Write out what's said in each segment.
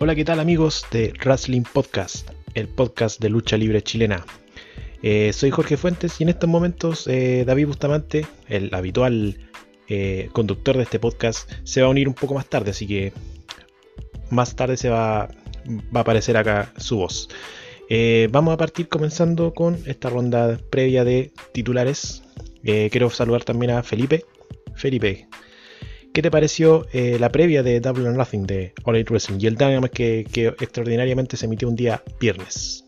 Hola, ¿qué tal amigos de Wrestling Podcast, el podcast de lucha libre chilena? Eh, soy Jorge Fuentes y en estos momentos eh, David Bustamante, el habitual eh, conductor de este podcast, se va a unir un poco más tarde, así que más tarde se va, va a aparecer acá su voz. vamos a partir comenzando con esta ronda previa de titulares. quiero saludar también a Felipe. Felipe, ¿qué te pareció la previa de Double or Nothing de All Elite Wrestling y el Dynamite que, extraordinariamente se emitió un día viernes?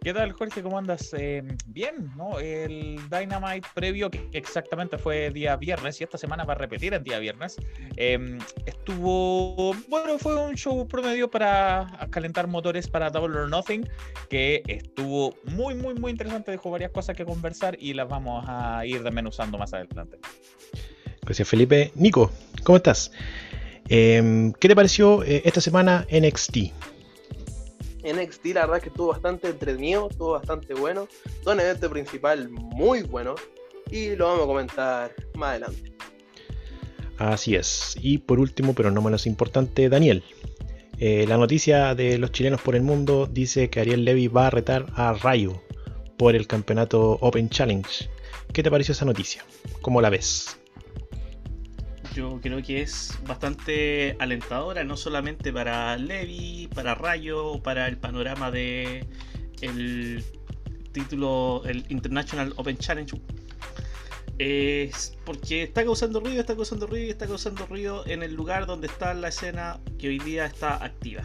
¿Qué tal, Jorge? ¿Cómo andas? Eh, bien, ¿no? El Dynamite previo, que exactamente fue día viernes, y esta semana va a repetir en día viernes, em, estuvo, bueno, fue un show promedio para calentar motores para Double or Nothing, que estuvo muy, muy, muy interesante, dejó varias cosas que conversar y las vamos a ir desmenuzando más adelante. Gracias, Felipe. Nico, ¿cómo estás? Em, ¿Qué te pareció eh, esta semana NXT? NXT la verdad que estuvo bastante entretenido, estuvo bastante bueno. Todo un evento principal muy bueno y lo vamos a comentar más adelante. Así es. Y por último, pero no menos importante, Daniel. Eh, la noticia de los chilenos por el mundo dice que Ariel Levy va a retar a Rayo por el campeonato Open Challenge. ¿Qué te pareció esa noticia? ¿Cómo la ves? Yo creo que es bastante alentadora, no solamente para Levi, para Rayo, para el panorama de el título, el International Open Challenge. Es porque está causando ruido, está causando ruido está causando ruido en el lugar donde está la escena que hoy día está activa.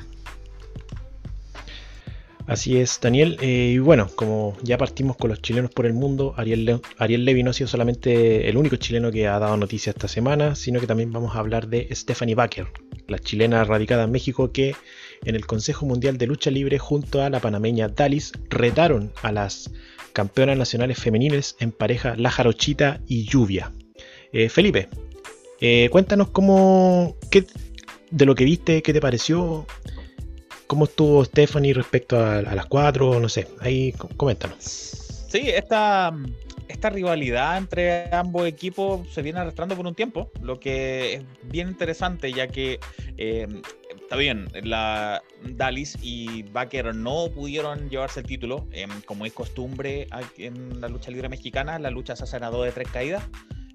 Así es, Daniel. Eh, y bueno, como ya partimos con los chilenos por el mundo, Ariel, Ariel Levy no ha sido solamente el único chileno que ha dado noticia esta semana, sino que también vamos a hablar de Stephanie Baker, la chilena radicada en México que en el Consejo Mundial de Lucha Libre junto a la panameña Dalis retaron a las campeonas nacionales femeniles en pareja La Jarochita y Lluvia. Eh, Felipe, eh, cuéntanos cómo, qué, de lo que viste, qué te pareció, ¿Cómo estuvo Stephanie respecto a, las cuatro? No sé, ahí coméntanos. Sí, esta, esta rivalidad entre ambos equipos se viene arrastrando por un tiempo, lo que es bien interesante, ya que eh, está bien, la Dalis y Baker no pudieron llevarse el título, eh, como es costumbre en la lucha libre mexicana, la lucha se ha cenado de tres caídas.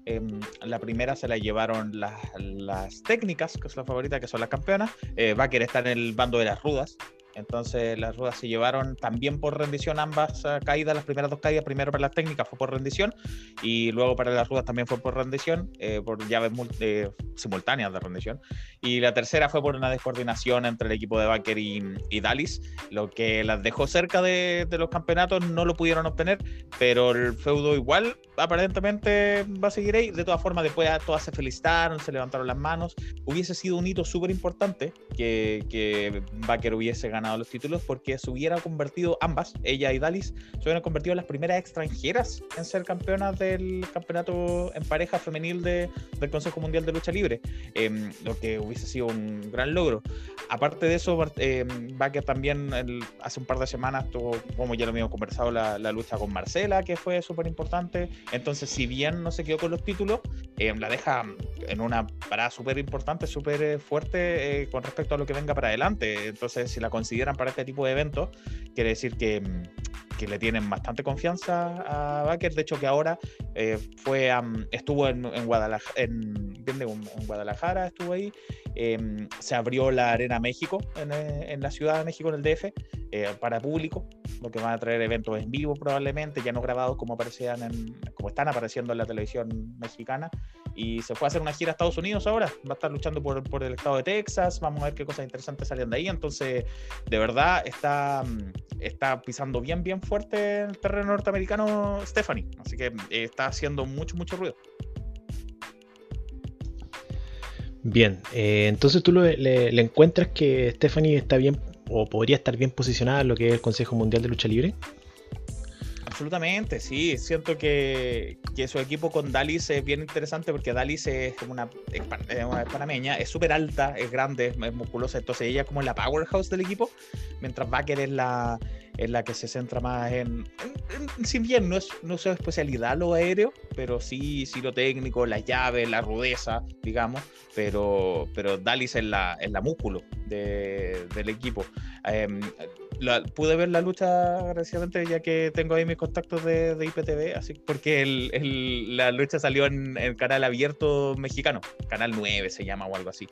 Em, la primera se la llevaron las, técnicas, que es la favorita, que son las campeonas. Eh, Baker está en el bando de las rudas. Entonces las rudas se llevaron también por rendición ambas eh, caídas, las primeras dos caídas, primero para las técnicas fue por rendición y luego para las rudas también fue por rendición, eh, por llaves eh, simultáneas de rendición. Y la tercera fue por una descoordinación entre el equipo de Baker y, y Dallas, lo que las dejó cerca de, los campeonatos, no lo pudieron obtener, pero el feudo igual aparentemente va a seguir ahí. De todas formas, después todas se felicitaron, se levantaron las manos. Hubiese sido un hito súper importante que, que hubiese ganado los títulos porque se hubiera convertido, ambas, ella y Dalis, se hubieran convertido en las primeras extranjeras en ser campeonas del campeonato en pareja femenil de, del Consejo Mundial de Lucha Libre, em, lo que hubiese sido un gran logro. Aparte de eso, eh, Baker también hace un par de semanas tuvo, como ya lo habíamos conversado, la, la lucha con Marcela, que fue súper importante. Entonces, si bien no se quedó con los títulos, em, la deja en una parada súper importante, súper eh, fuerte eh, con respecto a lo que venga para adelante. Entonces, si la para este tipo de eventos, quiere decir que, mm, que le tienen bastante confianza a Baker. De hecho, que ahora eh, fue estuvo en, en Guadalajara, en, en, Guadalajara, estuvo ahí. Em, se abrió la Arena México en, eh, en, la Ciudad de México, en el DF, eh, para público, lo que van a traer eventos en vivo probablemente, ya no grabados como aparecían en, como están apareciendo en la televisión mexicana. Y se fue a hacer una gira a Estados Unidos ahora. Va a estar luchando por, por el estado de Texas. Vamos a ver qué cosas interesantes salen de ahí. Entonces, de verdad, está, está pisando bien, bien fuerte el terreno norteamericano Stephanie. Así que eh, está haciendo mucho, mucho ruido. Bien, eh, entonces tú le, le, encuentras que Stephanie está bien o podría estar bien posicionada en lo que es el Consejo Mundial de Lucha Libre. Absolutamente, sí. Siento que, que, su equipo con Dalis es bien interesante porque Dalis es una, es una panameña, es súper alta, es grande, es musculosa. Entonces ella es como la powerhouse del equipo, mientras Baker es la, es la que se centra más en, si bien no es, no su especialidad lo aéreo, pero sí, sí lo técnico, la llave, la rudeza, digamos, pero, pero Dalis es la, es la músculo del equipo. Pude ver la lucha agradecidamente ya que tengo ahí mis contactos de, IPTV, así porque el, la lucha salió en el canal abierto mexicano, canal 9 se llama o algo así,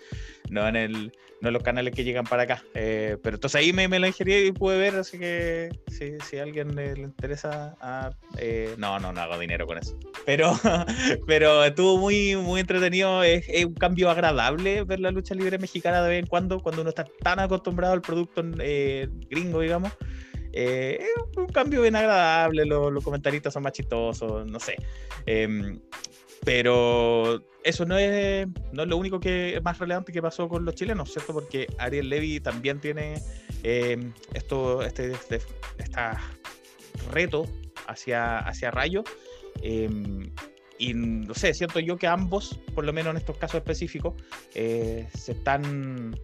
no en el no los canales que llegan para acá. Eh, pero entonces ahí me, me la ingerí y pude ver, así que si, si a alguien le, interesa, ah, eh, no, no, no hago dinero con eso. Pero, pero estuvo muy, muy entretenido, es, es, un cambio agradable ver la lucha libre mexicana de vez en cuando, cuando uno está tan acostumbrado al producto eh, gringo digamos. Eh, un cambio bien agradable, los, los comentarios son más chistosos, no sé. Em, pero eso no es, no es lo único que es más relevante que pasó con los chilenos, ¿cierto? Porque Ariel Levy también tiene em, esto, este, este, reto hacia, hacia Rayo. Em, y no sé, siento yo que ambos, por lo menos en estos casos específicos, eh, se están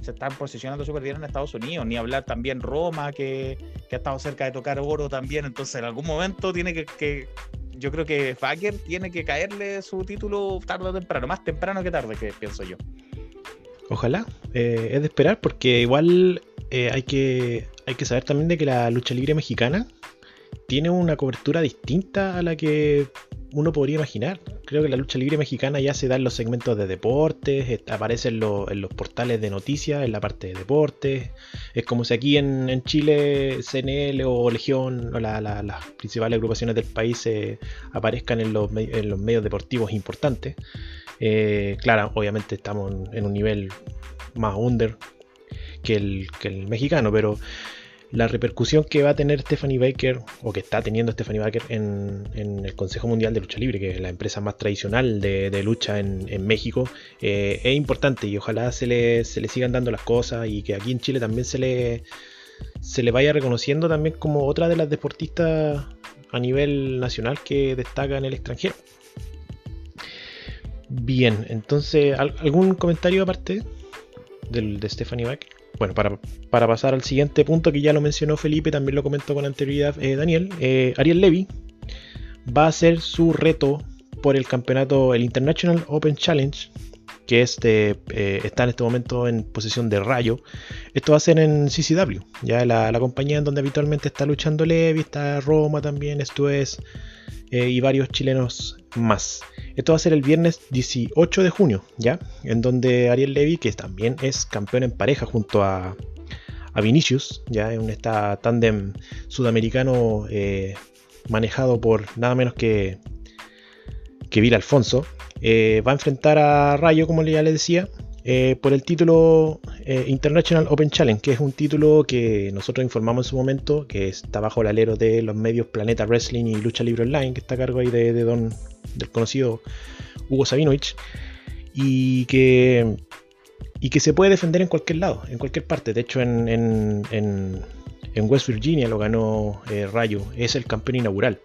se están posicionando súper bien en Estados Unidos, ni hablar también Roma, que, que, ha estado cerca de tocar oro también, entonces en algún momento tiene que, que yo creo que Faker tiene que caerle su título tarde o temprano, más temprano que tarde, que pienso yo. Ojalá, eh, es de esperar porque igual eh, hay, que, hay que saber también de que la lucha libre mexicana tiene una cobertura distinta a la que uno podría imaginar. Creo que la lucha libre mexicana ya se da en los segmentos de deportes, aparece en, los portales de noticias, en la parte de deportes. Es como si aquí en, Chile CNL o Legión las principales agrupaciones del país aparezcan en los, medios deportivos importantes. Eh, claro, obviamente estamos en, un nivel más under que el, que el mexicano, pero la repercusión que va a tener Stephanie Baker, o que está teniendo Stephanie Baker en, el Consejo Mundial de Lucha Libre, que es la empresa más tradicional de, lucha en, México, eh, es importante y ojalá se le, se le sigan dando las cosas y que aquí en Chile también se le, se le vaya reconociendo también como otra de las deportistas a nivel nacional que destaca en el extranjero. Bien, entonces, ¿algún comentario aparte del, de Stephanie Baker? Bueno, para, pasar al siguiente punto que ya lo mencionó Felipe, también lo comentó con anterioridad eh, Daniel, eh, Ariel Levy va a hacer su reto por el campeonato, el International Open Challenge, que este, está en este momento en posición de rayo. Esto va a ser en CCW, ya la, la compañía en donde habitualmente está luchando Levy, está Roma también, esto es, y varios chilenos más. Esto va a ser el viernes 18 de junio, ¿ya? En donde Ariel Levy, que también es campeón en pareja junto a, a Vinicius, ¿ya? En esta tándem sudamericano eh, manejado por nada menos que, que Vir Alfonso, eh, va a enfrentar a Rayo, como ya les decía, eh, por el título eh, International Open Challenge, que es un título que nosotros informamos en su momento, que está bajo el alero de los medios Planeta Wrestling y Lucha Libre Online, que está a cargo ahí de, don, del conocido Hugo Sabinovich, y que, y que se puede defender en cualquier lado, en cualquier parte. De hecho, en, en, West Virginia lo ganó eh, Rayo, es el campeón inaugural.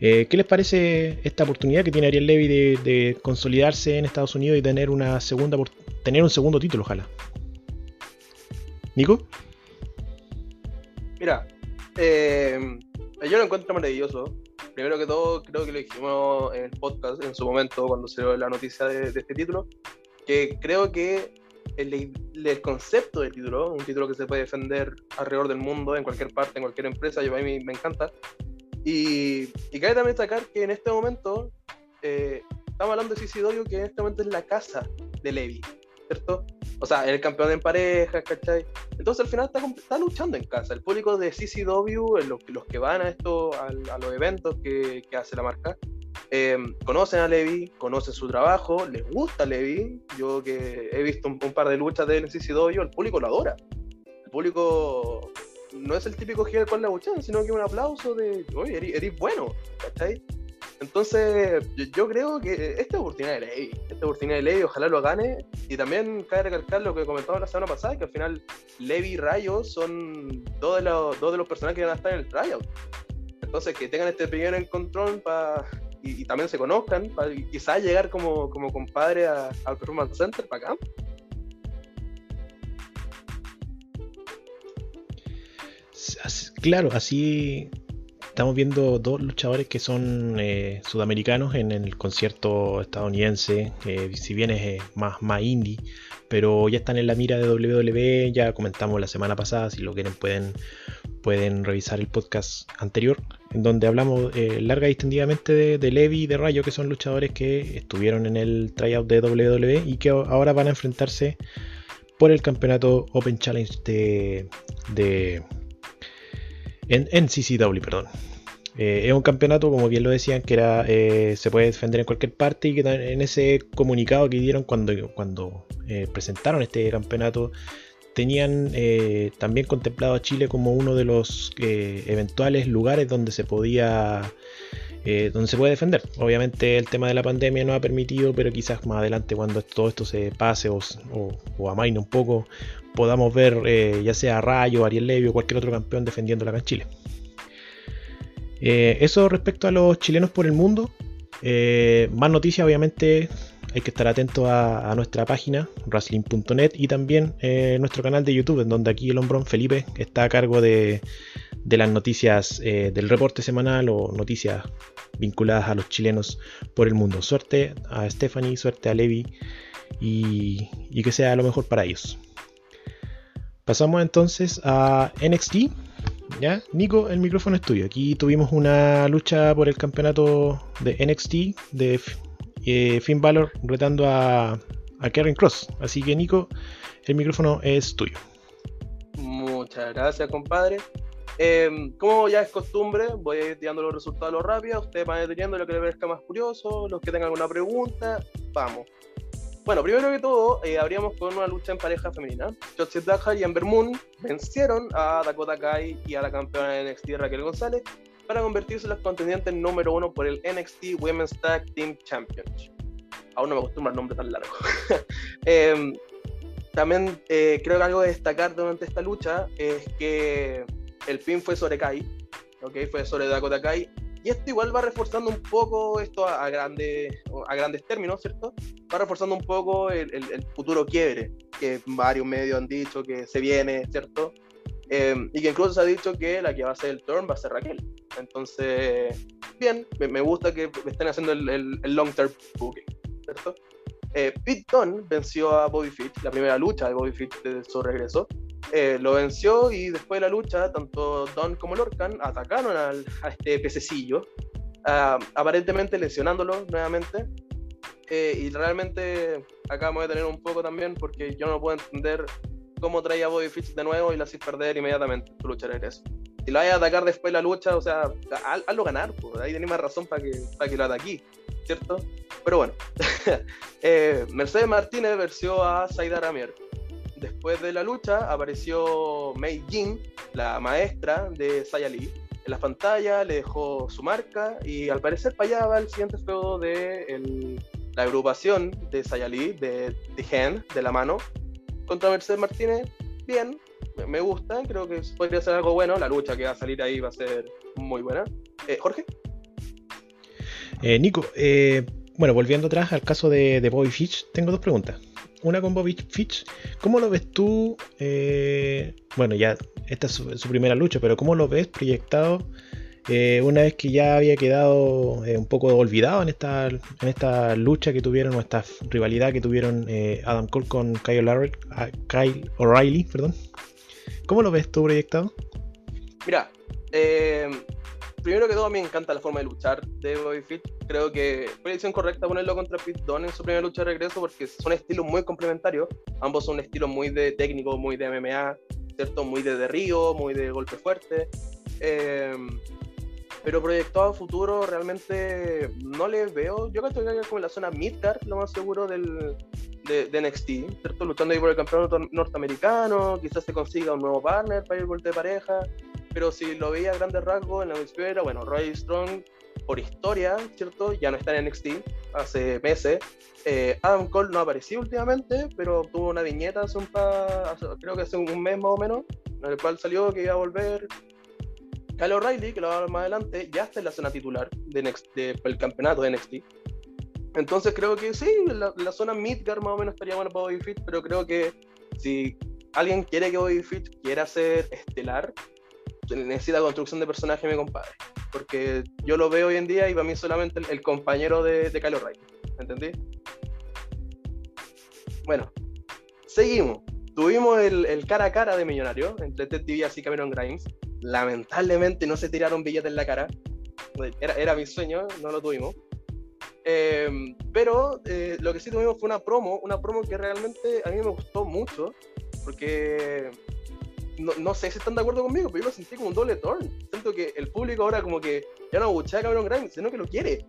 ¿Qué les parece esta oportunidad que tiene Ariel Levy de, de, consolidarse en Estados Unidos y tener una segunda tener un segundo título, ojalá. ¿Nico? Mira, eh, yo lo encuentro maravilloso. Primero que todo, creo que lo dijimos en el podcast en su momento, cuando se dio la noticia de, este título, que creo que el, el, concepto del título, un título que se puede defender alrededor del mundo, en cualquier parte, en cualquier empresa, yo a mí me encanta. Y, y cabe también destacar que en este momento, eh, estamos hablando de CCW, que en este momento es la casa de Levi. O sea, el campeón en pareja, ¿cachai? Entonces al final está, luchando en casa. El público de CCW, los, los que van a, esto, a, los eventos que, hace la marca, eh, conocen a Levi, conocen su trabajo, les gusta Levi. Yo que he visto un, par de luchas de él en CCW, el público lo adora. El público no es el típico heel con la lucha, sino que un aplauso de, oye, eres, bueno, ¿cachai? Entonces, yo, creo que esta oportunidad de ley, esta oportunidad de ley, ojalá lo gane. Y también cabe recalcar lo que comentaba la semana pasada, que al final Levi y Rayo son dos de los, dos de los personajes que van a estar en el tryout. Entonces, que tengan este primer encontrón para y, también se conozcan, para quizás llegar como, como compadre al Performance Center para acá. claro, así estamos viendo dos luchadores que son eh, sudamericanos en el concierto estadounidense, eh, si bien es eh, más, indie, pero ya están en la mira de WWE, ya comentamos la semana pasada, si lo quieren pueden, pueden revisar el podcast anterior, en donde hablamos larga y extendidamente de, de, Levi y de Rayo, que son luchadores que estuvieron en el tryout de WWE y que ahora van a enfrentarse por el campeonato Open Challenge de, de en, CCW, perdón. Eh, es un campeonato, como bien lo decían, que era eh, se puede defender en cualquier parte y que en ese comunicado que dieron cuando, cuando eh, presentaron este campeonato tenían también contemplado a Chile como uno de los eventuales lugares donde se podía donde se puede defender. Obviamente el tema de la pandemia no ha permitido, pero quizás más adelante cuando todo esto se pase o, o, amaine un poco, podamos ver ya sea Rayo, Ariel Levy o cualquier otro campeón defendiéndola acá en Chile. Eh, eso respecto a los chilenos por el mundo. Eh, más noticias, obviamente, hay que estar atento a, nuestra página, wrestling.net, y también eh, nuestro canal de YouTube, en donde aquí el hombrón Felipe está a cargo de, las noticias del reporte semanal o noticias vinculadas a los chilenos por el mundo. Suerte a Stephanie, suerte a Levi y que sea lo mejor para ellos. Pasamos entonces a NXT. ¿Ya? Nico, el micrófono es tuyo. Aquí tuvimos una lucha por el campeonato de NXT de eh, Finn Balor retando a, a Karen Cross. Así que Nico, el micrófono es tuyo. Muchas gracias, compadre. Em, como ya es costumbre, voy a ir tirando los resultados rápido. Ustedes van deteniendo lo que les parezca más curioso, los que tengan alguna pregunta, vamos. Bueno, primero que todo, eh, con una lucha en pareja femenina. Shotzi Daja y Amber Moon vencieron a Dakota Kai y a la campeona de NXT Raquel González para convertirse en los contendientes número uno por el NXT Women's Tag Team Championship. Aún no me acostumbro al nombre tan largo. Em, también eh, creo que algo de destacar durante esta lucha es que el pin fue sobre Kai, ¿okay? fue sobre Dakota Kai y esto igual va reforzando un poco esto a, grandes, a grandes términos, ¿cierto? Va reforzando un poco el, futuro quiebre, que varios medios han dicho que se viene, ¿cierto? Em, y que incluso se ha dicho que la que va a ser el turn va a ser Raquel. Entonces, bien, me, gusta que estén haciendo el, long term booking, ¿cierto? Eh, Pete Dunne venció a Bobby Fitch, la primera lucha de Bobby Fitch de su regreso. Eh, lo venció y después de la lucha, tanto Don como Lorcan atacaron al, a este pececillo, ah, aparentemente lesionándolo nuevamente. Eh, y realmente acá me voy a tener un poco también porque yo no puedo entender cómo traía a Bobby de nuevo y lo haces perder inmediatamente tu lucha de regreso. Si lo vayas a atacar después de la lucha, o sea, hazlo ganar, pues, ahí tenés más razón para que, para que lo ataque, ¿cierto? Pero bueno, eh, Mercedes Martínez venció a Saida Ramier después de la lucha apareció Mei Jin, la maestra de Saya Lee, en la pantalla, le dejó su marca y al parecer para allá va el siguiente feudo de la agrupación de Saya Lee, de The Hand, de la mano, contra Mercedes Martínez. Bien, me gusta, creo que podría ser algo bueno. La lucha que va a salir ahí va a ser muy buena. Eh, Jorge. Eh, Nico, eh, bueno, volviendo atrás al caso de, Bobby Fish, tengo dos preguntas una con Bobby Fitch. ¿Cómo lo ves tú? Eh, bueno, ya esta es su, primera lucha, pero ¿cómo lo ves proyectado eh, una vez que ya había quedado eh, un poco olvidado en esta, en esta lucha que tuvieron, o esta rivalidad que tuvieron Adam Cole con Kyle, O'Reilly? Perdón. ¿Cómo lo ves tú proyectado? Mira, primero que todo, a mí me encanta la forma de luchar de Bobby Fitch. Creo que fue la decisión correcta ponerlo contra Pete Dunne en su primera lucha de regreso porque son estilos muy complementarios. Ambos son estilos muy de técnico, muy de MMA, ¿cierto? Muy de derrío, muy de golpe fuerte. Em, pero proyectado a futuro realmente no le veo. Yo creo que como en la zona midcard, lo más seguro del, de, de, NXT, ¿cierto? Luchando ahí por el campeonato norteamericano, quizás se consiga un nuevo partner para ir por de pareja pero si lo veía a grandes rasgos en la era, bueno, Roy Strong, por historia, ¿cierto? Ya no está en NXT hace meses. Eh, Adam Cole no apareció últimamente, pero tuvo una viñeta hace un creo que hace un mes más o menos, en el cual salió que iba a volver. Kyle O'Reilly, que lo va a ver más adelante, ya está en la zona titular de NXT, del campeonato de NXT. Entonces creo que sí, la, zona Midgar más o menos estaría bueno para Bobby Fit, pero creo que si alguien quiere que Bobby Fit quiera ser estelar, necesita construcción de personaje, mi compadre. Porque yo lo veo hoy en día y para mí solamente el, el compañero de, de Kylo Ren. ¿Entendí? Bueno, seguimos. Tuvimos el, el cara a cara de millonario entre Ted DiBiase y Cameron Grimes. Lamentablemente no se tiraron billetes en la cara. Era, era mi sueño, no lo tuvimos. Eh, pero eh, lo que sí tuvimos fue una promo, una promo que realmente a mí me gustó mucho, porque no, no sé si están de acuerdo conmigo, pero yo lo sentí como un doble turn. Siento que el público ahora como que ya no abuchea a Cameron Grimes, sino que lo quiere.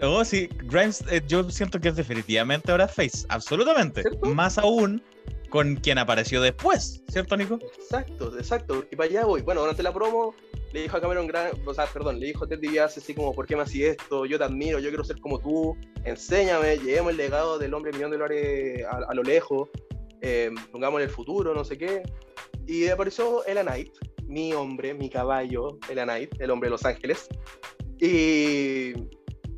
No, sí, Grimes, eh, yo siento que es definitivamente ahora Face, absolutamente. ¿Cierto? Más aún con quien apareció después, ¿cierto, Nico? Exacto, exacto, porque para allá voy. Bueno, durante la promo le dijo a Cameron Grimes, o sea, perdón, le dijo a Ted DiBiase así como, ¿por qué me hacías esto? Yo te admiro, yo quiero ser como tú, enséñame, llevemos el legado del hombre millón de dólares a, a lo lejos, eh, pongámosle el futuro, no sé qué. Y apareció Ella Knight, mi hombre, mi caballo, Ella Knight, el hombre de Los Ángeles. Y,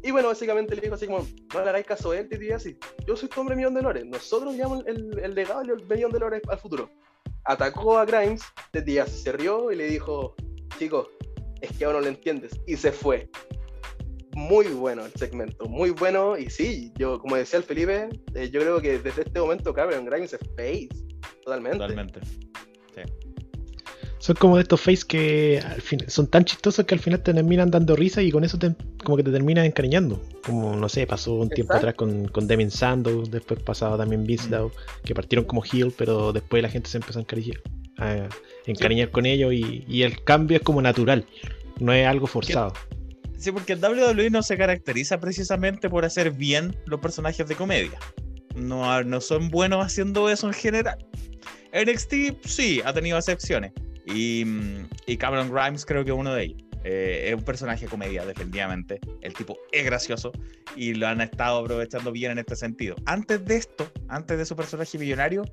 y bueno, básicamente le dijo así como, no le hagáis caso a él, Ted DiBiase, yo soy tu hombre millón de dólares, nosotros llevamos el, el legado del millón de dólares al futuro. Atacó a Grimes, Ted DiBiase se rió y le dijo, chicos, es que ahora no lo entiendes. Y se fue. Muy bueno el segmento, muy bueno. Y sí, yo, como decía el Felipe, eh, yo creo que desde este momento Cameron Grimes es face. Totalmente. Totalmente. Son como de estos face que al fin, son tan chistosos que al final te terminan dando risa y con eso te, como que te terminas encariñando. Como, no sé, pasó un tiempo Exacto. atrás con, con Sandow, después pasaba también Bisdow, que partieron como heel, pero después la gente se empezó a encariñar, a encariñar con ellos y, y el cambio es como natural, no es algo forzado. Sí, porque el WWE no se caracteriza precisamente por hacer bien los personajes de comedia. No, no son buenos haciendo eso en general. NXT sí, ha tenido excepciones. Y, y Cameron Grimes creo que es uno de ellos. Eh, es un personaje de comedia, definitivamente. El tipo es gracioso y lo han estado aprovechando bien en este sentido. Antes de esto, antes de su personaje millonario,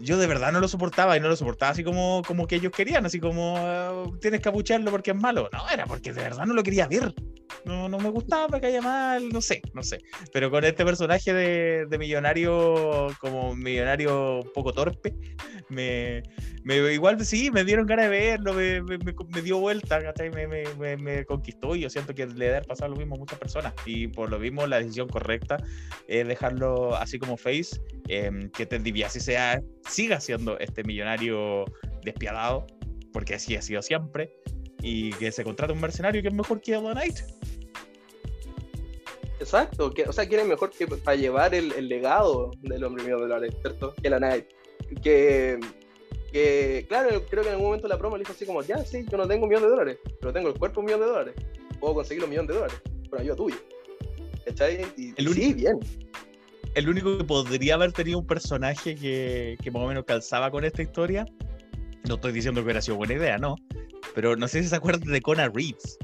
yo de verdad no lo soportaba y no lo soportaba así como, como que ellos querían, así como eh, tienes que abuchearlo porque es malo. No, era porque de verdad no lo quería ver. No, no me gustaba, me caía mal, no sé, no sé. Pero con este personaje de, de millonario, como millonario un poco torpe, me, me igual sí, me dieron ganas de verlo, me, me- me- dio vuelta. Me, conquistó y yo siento que le debe pasado lo mismo a muchas personas. Y por lo mismo la decisión correcta es dejarlo así como face, eh, que Ted DiBiase sea, siga siendo este millonario despiadado, porque así ha sido siempre, y que se contrate un mercenario que es mejor que Ella Knight. Exacto. Que, o sea, quieren mejor que para llevar el, el legado del hombre millón de dólares, ¿cierto? Que la Knight. Que, que, claro, creo que en algún momento la promo le dijo así como, ya, sí, yo no tengo un millón de dólares, pero tengo el cuerpo un millón de dólares. Puedo conseguir un millón de dólares con ayuda tuya. ¿Cachai? Y, El y sí, único- bien. el único que podría haber tenido un personaje que, que más o menos calzaba con esta historia. No estoy diciendo que hubiera sido buena idea, no. Pero no sé si se acuerdan de Conan Reeves.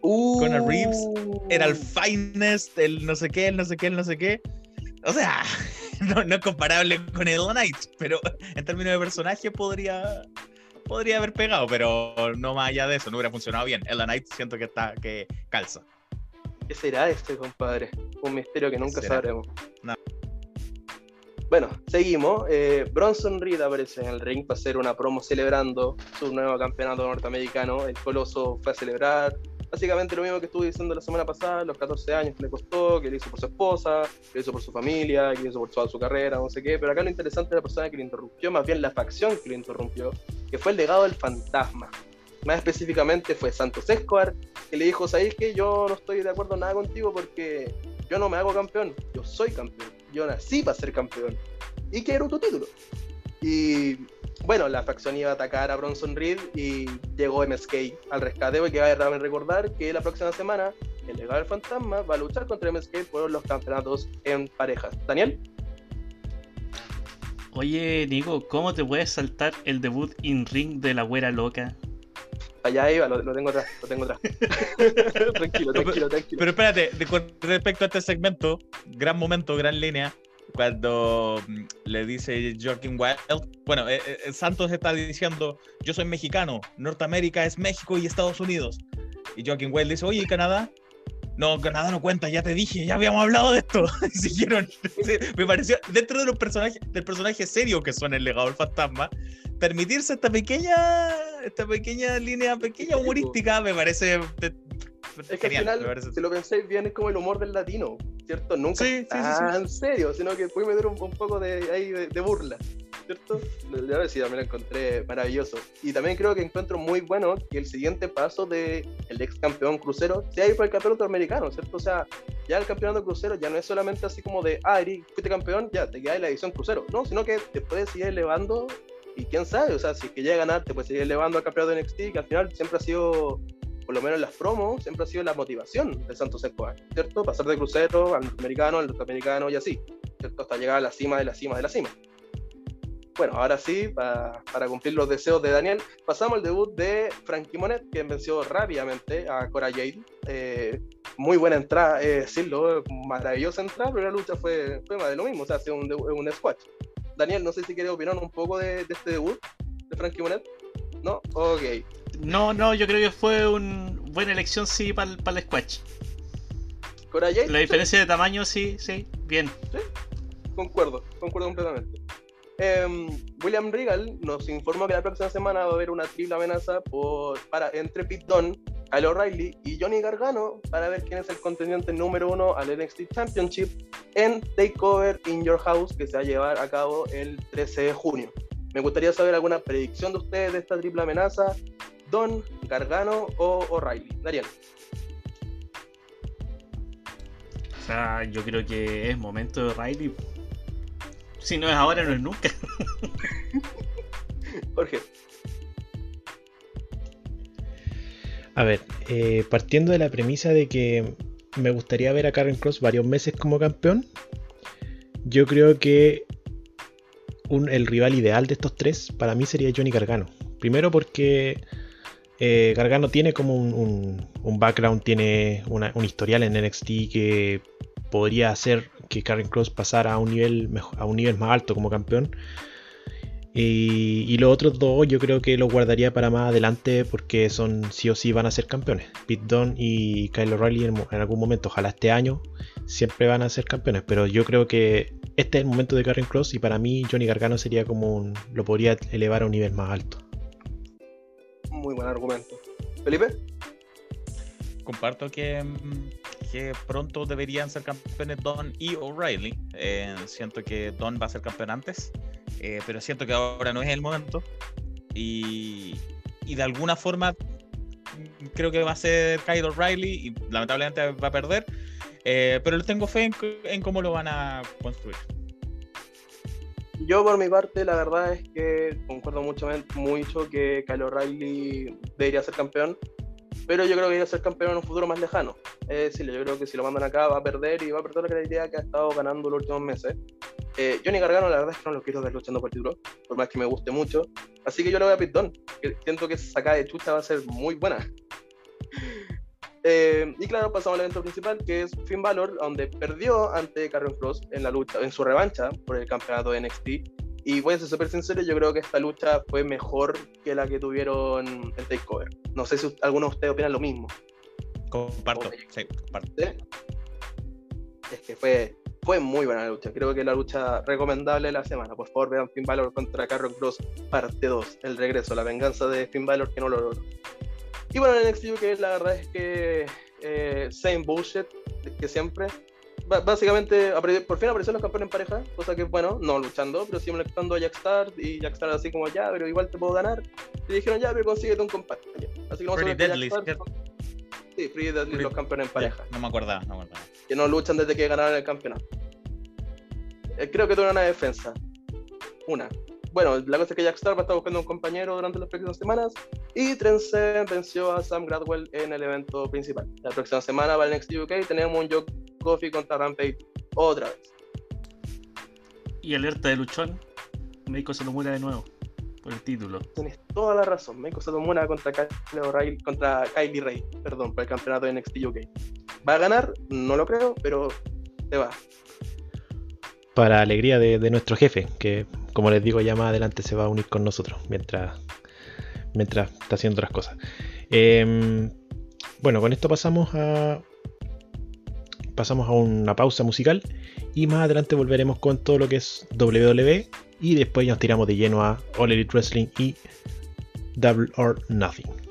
Conor Reeves Era el finest, el no sé qué, el no sé qué, el no sé qué. O sea, no, no es comparable con el Knight, pero en términos de personaje podría, podría haber pegado, pero no más allá de eso, no hubiera funcionado bien. El Knight siento que está que calza. ¿Qué será este, compadre? Un misterio que nunca sabremos. No. Bueno, seguimos. Eh, Bronson Reed aparece en el ring para hacer una promo celebrando su nuevo campeonato norteamericano. El Coloso fue a celebrar. Básicamente lo mismo que estuve diciendo la semana pasada, los 14 años que le costó, que lo hizo por su esposa, que lo hizo por su familia, que lo hizo por toda su carrera, no sé qué. Pero acá lo interesante es la persona que lo interrumpió, más bien la facción que lo interrumpió, que fue el legado del fantasma. Más específicamente fue Santos Escobar, que le dijo, ¿sabéis que yo no estoy de acuerdo nada contigo porque yo no me hago campeón, yo soy campeón, yo nací para ser campeón y quiero tu título. Y bueno, la facción iba a atacar a Bronson Reed y llegó MSK al rescate porque va a recordar que la próxima semana el legado del fantasma va a luchar contra MSK por los campeonatos en parejas. Daniel, Oye, Nico, ¿cómo te puedes saltar el debut in ring de la güera loca? Allá iba, lo, lo tengo atrás, lo tengo atrás. tranquilo, tranquilo, tranquilo. Pero espérate, de- con respecto a este segmento, gran momento, gran línea, cuando mm, le dice Joaquin Wild, bueno, eh, eh, Santos está diciendo, yo soy mexicano, Norteamérica es México y Estados Unidos. Y Joaquin Wild dice, oye, ¿y Canadá? No, Canadá no cuenta, ya te dije, ya habíamos hablado de esto. Siguieron. Me pareció, dentro de los personajes, del personaje serio que son el legado del fantasma, permitirse esta pequeña, esta pequeña línea, pequeña humorística, me parece es que al final, si lo pensáis bien, es como el humor del latino, ¿cierto? Nunca sí, tan serio, sino que puede meter un, poco de, ahí de, burla, ¿cierto? Yo sí, también lo encontré maravilloso. Y también creo que encuentro muy bueno que el siguiente paso del el ex campeón crucero sea ir por el campeonato americano, ¿cierto? O sea, ya el campeonato crucero ya no es solamente así como de, ah, fuiste campeón, ya te quedas en la edición crucero, no, sino que puedes seguir elevando y quién sabe, o sea, si es que llega a ganar, te puedes seguir elevando al campeonato de NXT, que al final siempre ha sido por lo menos en las promos, siempre ha sido la motivación de Santos Escobar, ¿cierto? Pasar de crucero al norteamericano, al norteamericano y así, ¿cierto? Hasta llegar a la cima de la cima de la cima. Bueno, ahora sí, para, para cumplir los deseos de Daniel, pasamos al debut de Frankie Monet, que venció rápidamente a Cora Jade. Eh, muy buena entrada, eh, decirlo, maravillosa entrada, pero la lucha fue, fue más de lo mismo, o sea, ha sido un, un squash. Daniel, no sé si quieres opinar un poco de, de este debut de Frankie Monet. ¿No? Ok. No, no, yo creo que fue una buena elección, sí, para el squash. La diferencia de tamaño, sí, sí, bien. Sí, concuerdo, concuerdo completamente. Em, William Regal nos informó que la próxima semana va a haber una triple amenaza para, entre Pete Dunne, Kyle O'Reilly y Johnny Gargano para ver quién es el contendiente número uno al NXT Championship en Takeover in Your House que se va a llevar a cabo el 13 de junio. Me gustaría saber alguna predicción de ustedes de esta triple amenaza. Don, Gargano o O'Reilly. Darian. O sea, yo creo que es momento de O'Reilly. Si no es ahora, no es nunca. Jorge. A ver, eh, partiendo de la premisa de que me gustaría ver a Karen Cross varios meses como campeón, yo creo que el rival ideal de estos tres para mí sería Johnny Gargano. Primero porque eh, Gargano tiene como un, background, tiene un historial en NXT que podría hacer que Karen Cross pasara a un nivel, a un nivel más alto como campeón. Y, los otros dos yo creo que los guardaría para más adelante porque son sí o sí van a ser campeones. Pete Dunne y Kyle O'Reilly en, algún momento, ojalá este año, siempre van a ser campeones. Pero yo creo que este es el momento de Karen Cross y para mí Johnny Gargano sería como un, lo podría elevar a un nivel más alto. Muy buen argumento. Felipe. Comparto que, que pronto deberían ser campeones Don y O'Reilly. Eh, siento que Don va a ser campeón antes. Eh, pero siento que ahora no es el momento. Y, y de alguna forma creo que va a ser Kyle O'Reilly y lamentablemente va a perder. Eh, pero tengo fe en, cómo lo van a construir. Yo por mi parte la verdad es que concuerdo mucho, mucho que Kyle O'Reilly debería ser campeón pero yo creo que debería ser campeón en un futuro más lejano. Es decir, yo creo que si lo mandan acá va a perder y va a perder la credibilidad que ha estado ganando los últimos meses. Eh, Johnny Gargano, la verdad es que no lo quiero ver luchando por título, por más que me guste mucho. Así que yo le voy a Pitón, que siento que esa de chucha va a ser muy buena. Eh, y claro, pasamos al evento principal, que es Finn Balor, donde perdió ante Carrion Cross en la lucha, en su revancha por el campeonato de NXT. Y voy a ser súper sincero, yo creo que esta lucha fue mejor que la que tuvieron en Takeover. No sé si alguno de ustedes opina lo mismo. Comparto, sí, comparto. Es que fue, fue muy buena la lucha. Creo que la lucha recomendable de la semana. Por favor, vean Finn Balor contra Carron Cross, parte 2. El regreso, la venganza de Finn Balor que no lo logró. Y bueno, en NXT UK la verdad es que eh, same bullshit que siempre básicamente por fin aparecieron los campeones en pareja, cosa que bueno, no luchando, pero sí molestando a Jackstar y Jackstar así como ya, pero igual te puedo ganar. Y dijeron ya, pero consíguete un compañero. Así que vamos a Deadly, Sí, Free Deadly, los campeones en pareja. no me acordaba, no me acordaba. Que no luchan desde que ganaron el campeonato. Eh, creo que tuvo una defensa. Una. Bueno, la cosa es que Jackstar va a estar buscando un compañero durante las próximas semanas y Trensen venció a Sam Gradwell en el evento principal. La próxima semana va el Next UK tenemos un Joe Coffee contra Rampage otra vez. Y alerta de luchón, Meiko Salomura de nuevo por el título. Tienes toda la razón, Meiko Salomura contra Kylie, contra Kylie Ray, perdón, por el campeonato de NXT UK. ¿Va a ganar? No lo creo, pero te va. Para alegría de, nuestro jefe, que como les digo ya más adelante se va a unir con nosotros mientras, mientras está haciendo otras cosas. Em, bueno, con esto pasamos a pasamos a una pausa musical y más adelante volveremos con todo lo que es WWE y después nos tiramos de lleno a All Elite Wrestling y Double or Nothing.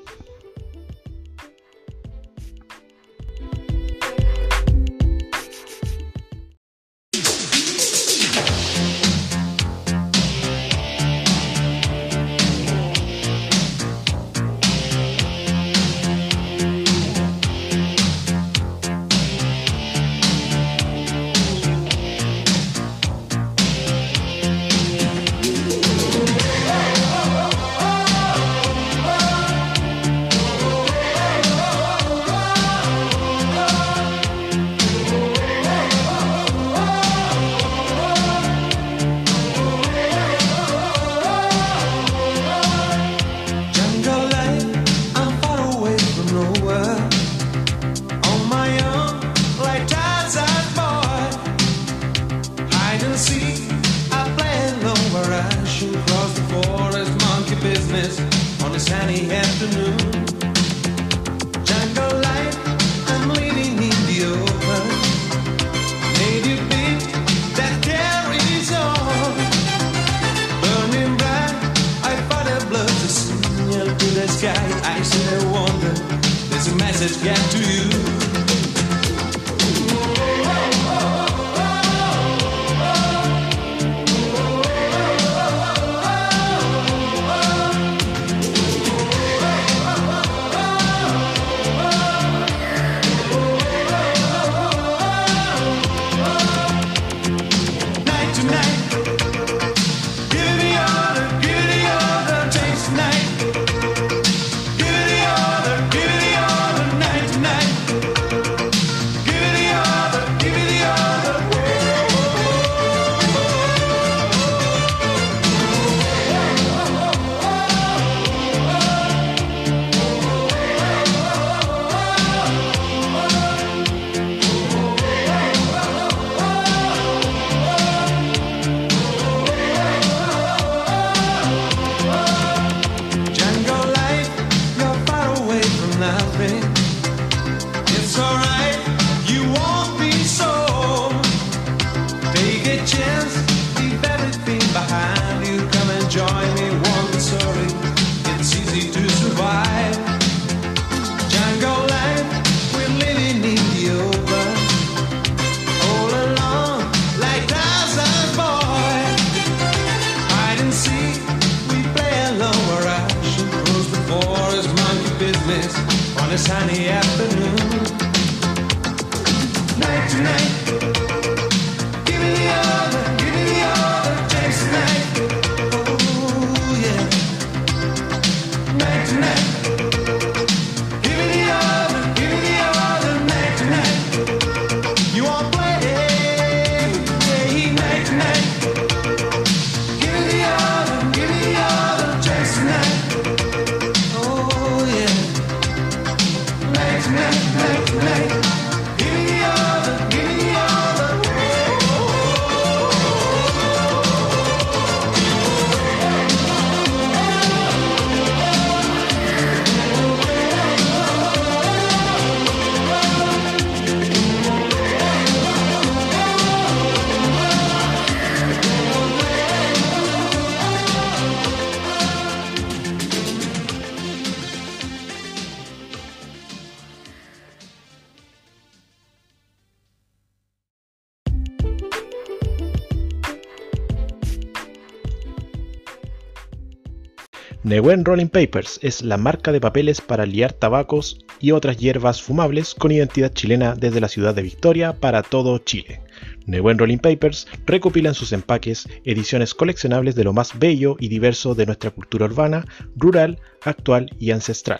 Newen Rolling Papers es la marca de papeles para liar tabacos y otras hierbas fumables con identidad chilena desde la ciudad de Victoria para todo Chile. Newen Rolling Papers recopila en sus empaques ediciones coleccionables de lo más bello y diverso de nuestra cultura urbana, rural, actual y ancestral,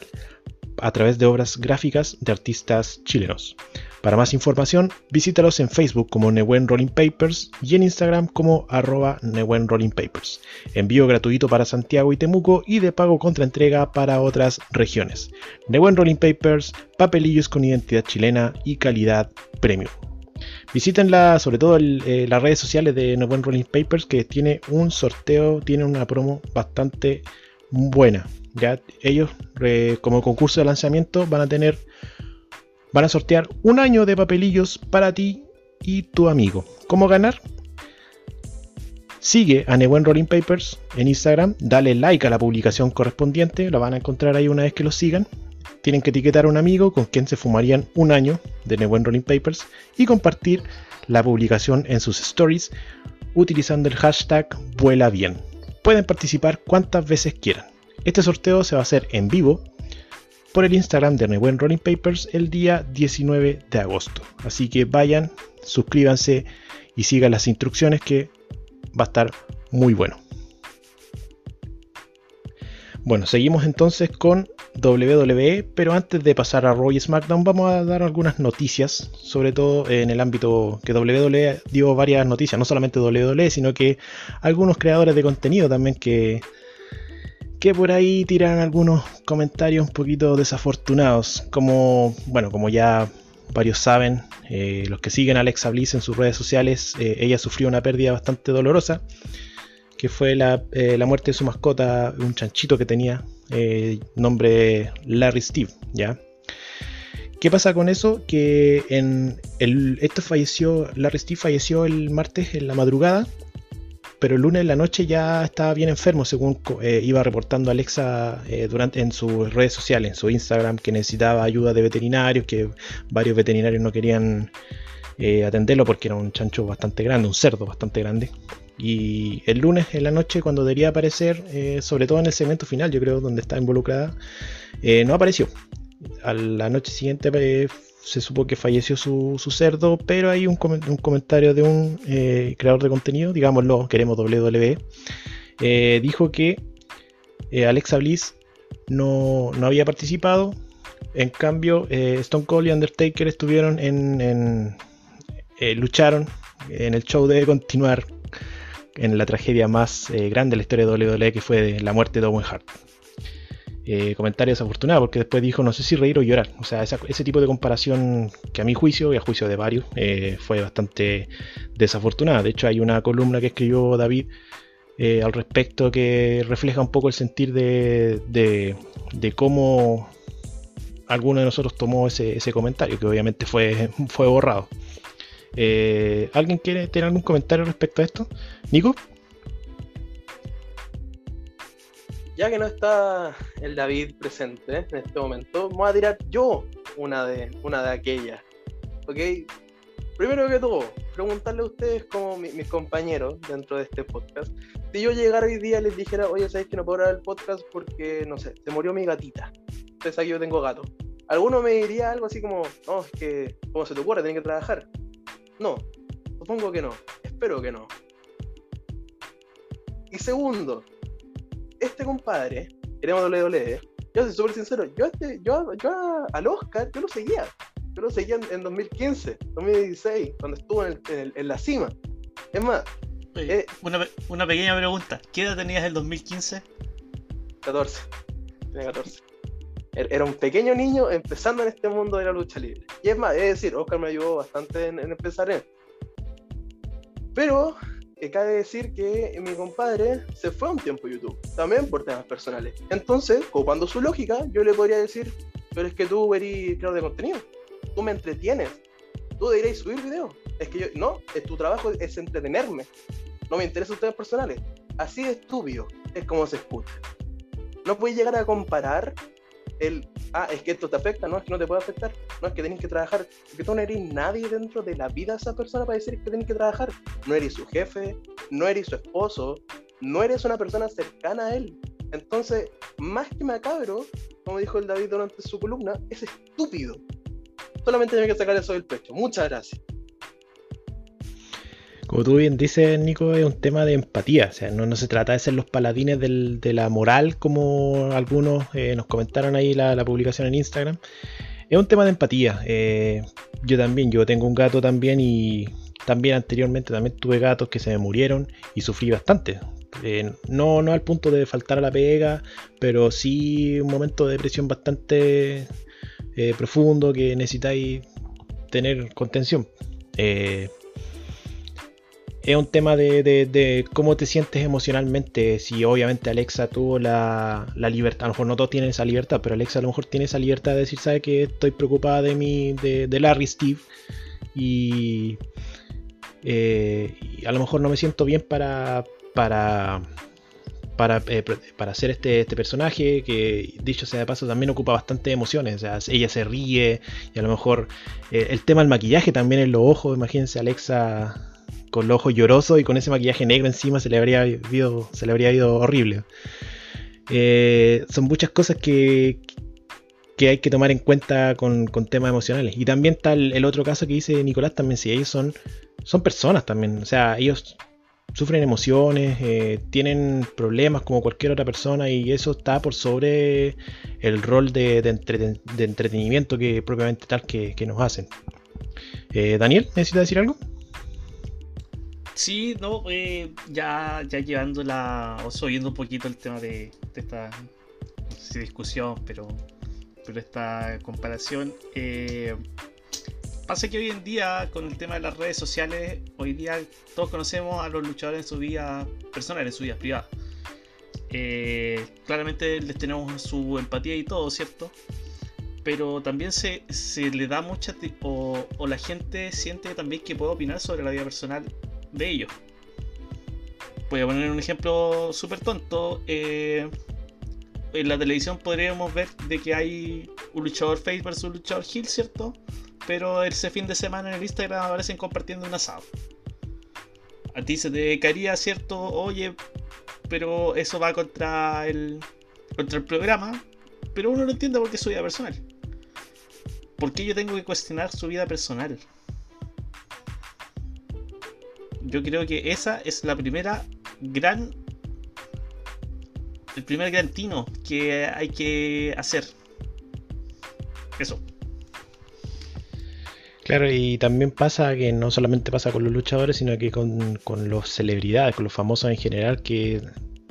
a través de obras gráficas de artistas chilenos. Para más información, visítalos en Facebook como Newen Rolling Papers y en Instagram como arroba Rolling Papers. Envío gratuito para Santiago y Temuco y de pago contra entrega para otras regiones. Newen Rolling Papers, papelillos con identidad chilena y calidad premium. Visítenla, sobre todo eh, las redes sociales de Newen Rolling Papers, que tiene un sorteo, tiene una promo bastante buena. Ya ellos, eh, como concurso de lanzamiento, van a tener van a sortear un año de papelillos para ti y tu amigo. ¿Cómo ganar? Sigue a Nebuen Rolling Papers en Instagram, dale like a la publicación correspondiente, lo van a encontrar ahí una vez que lo sigan. Tienen que etiquetar a un amigo con quien se fumarían un año de Nebuen Rolling Papers y compartir la publicación en sus stories utilizando el hashtag vuela bien. Pueden participar cuantas veces quieran. Este sorteo se va a hacer en vivo por el Instagram de Nebuen Rolling Papers el día 19 de agosto. Así que vayan, suscríbanse y sigan las instrucciones que va a estar muy bueno. Bueno, seguimos entonces con WWE, pero antes de pasar a Raw y SmackDown vamos a dar algunas noticias, sobre todo en el ámbito que WWE dio varias noticias, no solamente WWE, sino que algunos creadores de contenido también que, que por ahí tiran algunos comentarios un poquito desafortunados, como, bueno, como ya varios saben, eh, los que siguen a Alexa Bliss en sus redes sociales, eh, ella sufrió una pérdida bastante dolorosa, que fue la, eh, la muerte de su mascota, un chanchito que tenía, nombre Larry Steve, ¿ya? ¿Qué pasa con eso? Que en el, esto falleció, Larry Steve falleció el martes en la madrugada, pero el lunes en la noche ya estaba bien enfermo, según eh, iba reportando Alexa eh, durante, en sus redes sociales, en su Instagram, que necesitaba ayuda de veterinarios, que varios veterinarios no querían eh, atenderlo porque era un chancho bastante grande, un cerdo bastante grande. Y el lunes en la noche, cuando debería aparecer, eh, sobre todo en el segmento final, yo creo, donde está involucrada, no apareció. A la noche siguiente se supo que falleció su, su cerdo, pero hay un, comen- un comentario de un eh, creador de contenido, digámoslo, queremos WWE, eh, dijo que eh, Alexa Bliss no, no había participado. En cambio, Stone Cold y Undertaker estuvieron en, en- lucharon en el show de continuar en la tragedia más grande de la historia de WWE, que fue la muerte de Owen Hart. Eh, comentario desafortunado, porque después dijo no sé si reír o llorar. O sea, ese tipo de comparación que a mi juicio y a juicio de varios eh, fue bastante desafortunada. De hecho, hay una columna que escribió David eh, al respecto que refleja un poco el sentir de, de, de cómo alguno de nosotros tomó ese, ese comentario, que obviamente fue, fue borrado. Eh, ¿Alguien quiere tener algún comentario respecto a esto? Nico? Ya que no está el David presente en este momento, voy a tirar yo una de, una de aquellas. ¿Ok? Primero que todo, preguntarle a ustedes como mi- mis compañeros dentro de este podcast. Si yo llegara hoy día y les dijera, oye, ¿sabéis que no puedo grabar el podcast porque, no sé, se murió mi gatita? Ustedes que yo tengo gato. Alguno me diría algo así como, no, es que, ¿cómo se te ocurre? Tienes que trabajar. No, supongo que no. Espero que no. Y segundo, este compadre, queremos WWE, yo soy súper sincero, yo, este- yo, yo al Oscar, yo lo seguía. Yo lo seguía en, en 2015, 2016, cuando estuvo en, el- en el- en la cima. Es más, Oye, Eh. una, una pequeña pregunta. ¿Qué edad tenías en el 2015? 14. Tenía 14. Er- Era un pequeño niño empezando en este mundo de la lucha libre. Y es más, es decir, Oscar me ayudó bastante en, en empezar en. Pero eh, cabe decir que mi compadre se fue un tiempo a YouTube, también por temas personales. Entonces, ocupando su lógica, yo le podría decir, pero es que tú eres creador de contenido, tú me entretienes, tú deberías subir videos. Es que yo, no, es tu trabajo es entretenerme, no me interesan temas personales. Así de estúpido es como se escucha. No puedes llegar a comparar el, ah, es que esto te afecta, no, es que no te puede afectar, no, es que tenés que trabajar, porque tú no eres nadie dentro de la vida de esa persona para decir que tenés que trabajar. No eres su jefe, no eres su esposo, no eres una persona cercana a él. Entonces, más que macabro, como dijo el David durante su columna, es estúpido. Solamente tengo que sacar eso del pecho. Muchas gracias. Como tú bien dices, Nico, es un tema de empatía. O sea, no, no se trata de ser los paladines de la moral, como algunos eh, nos comentaron ahí la, la publicación en Instagram. Es un tema de empatía. Eh, yo también, yo tengo un gato también y también anteriormente también tuve gatos que se me murieron y sufrí bastante. Eh, no, no al punto de faltar a la pega, pero sí un momento de depresión bastante profundo que necesitáis tener contención. Eh, es un tema de, de- cómo te sientes emocionalmente. Si obviamente Alexa tuvo la, la libertad, a lo mejor no todos tienen esa libertad, pero Alexa a lo mejor tiene esa libertad de decir, sabe que estoy preocupada de mi, de, de Larry Steve y, eh, y a lo mejor no me siento bien para, para, para, eh, para hacer este, este personaje que, dicho sea de paso, también ocupa bastante emociones. Ella se ríe y a lo mejor eh, el tema del maquillaje también en los ojos. Imagínense Alexa con los ojos llorosos y con ese maquillaje negro encima se le habría ido, se le habría ido horrible. Eh, son muchas cosas que, que hay que tomar en cuenta con, con temas emocionales. Y también está el, otro caso que dice Nicolás también, si ellos son, son personas también. O sea, ellos sufren emociones, eh, tienen problemas como cualquier otra persona y eso está por sobre el rol de, de entretenimiento que propiamente tal que, que nos hacen. Eh, Daniel, ¿necesitas decir algo? Sí, no, eh, ya, ya llevando la. o subiendo un poquito el tema de, esta. no sé si discusión, pero. pero esta comparación. eh, pasa que hoy en día, con el tema de las redes sociales, hoy día todos conocemos a los luchadores en su vida personal, en su vida privada. Eh, claramente les tenemos su empatía y todo, ¿cierto? Pero también se, se le da mucha. O, o la gente siente también que puede opinar sobre la vida personal de ellos. Voy a poner un ejemplo súper tonto. eh, en la televisión podríamos ver de que hay un luchador face versus un luchador heel, ¿cierto? Pero ese fin de semana en el Instagram aparecen compartiendo un asado. A ti se te caería, ¿cierto? Oye, pero eso va contra el, contra el programa. Pero uno no entiende por qué es su vida personal. ¿Por qué yo tengo que cuestionar su vida personal? Yo creo que esa es la primera gran. El primer gran tino que hay que hacer. Eso. Claro, y también pasa que no solamente pasa con los luchadores, sino que con, con los celebridades, con los famosos en general, que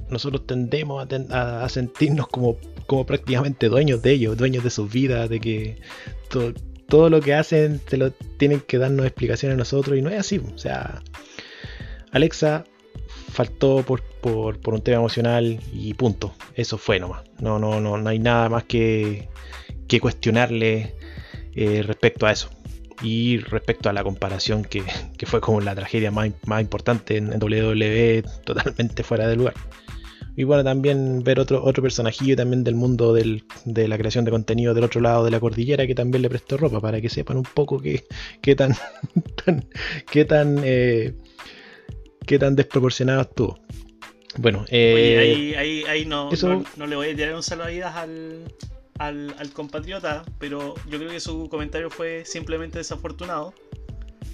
nosotros tendemos a, ten- a- sentirnos como, como prácticamente dueños de ellos, dueños de sus vidas, de que to- todo lo que hacen te lo tienen que darnos explicaciones a nosotros, y no es así. O sea, Alexa faltó por, por, un tema emocional y punto. Eso fue nomás. No, no, no, no hay nada más que, que cuestionarle eh, respecto a eso. Y respecto a la comparación que, que fue como la tragedia más, más importante en, WWE, totalmente fuera de lugar. Y bueno, también ver otro, otro personajillo también del mundo del- de la creación de contenido del otro lado de la cordillera que también le prestó ropa para que sepan un poco qué, qué tan, tan- qué tan eh, qué tan desproporcionado estuvo. Bueno, eh, Oye, ahí, ahí, ahí no, eso- no, no le voy a tirar un salvavidas al, al, al compatriota, pero yo creo que su comentario fue simplemente desafortunado.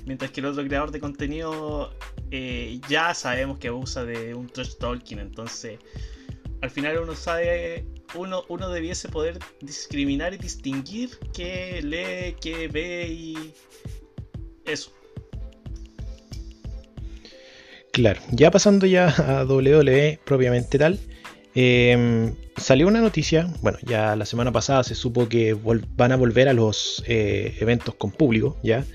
Mientras que el otro creador de contenido eh, ya sabemos que abusa de un trash talking, entonces al final uno sabe, uno, uno debiese poder discriminar y distinguir qué lee, qué ve y eso. Claro, ya pasando ya a WWE propiamente tal, eh, salió una noticia, bueno, ya la semana pasada se supo que van a volver a los eh, eventos con público, ya.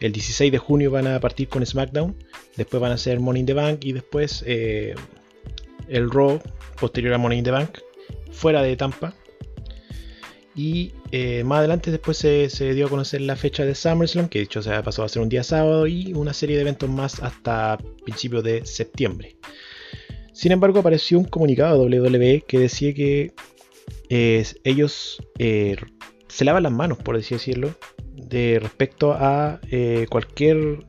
El 16 de junio van a partir con SmackDown, después van a hacer Money in the Bank y después eh, el Raw posterior a Money in the Bank, fuera de Tampa. Y eh, más adelante después se, se dio a conocer la fecha de SummerSlam, que de hecho se pasó a ser un día sábado, y una serie de eventos más hasta principios de septiembre. Sin embargo, apareció un comunicado de WWE que decía que eh, ellos eh, se lavan las manos, por así decirlo, de respecto a cualquier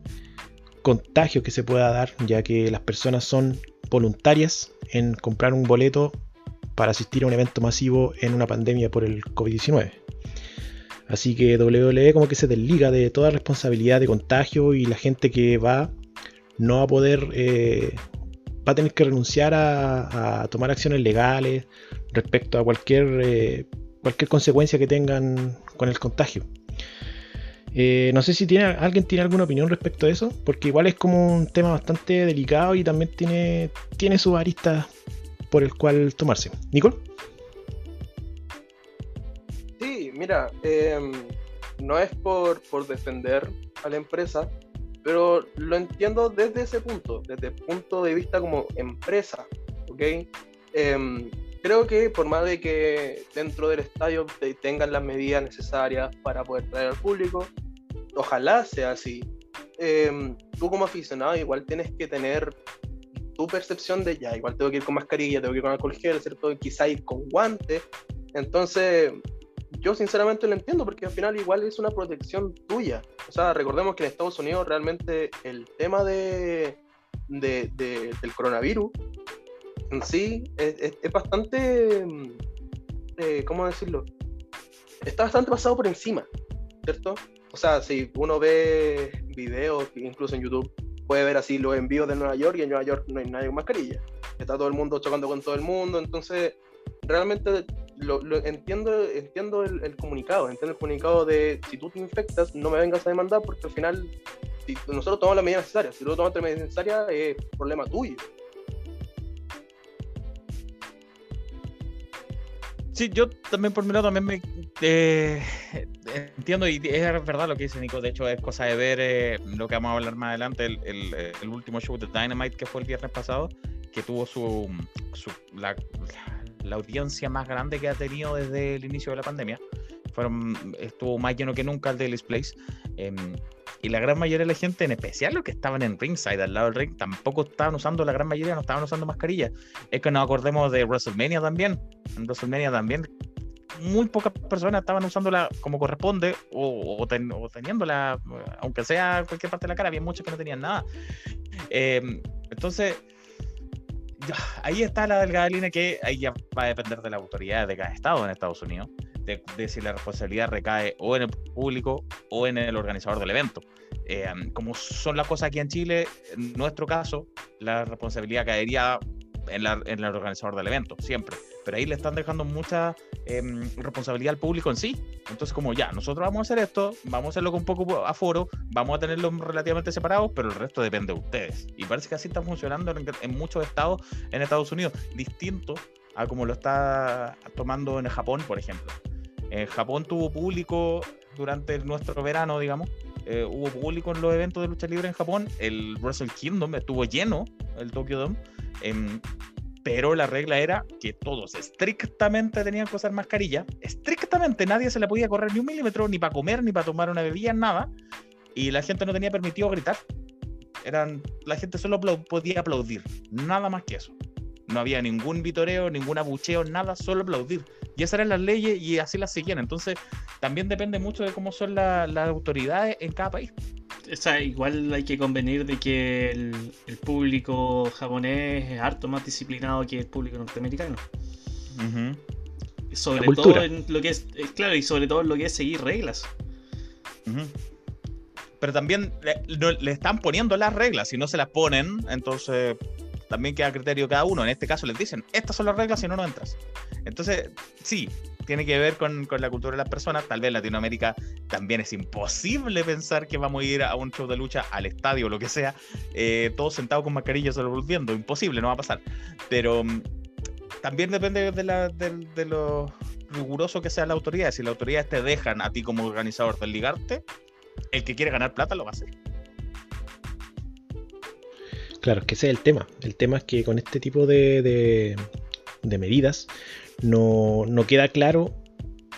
contagio que se pueda dar, ya que las personas son voluntarias en comprar un boleto para asistir a un evento masivo en una pandemia por el COVID-19. Así que WWE como que se desliga de toda responsabilidad de contagio y la gente que va no va a poder, eh, va a tener que renunciar a, tomar acciones legales respecto a cualquier, eh, cualquier consecuencia que tengan con el contagio. Eh, no sé si tiene, alguien tiene alguna opinión respecto a eso, porque igual es como un tema bastante delicado y también tiene, tiene sus aristas por el cual tomarse. Nicole. Sí, mira, em, no es por, por defender a la empresa, pero lo entiendo desde ese punto, desde el punto de vista como empresa, ¿ok? Em, creo que por más de que dentro del estadio te- tengan las medidas necesarias para poder traer al público, ojalá sea así. Em, tú como aficionado igual tienes que tener tu percepción de ya, igual tengo que ir con mascarilla, tengo que ir con alcohol gel, ¿cierto? Quizá ir con guantes. Entonces, yo sinceramente lo entiendo porque al final igual es una protección tuya. O sea, recordemos que en Estados Unidos realmente el tema de, de- de- del coronavirus en sí es bastante, mm, eh, ¿cómo decirlo? Está bastante pasado por encima, ¿cierto? O sea, si uno ve videos, incluso en YouTube, puede ver así los envíos de Nueva York y en Nueva York no hay nadie con mascarilla. Está todo el mundo chocando con todo el mundo, entonces realmente entiendo, entiendo el, comunicado, entiendo el comunicado de si tú te infectas, no me vengas a demandar porque al final nosotros tomamos las medidas necesarias, si tú tomas las medidas necesarias es problema tuyo. Sí, yo también por mi lado también me eh, entiendo y es verdad lo que dice Nico. De hecho, es cosa de ver eh, lo que vamos a hablar más adelante, el, el- el último show de Dynamite que fue el viernes pasado, que tuvo su, su- la, la audiencia más grande que ha tenido desde el inicio de la pandemia. Fueron, estuvo más lleno que nunca el Daily's Place. em, y la gran mayoría de la gente, en especial los que estaban en ringside, al lado del ring, tampoco estaban usando, la gran mayoría no estaban usando mascarilla. Es que nos acordemos de WrestleMania también. En WrestleMania también muy pocas personas estaban usándola como corresponde o, o ten- teniéndola, aunque sea cualquier parte de la cara, había muchos que no tenían nada. Eh, entonces, ahí está la delgada línea que ahí ya va a depender de la autoridad de cada estado en Estados Unidos, de, de si la responsabilidad recae o en el público o en el organizador del evento. Eh, como son las cosas aquí en Chile, en nuestro caso, la responsabilidad caería en, la- en el organizador del evento, siempre. Pero ahí le están dejando mucha em, responsabilidad al público en sí. Entonces, como ya, nosotros vamos a hacer esto, vamos a hacerlo con poco aforo, vamos a tenerlos relativamente separados, pero el resto depende de ustedes. Y parece que así está funcionando en, en muchos estados en Estados Unidos, distinto a como lo está tomando en Japón, por ejemplo. En Japón tuvo público durante nuestro verano, digamos. eh, hubo público en los eventos de lucha libre en Japón. El Wrestle Kingdom estuvo lleno, el Tokyo Dome. em, pero la regla era que todos estrictamente tenían que usar mascarilla. Estrictamente nadie se le podía correr ni un milímetro, ni para comer, ni para tomar una bebida, nada. Y la gente no tenía permitido gritar. Eran, la gente solo podía aplaudir, nada más que eso. No había ningún vitoreo, ningún abucheo, nada, solo aplaudir. Y esas eran las leyes y así las seguían. Entonces, también depende mucho de cómo son la- las autoridades en cada país. O sea, igual hay que convenir de que el, el público japonés es harto más disciplinado que el público norteamericano. Sobre todo en lo que es, eh, claro, y sobre todo en lo que es seguir reglas. Pero también le, le están poniendo las reglas. Si no se las ponen, entonces también queda a criterio cada uno. En este caso les dicen, estas son las reglas, si no, no entras. Entonces, sí, tiene que ver con, con la cultura de las personas. Tal vez en Latinoamérica también es imposible pensar que vamos a ir a un show de lucha, al estadio o lo que sea, eh, todos sentados con mascarillas solo volviendo. Imposible, no va a pasar. Pero mm, también depende de, la, de, de lo riguroso que sea la autoridad. Si las autoridades te dejan a ti como organizador desligarte, el que quiere ganar plata lo va a hacer. Claro, que ese es el tema. El tema es que con este tipo de, de- medidas no, no queda claro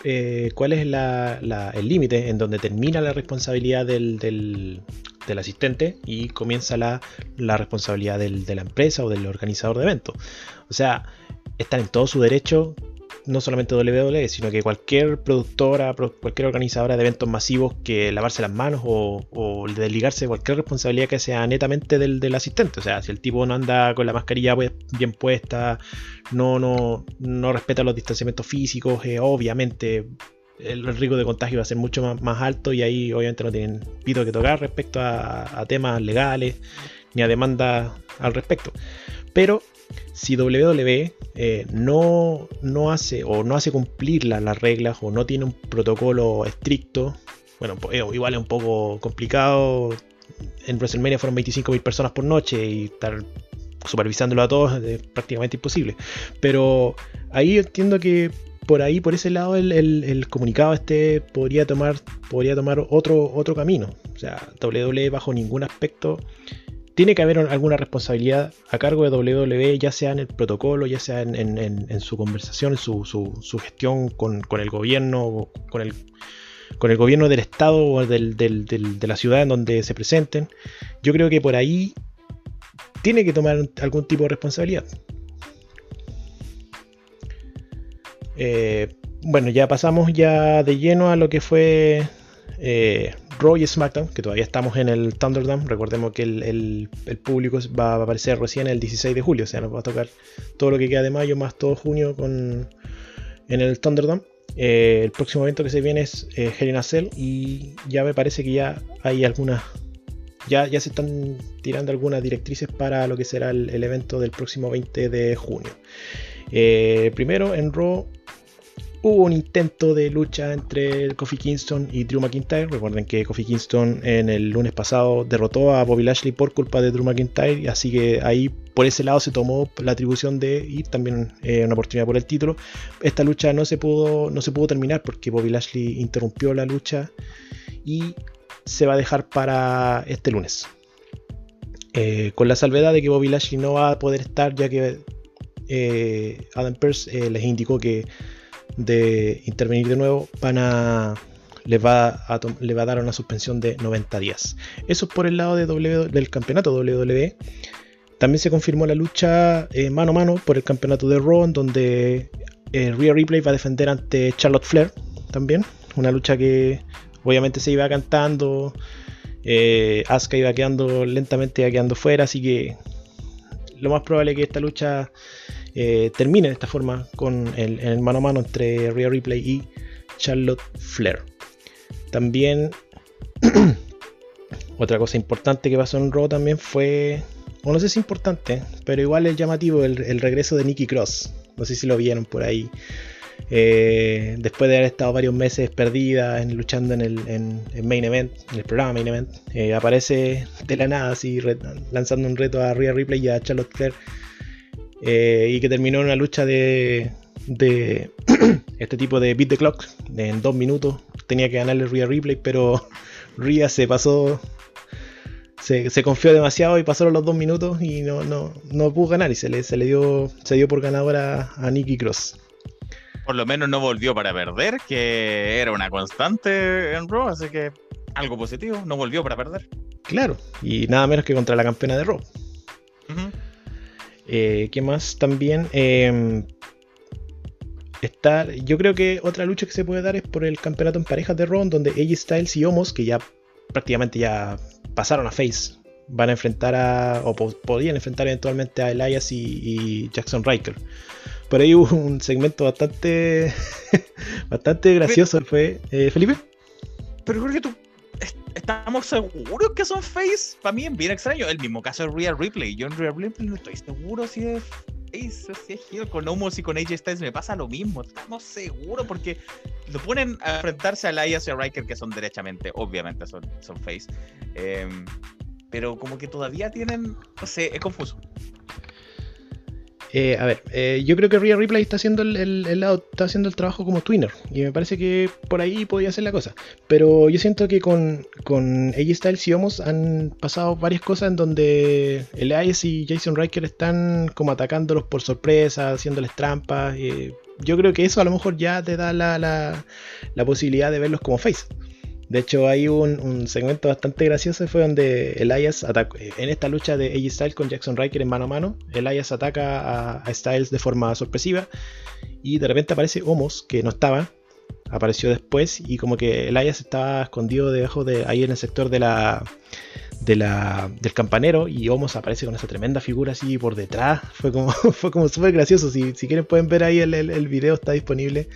eh, cuál es el límite en donde termina la responsabilidad del, del- del asistente y comienza la, la responsabilidad del- de la empresa o del organizador de eventos. O sea, están en todo su derecho, no solamente WWE, sino que cualquier productora, pro- cualquier organizadora de eventos masivos que lavarse las manos o, o desligarse de cualquier responsabilidad que sea netamente del, del asistente. O sea, si el tipo no anda con la mascarilla bien puesta, no, no, no respeta los distanciamientos físicos, eh, obviamente el riesgo de contagio va a ser mucho más, más alto y ahí obviamente no tienen pito que tocar respecto a, a temas legales ni a demandas al respecto. Pero si WWE eh, no, no hace o no hace cumplir la- las reglas o no tiene un protocolo estricto, bueno, pues, eh, igual es un poco complicado. En WrestleMania fueron 25.000 personas por noche y estar supervisándolo a todos es prácticamente imposible. Pero ahí entiendo que por ahí, por ese lado, el comunicado este podría tomar, podría tomar otro, otro camino. O sea, WWE bajo ningún aspecto tiene que haber alguna responsabilidad a cargo de WWE, ya sea en el protocolo, ya sea en, su conversación, en su, gestión con, el gobierno, con el, gobierno del estado o de la ciudad en donde se presenten. Yo creo que por ahí tiene que tomar algún tipo de responsabilidad. Eh, bueno, ya pasamos ya de lleno a lo que fue eh, Raw y SmackDown, que todavía estamos en el Thunderdome. Recordemos que el, público va a aparecer recién el 16 de julio, o sea, nos va a tocar todo lo que queda de mayo más todo junio con, en el Thunderdome. Eh, el próximo evento que se viene es eh, Hell in a Cell y ya me parece que ya hay algunas ya, ya se están tirando algunas directrices para lo que será el, el evento del próximo 20 de junio. Eh, primero en Raw hubo un intento de lucha entre Kofi Kingston y Drew McIntyre. Recuerden que Kofi Kingston en el lunes pasado derrotó a Bobby Lashley por culpa de Drew McIntyre, así que ahí por ese lado se tomó la atribución de y también eh, una oportunidad por el título. Esta lucha no se pudo no se pudo terminar porque Bobby Lashley interrumpió la lucha y se va a dejar para este lunes. Eh, con la salvedad de que Bobby Lashley no va a poder estar ya que eh, Adam Pearce eh, les indicó que de intervenir de nuevo van a les va a, tom- le va a dar una suspensión de 90 días. Eso es por el lado de del campeonato WWE. También se confirmó la lucha eh, mano a mano por el campeonato de Raw, en donde eh, Rhea Ripley va a defender ante Charlotte Flair también. Una lucha que obviamente se iba cantando. Eh, Asuka iba quedando lentamente, quedando fuera, así que lo más probable es que esta lucha eh, termine de esta forma con el, el mano a mano entre Rhea Ripley y Charlotte Flair. También otra cosa importante que pasó en Raw también fue, o no sé si importante, pero igual es llamativo el, regreso de Nikki Cross. No sé si lo vieron por ahí. Eh, después de haber estado varios meses perdida luchando en el Main Event, en el programa Main Event, eh, aparece de la nada así lanzando un reto a Rhea Ripley y a Charlotte Flair eh, y que terminó en una lucha de, de este tipo de beat the clock en dos minutos tenía que ganarle Rhea Ripley pero Rhea se pasó se, se confió demasiado y pasaron los dos minutos y no, no, no pudo ganar y se le, se le dio se dio por ganadora a Nikki Cross Por lo menos no volvió para perder, que era una constante en Raw, así que algo positivo, no volvió para perder. claro y nada menos que contra la campeona de Raw. Eh, ¿Qué más también? Eh, yo creo que otra lucha que se puede dar es por el campeonato en parejas de Raw, donde AJ Styles y Omos, que ya prácticamente ya pasaron a Face, van a enfrentar a, o po- podían enfrentar eventualmente a Elias y, Jackson Riker. Por ahí hubo un segmento bastante, bastante gracioso. Fue eh, Felipe. Pero que tú. Est- ¿Estamos seguros que son face? Para mí es bien extraño. El mismo caso de Rhea Ripley. Yo en Rhea Ripley no estoy seguro si es face o si es heel. Con Omos y con AJ Styles me pasa lo mismo. Estamos seguros porque lo ponen a enfrentarse a Elias y a Riker, que son derechamente, obviamente son, son face. Em, pero como que todavía tienen. No sé, es confuso. Eh, a ver, eh, yo creo que Rhea Ripley está haciendo el, lado, está haciendo el trabajo como twinner. Y me parece que por ahí podía ser la cosa. Pero yo siento que con, con AJ Styles y Homos han pasado varias cosas en donde Elias y Jason Riker están como atacándolos por sorpresa, haciéndoles trampas. eh, yo creo que eso a lo mejor ya te da la- la posibilidad de verlos como face. De hecho, hay un, segmento bastante gracioso fue donde Elias en esta lucha de AJ Styles con Jackson Riker en mano a mano, Elias ataca a, Styles de forma sorpresiva y de repente aparece Homos, que no estaba, apareció después y como que Elias estaba escondido debajo de ahí en el sector de la, de la del campanero y Homos aparece con esa tremenda figura así por detrás. Fue como, fue como súper gracioso. Si, si quieren pueden ver ahí el- el video, está disponible.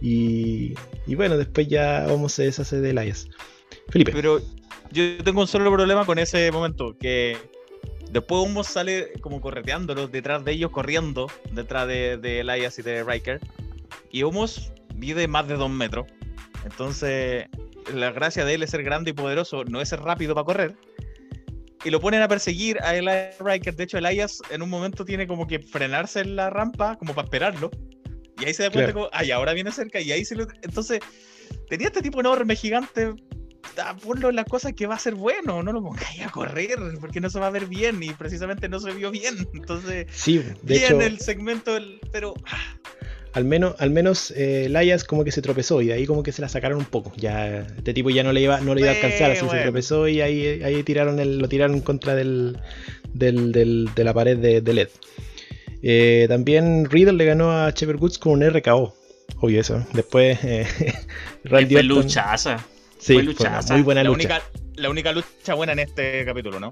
Y, bueno, después ya Homos se deshace de Elias. Felipe. Pero yo tengo un solo problema con ese momento, que después Humo sale como correteándolos detrás de ellos, corriendo detrás de, de Elias y de Riker. Y Humos mide más de dos metros. Entonces, la gracia de él es ser grande y poderoso, no es ser rápido para correr. Y lo ponen a perseguir a Elias Riker. De hecho, Elias en un momento tiene como que frenarse en la rampa, como para esperarlo. Y ahí se da cuenta Claro. como, ay, ahora viene cerca. Y ahí se lo... Entonces, tenía este tipo enorme, gigante, ah, ponlo en las cosas que va a ser bueno, no lo pongáis a correr, porque no se va a ver bien y precisamente no se vio bien. Entonces, Sí, de bien hecho, el segmento, del- pero ah, al menos, al menos eh, Elias como que se tropezó y de ahí como que se la sacaron un poco. Ya este tipo ya no le iba, no le iba a alcanzar, así se Bueno. tropezó y ahí, ahí tiraron el, lo tiraron contra del, del- del- de la pared de, de LED. Eh, también Riddle le ganó a Chever Woods con un RKO. Obvio eso. Después eh, Randy Fue Orton- luchaza. Sí, fue luchaza. muy buena La lucha. única, la única lucha buena en este capítulo, ¿no?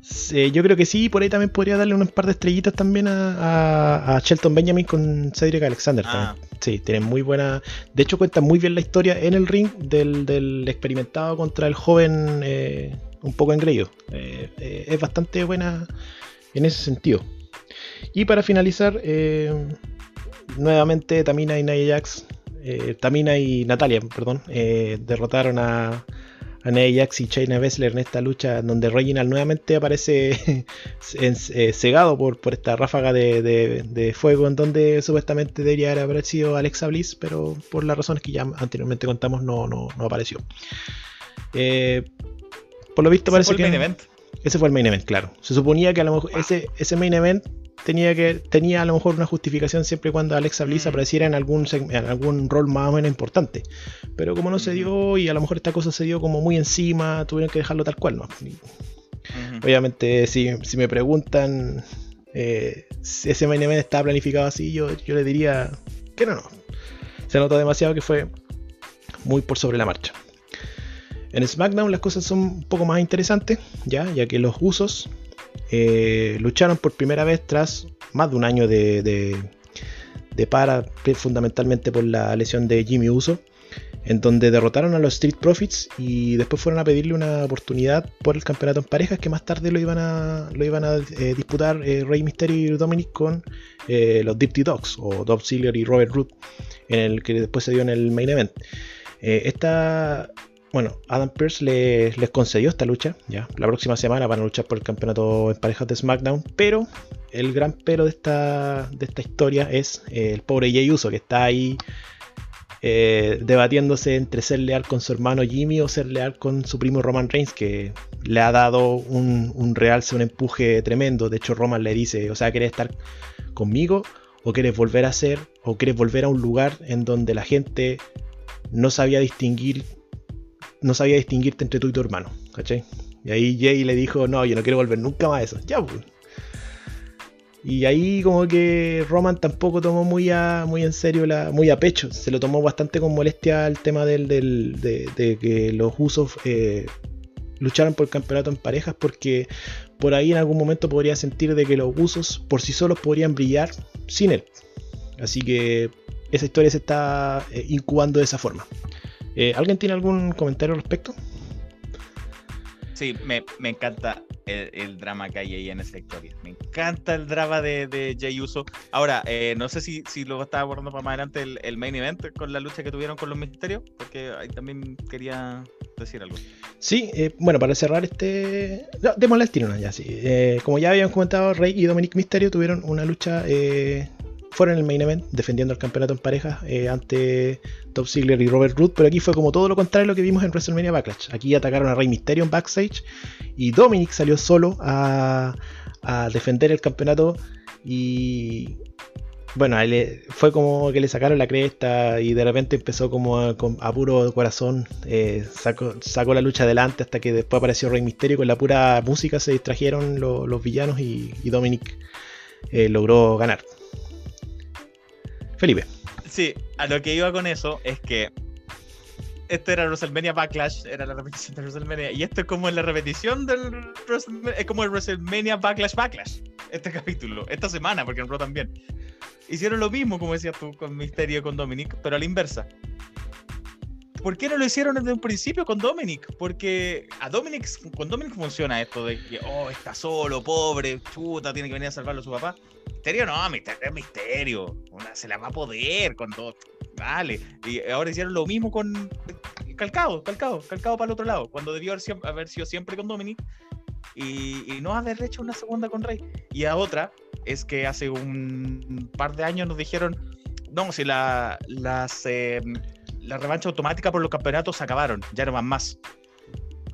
Sí, yo creo que sí, por ahí también podría darle un par de estrellitas también a, a- a Shelton Benjamin con Cedric Alexander. Ah. también. Sí, tienen muy buena. De hecho, cuenta muy bien la historia en el ring del, del experimentado contra el joven eh, un poco engreído. Eh, eh, es bastante buena en ese sentido. Y para finalizar, eh, nuevamente Tamina y Nia Jax, eh, Tamina y Natalia, perdón, eh, derrotaron a, a Nia Jax y Shayna Baszler en esta lucha donde Reginald nuevamente aparece eh, cegado por, por esta ráfaga de, de- de fuego en donde supuestamente debería haber sido Alexa Bliss, pero por las razones que ya anteriormente contamos no, no, no apareció. Eh, por lo visto Ese parece fue el que... main event. Ese fue el main event, claro. Se suponía que a lo mejor ese, ese main event tenía que tenía a lo mejor una justificación siempre cuando Alexa Bliss Mm. apareciera en algún en algún rol más o menos importante. Pero como no se Ujú. dio y a lo mejor esta cosa se dio como muy encima, tuvieron que dejarlo tal cual, ¿no? Y obviamente si, si me preguntan eh, si ese main event estaba planificado así, yo, yo le diría que no, no. Se notó demasiado que fue muy por sobre la marcha. En SmackDown las cosas son un poco más interesantes, ya, ya que los usos eh, lucharon por primera vez tras más de un año de, de, para, fundamentalmente por la lesión de Jimmy Uso, en donde derrotaron a los Street Profits y después fueron a pedirle una oportunidad por el campeonato en parejas que más tarde lo iban a, lo iban a eh, disputar eh, Rey Mysterio y Dominic con los Dirty Dogs o Dolph Ziggler y Robert Root, en el que después se dio en el main event. Esta bueno, Adam Pearce le- les concedió esta lucha, ya. La próxima semana van a luchar por el campeonato en parejas de SmackDown, pero el gran pero de esta, de esta historia es eh, el pobre Jey Uso, que está ahí eh, debatiéndose entre ser leal con su hermano Jimmy o ser leal con su primo Roman Reigns, que le ha dado un, un realce, un empuje tremendo. De hecho, Roman le dice, o sea, ¿quieres estar conmigo o quieres volver a ser, o quieres volver a un lugar en donde la gente no sabía distinguir no sabía distinguirte entre tú y tu hermano, ¿cachai? Y ahí Jay le dijo, no, yo no quiero volver nunca más a eso. Ya, pues. Y ahí como que Roman tampoco tomó muy a, muy en serio, muy a pecho. Se lo tomó bastante con molestia el tema del, del- de, de que los usos eh, lucharan por el campeonato en parejas porque por ahí en algún momento podría sentir de que los usos por sí solos podrían brillar sin él. Así que esa historia se está eh, incubando de esa forma. Eh, ¿Alguien tiene algún comentario al respecto? Sí, me, me encanta el, el drama que hay ahí en esa historia. Me encanta el drama de, de Jay Uso. Ahora, eh, no sé si, si lo estaba abordando para más adelante el, el main event con la lucha que tuvieron con los misterios, porque ahí también quería decir algo. Sí, eh, bueno, para cerrar este. No, démosle el tiro, ¿no? ya sí. Eh, como ya habían comentado, Rey y Dominic Mysterio tuvieron una lucha. Fueron en el main event defendiendo el campeonato en parejas ante Top Ziggler y Robert Root, pero aquí fue como todo lo contrario a lo que vimos en WrestleMania Backlash. Aquí atacaron a Rey Mysterio en backstage y Dominic salió solo a, defender el campeonato y bueno, fue como que le sacaron la cresta y de repente empezó como a, puro corazón, eh, sacó, la lucha adelante hasta que después apareció Rey Mysterio con la pura música, se distrajeron lo- los villanos y, y Dominic eh, logró ganar. Felipe. Sí, a lo que iba con eso es que este era WrestleMania Backlash, era la repetición de WrestleMania, y esto es como la repetición del es como el WrestleMania Backlash Backlash, este capítulo, esta semana, porque en Raw también. Hicieron lo mismo, como decías tú, con Misterio, con Dominic, pero a la inversa. ¿Por qué no lo hicieron desde un principio con Dominic? Porque a Dominic, con Dominic funciona esto de que, oh, está solo, pobre, chuta, tiene que venir a salvarlo a su papá. Misterio no, Misterio es Misterio. Una, se la va a poder con todo. Vale. Y ahora hicieron lo mismo con. Calcado, calcado, calcado para el otro lado. Cuando debió haber, sido siempre con Dominic. Y, y no haber hecho una segunda con Rey. Y a otra es que hace un par de años nos dijeron. No, si la, las. eh, la revancha automática por los campeonatos se acabaron. Ya no van más.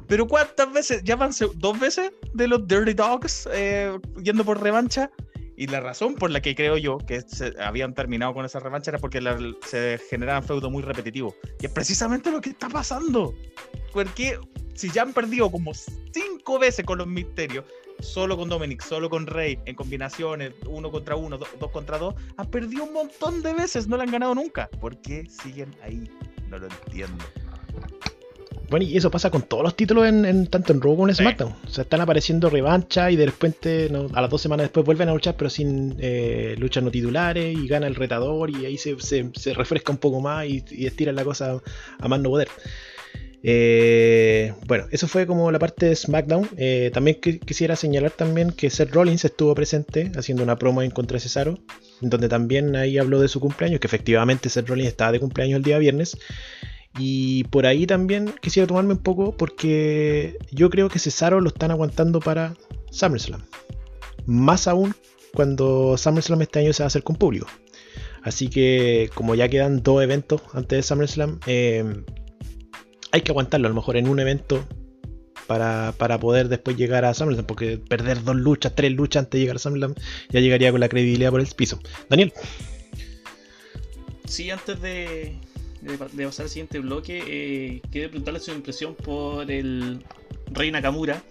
Pero ¿cuántas veces? Ya van dos veces de los Dirty Dogs eh, yendo por revancha. Y la razón por la que creo yo que se habían terminado con esa revancha era porque la- se generaban feudos muy repetitivos. Y es precisamente lo que está pasando. Porque si ya han perdido como cinco veces con los misterios, solo con Dominic, solo con Rey, en combinaciones, uno contra uno, do- dos contra dos, han perdido un montón de veces, no le han ganado nunca. ¿Por qué siguen ahí? No lo entiendo. Bueno, y eso pasa con todos los títulos, en, en- tanto en Raw como en Sí. SmackDown. O sea, están apareciendo revancha y de repente no, a las dos semanas después vuelven a luchar, pero sin eh, luchas no titulares y gana el retador y ahí se, se- se refresca un poco más y, y estiran la cosa a más no poder. Eh, bueno, eso fue como la parte de SmackDown. Eh, también qui- quisiera señalar también que Seth Rollins estuvo presente haciendo una promo en contra de Cesaro, donde también ahí habló de su cumpleaños, que efectivamente Seth Rollins estaba de cumpleaños el día viernes. Y por ahí también quisiera tomarme un poco porque yo creo que Cesaro lo están aguantando para SummerSlam. Más aún cuando SummerSlam este año se va a hacer con público. Así que como ya quedan dos eventos antes de SummerSlam, eh, hay que aguantarlo a lo mejor en un evento para, para poder después llegar a SummerSlam. Porque perder dos luchas, tres luchas antes de llegar a SummerSlam ya llegaría con la credibilidad por el piso. Daniel. Sí, antes de, de, pa- de pasar al siguiente bloque, eh, quiero preguntarle su impresión por el Rey Nakamura.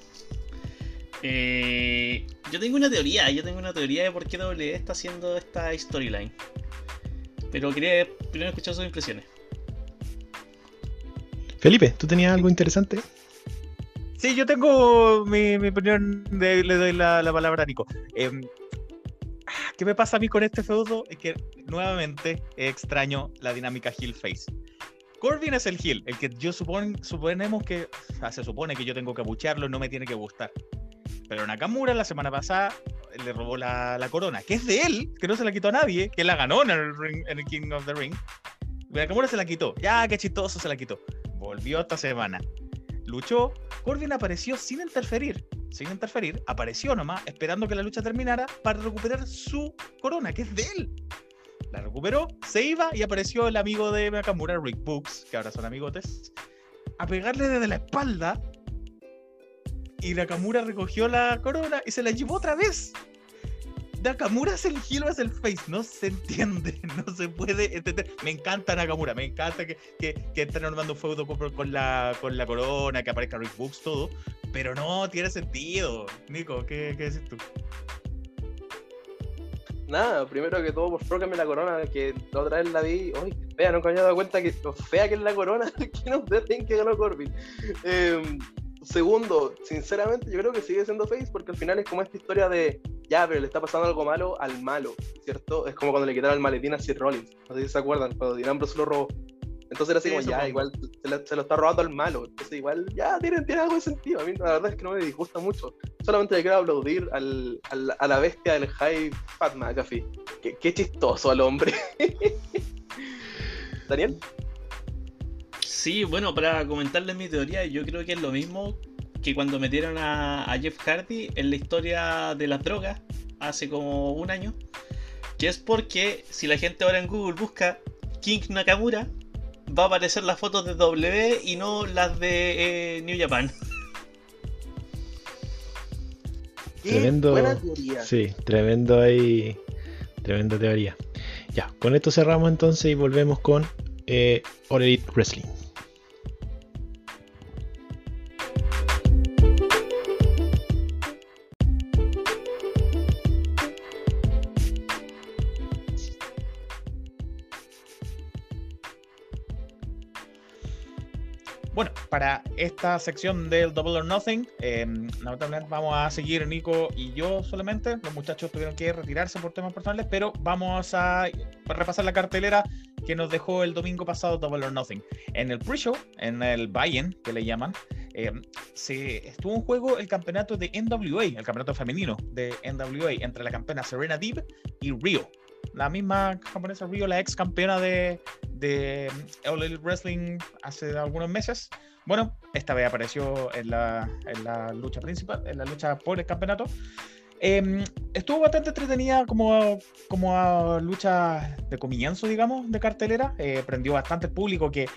Eh, yo tengo una teoría, yo tengo una teoría de por qué WWE está haciendo esta storyline. Pero quería primero escuchar sus impresiones. Felipe, ¿tú tenías algo interesante? Sí, yo tengo mi, mi opinión, de- le doy la, la palabra a Nico. Em, ¿Qué me pasa a mí con este feudo? Es que nuevamente extraño la dinámica heel face. Corbin es el heel, el que yo supon, suponemos que, se supone que yo tengo que abuchearlo, no me tiene que gustar. Pero Nakamura la semana pasada le robó la, la corona, que es de él, que no se la quitó a nadie, que la ganó en el, ring- en el King of the Ring. Nakamura se la quitó, ya qué chistoso se la quitó. Volvió esta semana luchó, Corbin apareció sin interferir, sin interferir, apareció nomás, esperando que la lucha terminara para recuperar su corona, que es de él. La recuperó, se iba y apareció el amigo de Nakamura, Rick Books, que ahora son amigotes, a pegarle desde la espalda. Y Nakamura recogió la corona y se la llevó otra vez. Nakamura es el heel es el face, no se entiende, no se puede entender. Me encanta Nakamura, me encanta que, que, que estén armando un feudo con, la, con la corona, que aparezca Rick Books, todo, pero no tiene sentido. Nico, ¿qué, qué decís tú? Nada, primero que todo, por favor, la corona, que la otra vez la vi. Uy, fea, nunca me había dado cuenta que lo fea que es la corona que no ven que ganó Corbin. Em, segundo, sinceramente, yo creo que sigue siendo face porque al final es como esta historia de ya, pero le está pasando algo malo al malo, ¿cierto? Es como cuando le quitaron el maletín a Seth Rollins. No sé si se acuerdan, cuando Dean Ambrose lo robó. Entonces era así Sí, como, ya, igual se lo, se lo está robando al malo. Entonces, igual, ya, tiene, tiene algo de sentido. A mí la verdad es que no me disgusta mucho. Solamente le quiero aplaudir al, al- a la bestia del High Fat McAfee. Qué, qué chistoso al hombre. Daniel, Sí, bueno, para comentarles mi teoría, yo creo que es lo mismo que cuando metieron a, a Jeff Hardy en la historia de las drogas hace como un año. Que es porque si la gente ahora en Google busca King Nakamura, va a aparecer las fotos de W y no las de eh, New Japan. Tremendo. buena teoría. Sí, tremendo ahí. Tremenda teoría. Ya, con esto cerramos entonces y volvemos con eh, All Elite Wrestling. Bueno, para esta sección del Double or Nothing, lamentablemente vamos a seguir Nico y yo solamente. Los muchachos tuvieron que retirarse por temas personales, pero vamos a repasar la cartelera que nos dejó el domingo pasado Double or Nothing. En el pre-show, en el buy-in, que le llaman, eh, se estuvo en juego el campeonato de NWA, el campeonato femenino de NWA, entre la campeona Serena Deeb y Rio. La misma japonesa Rio, la ex campeona de, de All Elite Wrestling hace algunos meses. Bueno, esta vez apareció en la, en la lucha principal, en la lucha por el campeonato. Eh, estuvo bastante entretenida como, como a lucha de comienzo, digamos, de cartelera. Eh, prendió bastante el público que,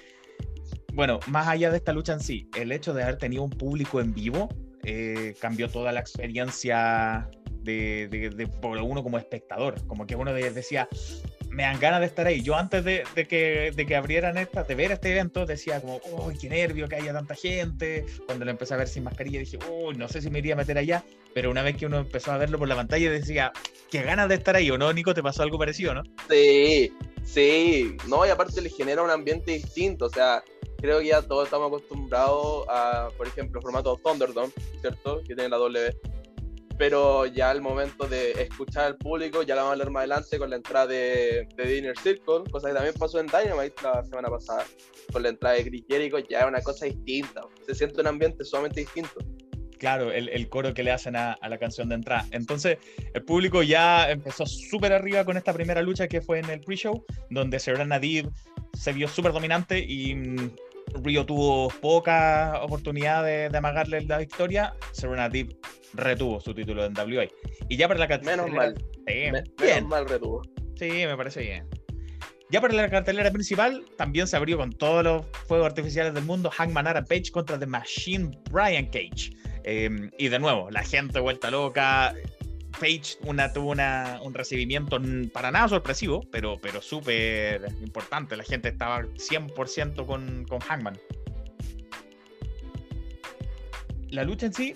bueno, más allá de esta lucha en sí, el hecho de haber tenido un público en vivo eh, cambió toda la experiencia de, de, de- por uno como espectador. Como que uno de- decía, me dan ganas de estar ahí. Yo antes de, de que, de que abrieran esta, de ver este evento, decía como, uy, qué nervio que haya tanta gente. Cuando lo empecé a ver sin mascarilla, dije, uy, no sé si me iría a meter allá. pero una vez que uno empezó a verlo por la pantalla decía, qué ganas de estar ahí, ¿o no, Nico? ¿Te pasó algo parecido, no? Sí, sí. No, y aparte le genera un ambiente distinto. O sea, creo que ya todos estamos acostumbrados a, por ejemplo, el formato Thunderdome, ¿cierto? Que tiene la W. Pero ya al momento de escuchar al público, ya lo vamos a hablar más adelante con la entrada de, de The Inner Circle, cosa que también pasó en Dynamite la semana pasada, con la entrada de Chris Jericho, ya es una cosa distinta. Se siente un ambiente sumamente distinto. Claro, el, el coro que le hacen a, la canción de entrada. Entonces, el público ya empezó súper arriba con esta primera lucha que fue en el pre-show, donde Serena Deeb se vio súper dominante y Rio tuvo poca oportunidad de, amagarle la victoria. Serena Deeb retuvo su título en WA. Y ya para la cartelera. Menos mal. Sí, Me- menos mal retuvo. Sí, me parece bien. Ya para la cartelera principal, también se abrió con todos los fuegos artificiales del mundo Hangman Adam Page contra The Machine Brian Cage. Eh, y de nuevo, la gente vuelta loca. Page una, tuvo un recibimiento para nada sorpresivo, pero, pero súper importante. La gente estaba 100% con, con Hangman. La lucha en sí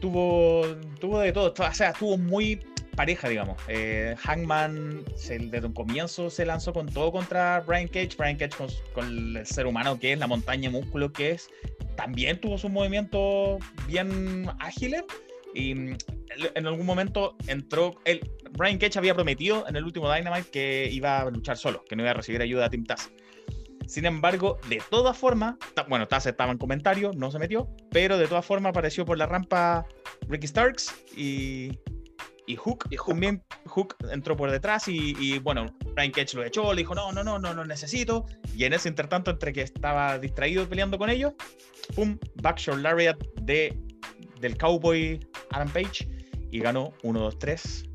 tuvo, tuvo de todo, o sea, estuvo muy pareja, digamos. Eh, Hangman desde un comienzo se lanzó con todo contra Brian Cage. Brian Cage con, con el ser humano que es, la montaña de músculo que es, también tuvo sus movimientos bien ágiles. Y mm, en algún momento entró. El, Brian Cage había prometido en el último Dynamite que iba a luchar solo, que no iba a recibir ayuda de Team Taz. Sin embargo, de todas formas, bueno, Taz estaba en comentario, no se metió, pero de todas formas apareció por la rampa Ricky Starks y, y Hook. Y Hook. También Hook entró por detrás y, y, bueno, Brian Cage lo echó, le dijo, no, no, no, no, no necesito. Y en ese intertanto, entre que estaba distraído peleando con ellos, pum, Backshore Lariat de, del Cowboy Adam Page y ganó 1-2-3.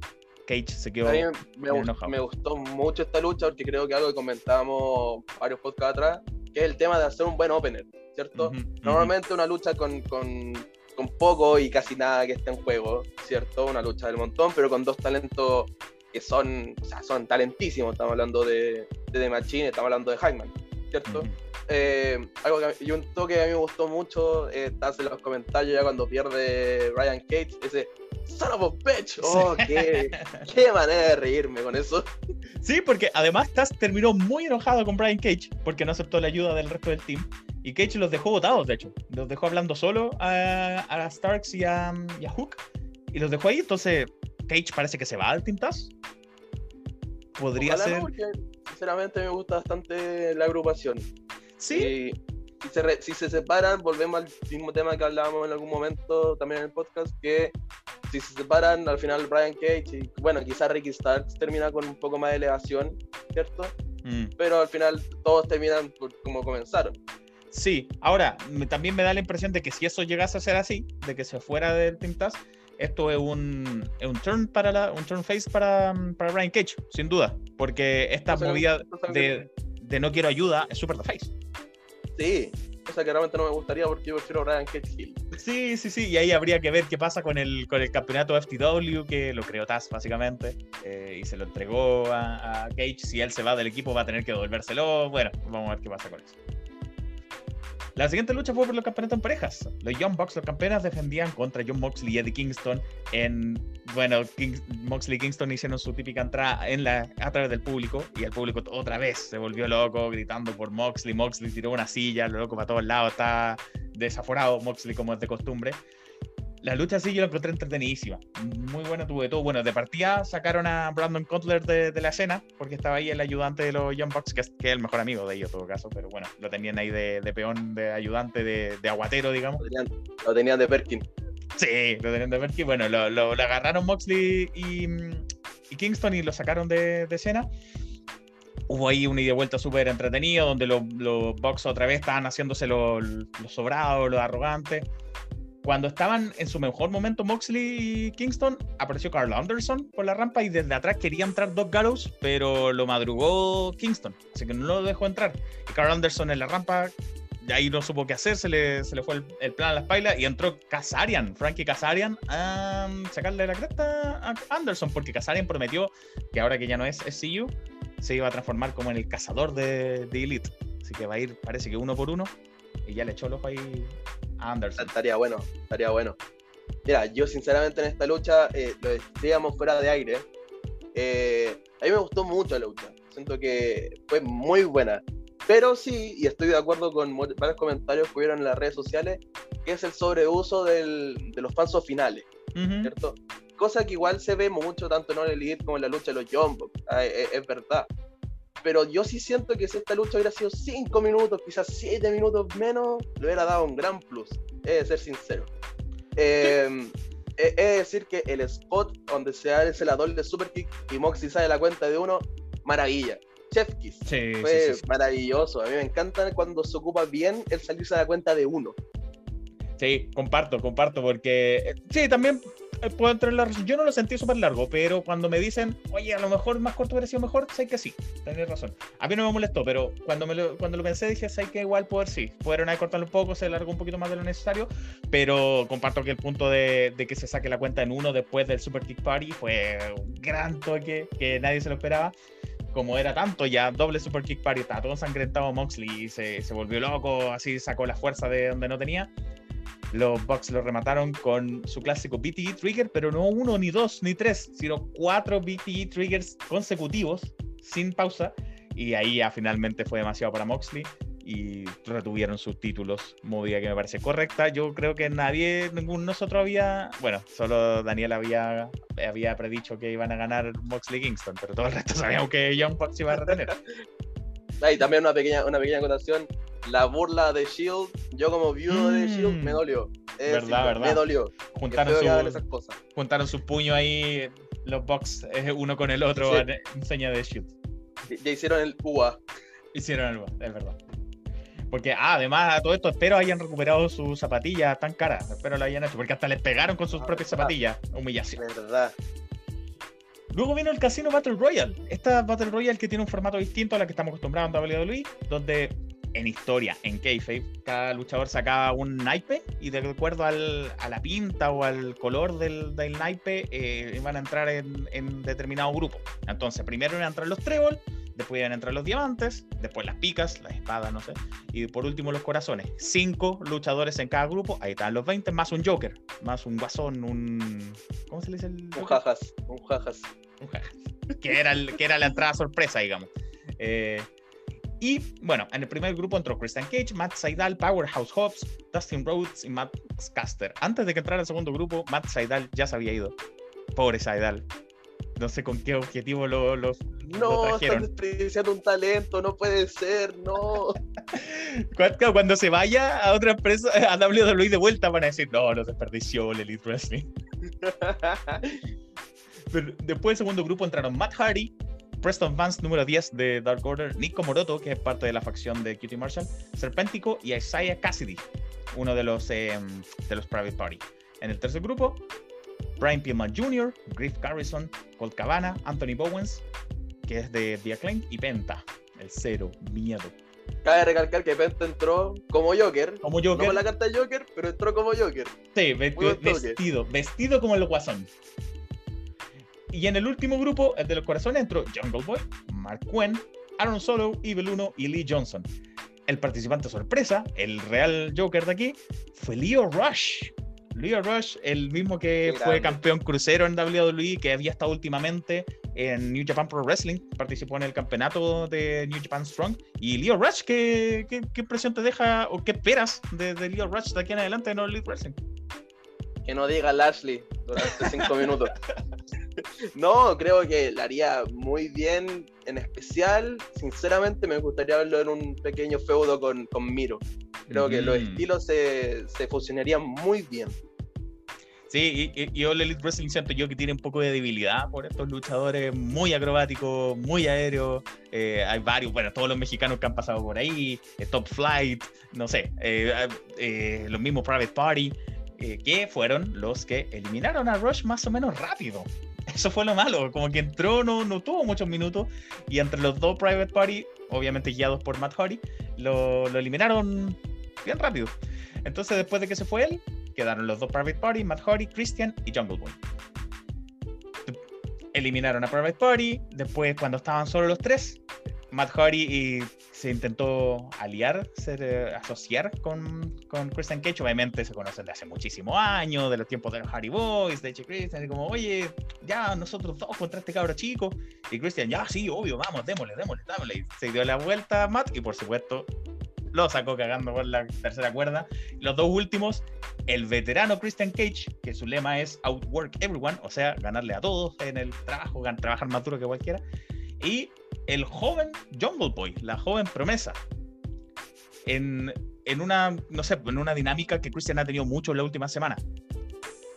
Cage se quedó A mí me, bien gust- enojado. me gustó mucho esta lucha porque creo que algo que comentábamos varios podcasts atrás, que es el tema de hacer un buen opener, ¿cierto? Normalmente una lucha con, con, con poco y casi nada que esté en juego, ¿cierto? Una lucha del montón, pero con dos talentos que son, o sea, son talentísimos. Estamos hablando de, de The Machine, estamos hablando de Hyman, ¿cierto? Eh, algo que, y un toque que a mí me gustó mucho, eh, en los comentarios ya cuando pierde Ryan Cage, ese son of a bitch, oh, qué, qué manera de reírme con eso. Sí, porque además Taz terminó muy enojado con Brian Cage porque no aceptó la ayuda del resto del team. Y Cage los dejó votados, de hecho. Los dejó hablando solo a, a Starks y a, y a Hook. Y los dejó ahí. Entonces, Cage parece que se va al Team Taz. Podría Ojalá ser. no, porque sinceramente me gusta bastante la agrupación. Sí, Y si se, re- si se separan, volvemos al mismo tema que hablábamos en algún momento también en el podcast, que si se separan, al final Brian Cage y bueno, quizás Ricky Starks termina con un poco más de elevación, ¿cierto? Mm, Pero al final todos terminan por como comenzaron. sí. Ahora, también me da la impresión de que si eso llegase a ser así, de que se fuera del Team Taz, esto es un, es un turn para la, un turn face para, para Brian Cage, sin duda. Porque esta movida de, de no quiero ayuda es súper de face. Sí, cosa que realmente no me gustaría porque yo prefiero a Brian Hill. Sí, sí, sí, y ahí habría que ver qué pasa con el, con el campeonato FTW, que lo creó Taz básicamente, eh, y se lo entregó a Cage. Si él se va del equipo va a tener que devolvérselo. Bueno, vamos a ver qué pasa con eso. La siguiente lucha fue por los campeonatos en parejas. Los Young Bucks, los campeones, defendían contra John Moxley y Eddie Kingston en... Bueno, Moxley y Kingston hicieron su típica entrada en la, a través del público y el público otra vez se volvió loco gritando por Moxley. Moxley tiró una silla, lo loco para todos lados, está desaforado Moxley como es de costumbre. La lucha sí yo la encontré entretenidísima. Muy buena, tuve todo. Bueno, de partida sacaron a Brandon Cutler de, de la escena, porque estaba ahí el ayudante de los Young Bucks, que es, que es el mejor amigo de ellos en todo caso, pero bueno, lo tenían ahí de, de peón, de ayudante, de, de aguatero, digamos. Lo tenían, lo tenían de Perkin. Sí, lo tenían de que, bueno, lo, lo- lo agarraron Moxley y, y Kingston y lo sacaron de, de escena. Hubo ahí un ida y vuelta súper entretenido, donde los, los Bucks otra vez estaban haciéndose los los sobrados, los arrogantes. Cuando estaban en su mejor momento Moxley y Kingston, apareció Carl Anderson por la rampa y desde atrás quería entrar Doc Gallows, pero lo madrugó Kingston, así que no lo dejó entrar. Y Carl Anderson en la rampa de ahí no supo qué hacer, se le, se le fue el, plan a la espalda y entró Kazarian, Frankie Kazarian, a sacarle la cresta a Anderson, porque Kazarian prometió que ahora que ya no es SCU, se iba a transformar como en el cazador de, de Elite. Así que va a ir, parece que uno por uno, y ya le echó el ojo ahí Anderson. Estaría bueno, estaría bueno. Mira, yo sinceramente en esta lucha, eh, lo decíamos fuera de aire, eh, a mí me gustó mucho la lucha. Siento que fue muy buena. Pero sí, y estoy de acuerdo con varios comentarios que hubieron en las redes sociales, que es el sobreuso del- de los falsos finales, Ujú. ¿cierto? Cosa que igual se ve mucho tanto en All Elite como en la lucha de los Bucks, ah, es, es verdad. Pero yo sí siento que si esta lucha hubiera sido 5 minutos, quizás 7 minutos menos, le hubiera dado un gran plus, he de ser sincero. Eh, he de decir que el spot donde se da el celador de Superkick y Moxie sale la cuenta de uno, maravilla. Chef Kiss. Sí, sí, Fue sí, sí. maravilloso. A mí me encanta cuando se ocupa bien el salirse a la cuenta de uno. Sí, comparto, comparto, porque eh, sí, también puedo entrar en la razón. Yo no lo sentí súper largo, pero cuando me dicen, oye, a lo mejor más corto hubiera sido mejor, sé que sí, tenés razón. A mí no me molestó, pero cuando, me lo, cuando lo pensé dije, sé que igual poder sí. Pudieron haber cortado un poco, se largó un poquito más de lo necesario, pero comparto que el punto de, de que se saque la cuenta en uno después del Super Kick Party fue un gran toque que nadie se lo esperaba. Como era tanto ya, doble Super Kick Party, estaba todo ensangrentado Moxley y se, se volvió loco, así sacó la fuerza de donde no tenía. Los Bucks lo remataron con su clásico BTE Trigger, pero no uno, ni dos, ni tres, sino cuatro BTE Triggers consecutivos, sin pausa. Y ahí ya finalmente fue demasiado para Moxley y retuvieron sus títulos. Movida que me parece correcta. Yo creo que nadie, ninguno de nosotros había. Bueno, solo Daniel había, había predicho que iban a ganar Moxley Kingston, pero todo el resto sabíamos que Young Bucks iba a retener. Ah, y también una pequeña, una pequeña acotación. La burla de Shield, yo como viudo de Shield, Mm. me dolió. Es Verdad, verdad. Me dolió. Juntaron su, esas cosas. juntaron ahí, los Bucks, eh, uno con el otro, Sí. en en seña de Shield. Ya- hicieron el UA. Hicieron algo, es verdad. Porque, ah, además, a todo esto, espero hayan recuperado sus zapatillas tan caras. Espero lo hayan hecho, porque hasta les pegaron con sus Ah, propias verdad. zapatillas. Humillación. verdad. Luego vino el Casino Battle Royale. Esta Battle Royale que tiene un formato distinto a la que estamos acostumbrados en WWE, donde en historia, en kayfabe, cada luchador sacaba un naipe y de acuerdo al- a la pinta o al color del, del naipe eh, iban a entrar en, en determinado grupo. Entonces, primero iban a entrar los trébol, después iban a entrar los diamantes, después las picas, las espadas, no sé, y por último los corazones. Cinco luchadores en cada grupo, ahí están los 20, más un Joker, más un guasón, un... ¿Cómo se le dice el Un jajas. Un jajas. Que, era el- que era la entrada sorpresa, digamos. Eh, y bueno, en el primer grupo entró Christian Cage, Matt Seidel, Powerhouse Hobbs, Dustin Rhodes y Matt Caster. Antes de que entrara el segundo grupo, Matt Seidel ya se había ido. Pobre Seidel. No sé con qué objetivo lo, lo- lo No, están trajeron. desperdiciando un talento, no puede ser, no. Cuando se vaya a otra empresa, a WWE de vuelta, van a decir: No, lo desperdició el Elite Wrestling. Después del segundo grupo entraron Matt Hardy, Preston Vance número 10 de Dark Order, Nico Moroto, que es parte de la facción de QT Marshall, Serpentico y Isaiah Cassidy, uno de los, eh, de los Private Party. En el tercer grupo, Brian Pillman Jr., Griff Garrison, Colt Cabana, Anthony Bowens, que es de The Acclaim, y Penta, el cero, miedo. Cabe recalcar que Penta entró como Joker. Como No Joker, con la carta de Joker, pero entró como Joker. Sí, vestido, vestido como el guasón. Y en el último grupo, el de los corazones, entró Jungle Boy, Mark Quinn, Aaron Solo, Evil 1 y Lee Johnson. El participante sorpresa, el real Joker de aquí, fue Leo Rush. Leo Rush, el mismo que fue campeón crucero en WWE, que había estado últimamente en New Japan Pro Wrestling, participó en el campeonato de New Japan Strong. Y Leo Rush, ¿qué, qué, qué impresión te deja o qué esperas de, de Leo Rush de aquí en adelante en All Elite Wrestling? Que no diga Lashley durante cinco minutos. No, creo que la haría muy bien. En especial, sinceramente, me gustaría verlo en un pequeño feudo con, con Miro. Creo que los Mm. estilos se, se fusionarían muy bien. Sí, y, y, y All Elite Wrestling siento yo que tiene un poco de debilidad por estos luchadores muy acrobáticos, muy aéreos. Eh, hay varios, bueno, todos los mexicanos que han pasado por ahí, eh, Top Flight, no sé, eh, los mismos Private Party, que fueron los que eliminaron a Rush más o menos rápido. Eso fue lo malo, como que entró, no, no tuvo muchos minutos, y entre los dos Private Party, obviamente guiados por Matt Hardy, lo, lo eliminaron bien rápido. Entonces, después de que se fue él, quedaron los dos Private Party, Matt Hardy, Christian y Jungle Boy. Eliminaron a Private Party, después cuando estaban solo los tres, Matt Hardy y se intentó aliar, ser, eh, asociar con, con Christian Cage. Obviamente se conocen de hace muchísimos años, de los tiempos de los Hardy Boys, de H. Christian, y como, oye, ya nosotros dos contra este cabro chico. Y Christian, ya, sí, obvio, vamos, démosle, démosle, démosle. Y se dio la vuelta a Matt y por supuesto lo sacó cagando por la tercera cuerda. Los dos últimos, el veterano Christian Cage, que su lema es Outwork Everyone, o sea, ganarle a todos en el trabajo, trabajar más duro que cualquiera. Y el joven Jungle Boy, la joven promesa. En, en una, no sé, en una dinámica que Christian ha tenido mucho en la última semana.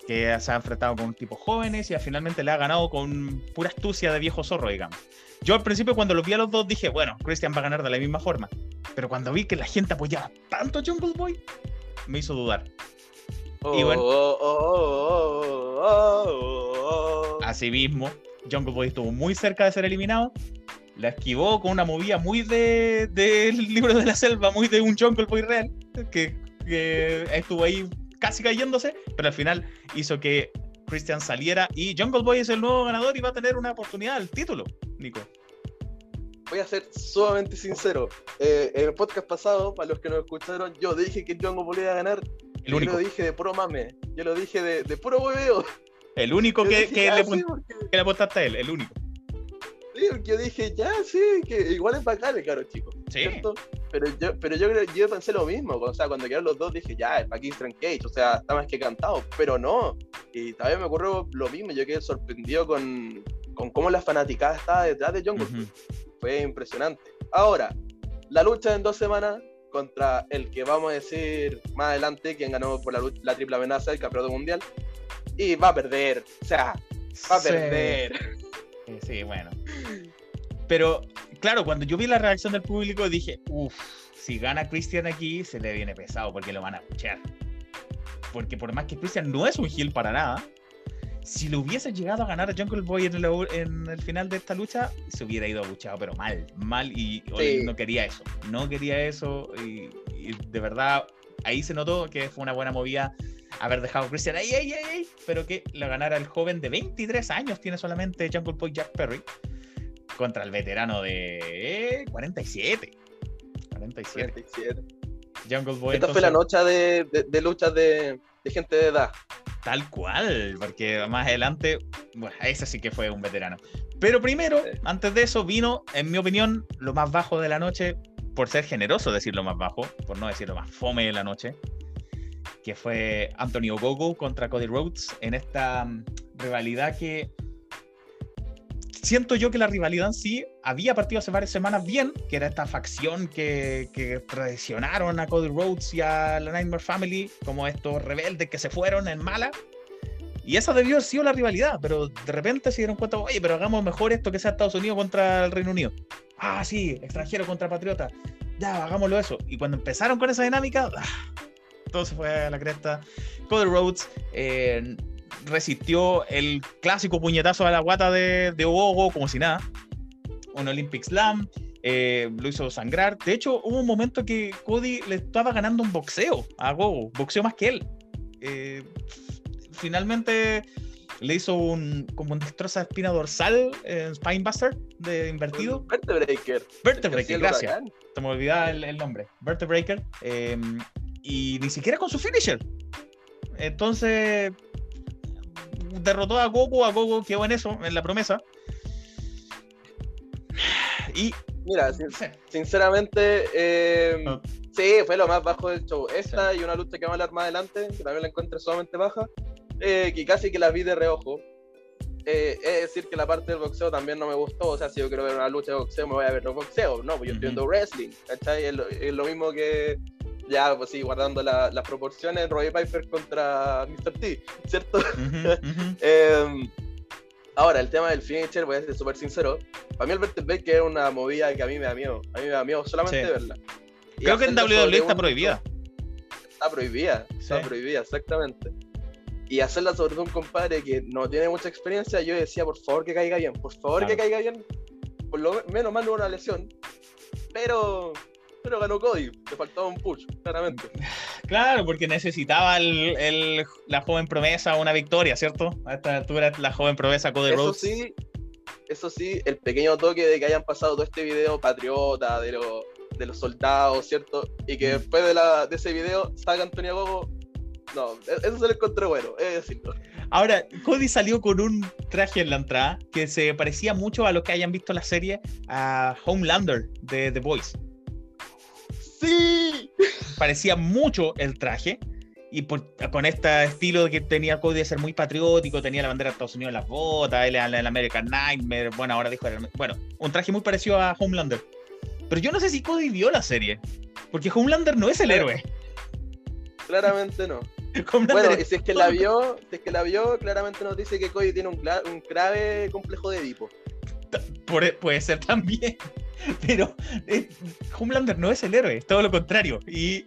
Que se ha enfrentado con tipos jóvenes y finalmente le ha ganado con pura astucia de viejo zorro, digamos. Yo al principio cuando los vi a los dos dije, bueno, Christian va a ganar de la misma forma. Pero cuando vi que la gente apoyaba tanto a Jungle Boy, me hizo dudar. Oh, Y bueno. oh, oh. Así mismo, Jungle Boy estuvo muy cerca de ser eliminado. La esquivó con una movida muy de del libro de la selva, muy de un Jungle Boy real, que, que estuvo ahí casi cayéndose, pero al final hizo que Christian saliera y Jungle Boy es el nuevo ganador y va a tener una oportunidad al título, Nico. Voy a ser sumamente sincero. Eh, en el podcast pasado, para los que no escucharon, yo dije que Jungle Boy iba a ganar. El Yo lo dije de puro mame. Yo lo dije de, de puro hueveo. el único que, dije, que ya, le, sí, pon- porque, que le apostaste a él, el único. Yo dije, ya, sí, que igual es bacán el caro chico. Sí. ¿cierto? Pero yo, pero yo, yo pensé lo mismo. O sea, cuando quedaron los dos dije, ya, es Strand Cage. O sea, está más que cantado. Pero no. Y también me ocurrió lo mismo. Yo quedé sorprendido con, con cómo la fanaticada estaba detrás de Jungle. Ujú. Fue impresionante. Ahora, la lucha en dos semanas contra el que vamos a decir más adelante, quien ganó por la, lu- la triple amenaza, el campeonato mundial. Y va a perder. O sea, va a Sí. perder. Sí, sí, bueno. Pero, claro, cuando yo vi la reacción del público dije, uff, si gana Christian aquí, se le viene pesado porque lo van a escuchar. Porque por más que Christian no es un heel para nada, si lo hubiese llegado a ganar a Jungle Boy en, la- en el final de esta lucha, se hubiera ido abuchado, pero mal, mal, y Sí. no quería eso, no quería eso, y, y de verdad, ahí se notó que fue una buena movida haber dejado a Christian ahí, ahí, ahí, pero que lo ganara el joven de 23 años, tiene solamente Jungle Boy Jack Perry, contra el veterano de 47. 47. 47. Jungle Boy. Esta fue la noche de, de, de luchas de, de gente de edad. Tal cual, porque más adelante, bueno, ese sí que fue un veterano. Pero primero, Sí. antes de eso, vino, en mi opinión, lo más bajo de la noche, por ser generoso decir lo más bajo, por no decir lo más fome de la noche, que fue Anthony Ogogo contra Cody Rhodes en esta mm, rivalidad que siento yo que la rivalidad en sí había partido hace varias semanas bien, que era esta facción que, que traicionaron a Cody Rhodes y a la Nightmare Family, como estos rebeldes que se fueron en mala. Y esa debió haber sido la rivalidad, pero de repente se dieron cuenta, oye, pero hagamos mejor esto que sea Estados Unidos contra el Reino Unido. Ah, sí, extranjero contra patriota. Ya, hagámoslo eso. Y cuando empezaron con esa dinámica, ah, todo se fue a la cresta. Cody Rhodes eh, resistió el clásico puñetazo a la guata de, de Ogogo como si nada. Un Olympic Slam. eh, lo hizo sangrar. De hecho, hubo un momento que Cody le estaba ganando un boxeo a Gogo. Boxeo más que él. Eh, finalmente le hizo un como un destroza espina dorsal en Spinebuster de invertido. Vertebreaker. Vertebreaker, gracias. Se me olvidaba el, el nombre. Vertebreaker. Y ni siquiera con su finisher. Entonces derrotó a Goku, a Goku quedó en eso, en la promesa. Y Mira, sin- sinceramente, eh, Ah. sí, fue lo más bajo del show. Esta y una lucha que vamos a hablar más adelante, que también la encuentro sumamente baja, eh, que casi que la vi de reojo. Eh, es decir, que la parte del boxeo también no me gustó. O sea, si yo quiero ver una lucha de boxeo, me voy a ver los boxeo. No, pues yo estoy viendo wrestling. ¿cachai? Es lo, es lo mismo que, ya, pues sí, guardando la- las proporciones, Roy Piper contra Mr. T, ¿cierto? Eh, ahora, el tema del finisher, voy a ser súper sincero. Para mí el Vertebreaker es una movida que a mí me da miedo. A mí me da miedo solamente Sí. verla. Y Creo que en WWE está prohibida. Está prohibida, está prohibida, exactamente. Y hacerla sobre un compadre que no tiene mucha experiencia, yo decía, por favor que caiga bien, por favor que caiga bien. Por lo menos mal no una lesión. Pero, pero ganó Cody, le faltaba un push, claramente. Claro, porque necesitaba el, el- la joven promesa una victoria, ¿cierto? A esta altura la joven promesa Cody Eso Rhodes. sí, eso sí, el pequeño toque de que hayan pasado todo este video patriota de, los de los soldados, ¿cierto? Y que después de, la, de ese video salga Antonio Gogo, no, e- eso se lo encontré bueno, es decirlo. Ahora, Cody salió con un traje en la entrada que se parecía mucho a lo que hayan visto la serie a Homelander de The Voice. ¡Sí! Parecía mucho el traje. Y por- con este estilo que tenía Cody de ser muy patriótico, tenía la bandera de Estados Unidos en las botas, él era el American Nightmare, bueno, ahora dijo, el- bueno, un traje muy parecido a Homelander. Pero yo no sé si Cody vio la serie, porque Homelander no es el Claro. héroe. Claramente no. Homelander Bueno, y si es que la vio, si es que la vio, claramente nos dice que Cody tiene un, grave complejo de Edipo. Puede ser también. Pero eh, Homelander no es el héroe, es todo lo contrario. Y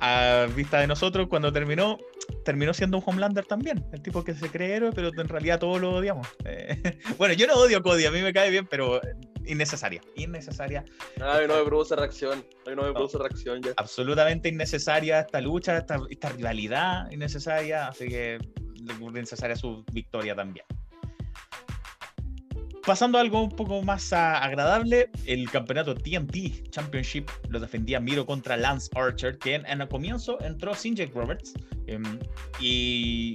a vista de nosotros, cuando terminó, terminó siendo un Homelander también. El tipo que se cree héroe, pero en realidad todos lo odiamos. Eh, bueno, yo no odio a Cody, a mí me cae bien, pero innecesaria. Innecesaria, Ay, no me produce reacción. Ay, no me No. produce reacción ya. absolutamente innecesaria esta lucha, esta, esta rivalidad innecesaria. Así que innecesaria su victoria también. Pasando a algo un poco más agradable, el campeonato TNT Championship lo defendía Miro contra Lance Archer, que en, en el comienzo entró sin Jake Roberts. em, y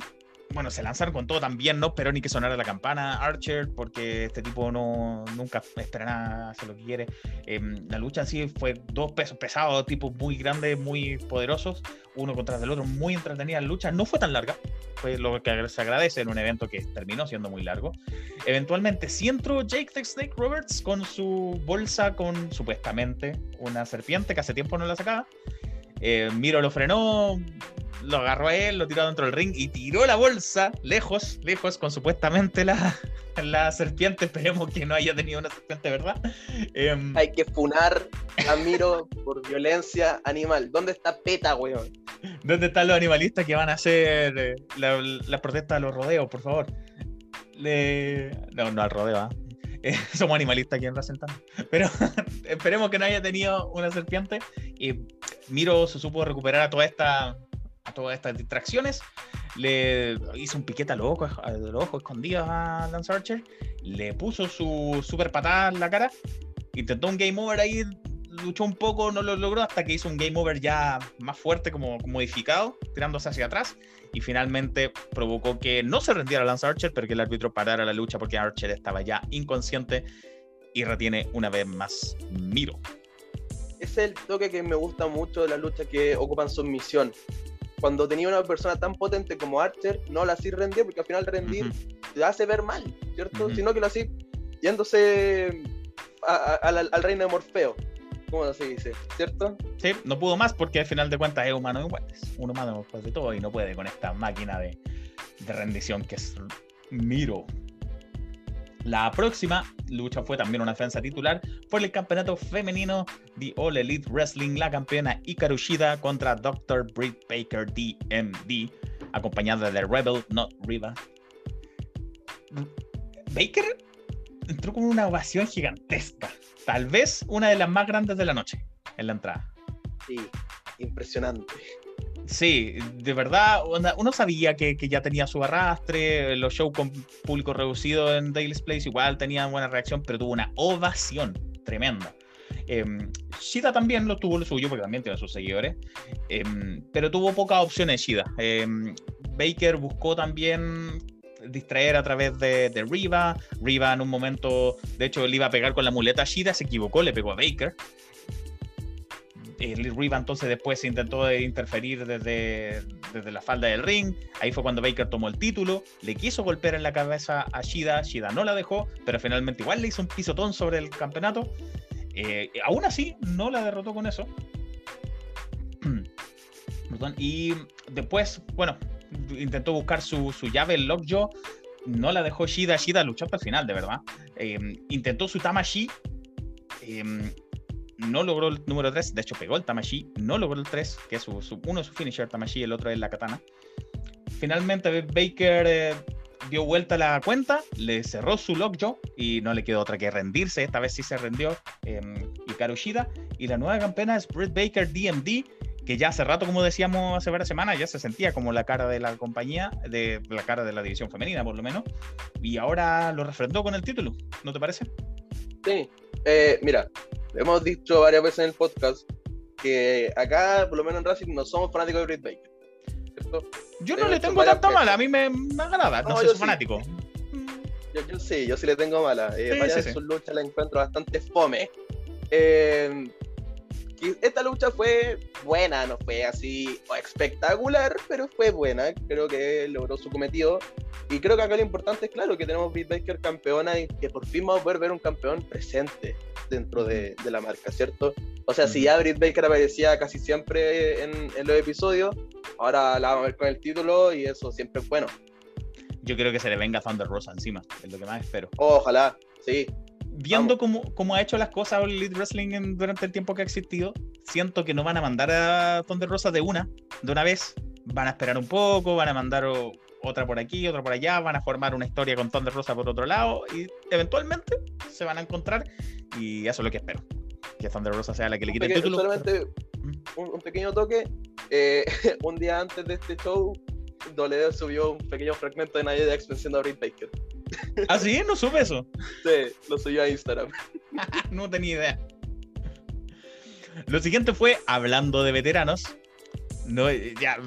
bueno, se lanzaron con todo también, no esperó ni que sonara la campana Archer, porque este tipo no nunca espera nada, lo que quiere. Em, la lucha sí fue dos pesos pesados, tipos muy grandes, muy poderosos, uno contra el otro, muy entretenida la lucha. No fue tan larga, fue lo que se agradece en un evento que terminó siendo muy largo. Eventualmente, sí entró Jake the Snake Roberts con su bolsa con supuestamente una serpiente que hace tiempo no la sacaba. Eh, Miro lo frenó, lo agarró a él, lo tiró dentro del ring y tiró la bolsa lejos, lejos, con supuestamente la, la serpiente. Esperemos que no haya tenido una serpiente, ¿verdad? Em, Hay que funar a Miro por violencia animal. ¿Dónde está PETA, weón? ¿Dónde están los animalistas que van a hacer eh, la, la protesta de los rodeos, por favor? Le- No, no al rodeo, ¿ah? Eh, somos animalistas aquí en Rasentan. Pero esperemos que no haya tenido una serpiente. Y Miro se supo recuperar a toda esta a todas estas distracciones. Le hizo un piquete al ojo, al ojo escondido a Lance Archer. Le puso su super patada en la cara. Intentó un game over ahí. Luchó un poco, no lo logró hasta que hizo un game over ya más fuerte, como modificado, tirándose hacia atrás. Y finalmente provocó que no se rendiera Lance Archer, pero que el árbitro parara la lucha porque Archer estaba ya inconsciente y retiene una vez más Miro. Ese es el toque que me gusta mucho de las luchas que ocupan submisión. Cuando tenía una persona tan potente como Archer, no la así rendir, porque al final rendir Ujú. te hace ver mal, ¿cierto? Sino que lo así yéndose a- a- al, al reino de Morfeo, como se dice, ¿cierto? Sí, no pudo más porque al final de cuentas es humano igual. Es un humano después de todo y no puede con esta máquina de, de rendición que es Miro. La próxima lucha fue también una defensa titular por el campeonato femenino de All Elite Wrestling, la campeona Hikaru Shida contra Dr. Britt Baker DMD, acompañada de Rebel Not Riva. Baker entró con una ovación gigantesca, tal vez una de las más grandes de la noche en la entrada. Sí, impresionante. Sí, de verdad, uno sabía que, que ya tenía su arrastre, los shows con público reducido en Daily's Place igual tenían buena reacción, pero tuvo una ovación tremenda. Em, Shida también lo tuvo lo suyo, porque también tiene sus seguidores, em, pero tuvo pocas opciones Shida. Em, Baker buscó también distraer a través de, de Riva. Riva en un momento, de hecho, le iba a pegar con la muleta a Shida, se equivocó, le pegó a Baker Riva entonces después intentó de interferir desde, desde la falda del ring. Ahí fue cuando Baker tomó el título. Le quiso golpear en la cabeza a Shida. Shida no la dejó, pero finalmente igual le hizo un pisotón sobre el campeonato. Eh, aún así, no la derrotó con eso. Y después, bueno, intentó buscar su, su llave, el Lockjaw. No la dejó Shida. Shida luchó hasta el final, de verdad. Eh, intentó su Tamashi. Eh, no logró el número 3, de hecho pegó el Tamashi, no logró el 3, que es su, uno es su finisher Tamashi, el otro es la katana. Finalmente Baker eh, dio vuelta la cuenta, le cerró su lockjaw y no le quedó otra que rendirse, esta vez sí se rendió eh, Hikaru Shida, y la nueva campeona es Britt Baker DMD que ya hace rato, como decíamos hace varias semanas, ya se sentía como la cara de la compañía, de la cara de la división femenina por lo menos, y ahora lo refrendó con el título, ¿no te parece? Sí, eh, mira, hemos dicho varias veces en el podcast que acá, por lo menos en Racing, no somos fanáticos de Britt Baker. ¿cierto? Yo no Hemos le tengo tanta mala, a mí me, me agrada, no, No, soy sí. fanático. Yo, yo sí, yo sí le tengo mala. Eh, Sí, varias sí, de sus luchas las encuentro bastante fome. Eh, esta lucha fue buena, no fue así espectacular, pero fue buena. Creo que logró su cometido. Y creo que acá lo importante es, claro, que tenemos Britt Baker campeona y que por fin vamos a poder ver un campeón presente dentro de, de la marca, ¿cierto? O sea, si ya Britt Baker aparecía casi siempre en, en los episodios, ahora la vamos a ver con el título y eso siempre es bueno. Yo creo que se le venga Thunder Rosa encima, es lo que más espero. Ojalá, sí. Viendo cómo, cómo ha hecho las cosas All Elite Wrestling en- durante el tiempo que ha existido, siento que no van a mandar a Thunder Rosa de una, de una vez. Van a esperar un poco, van a mandar o- otra por aquí, otra por allá, van a formar una historia con Thunder Rosa por otro lado y eventualmente se van a encontrar y eso es lo que espero. Que Thunder Rosa sea la que le quite el título. solamente un, un pequeño toque. eh, un día antes de este show, Doledo subió un pequeño fragmento de venciendo a Britt Baker. ¿Ah, sí? No supe eso. Sí, lo subió a Instagram. no tenía idea. Lo siguiente fue, hablando de veteranos, no, eh, ya,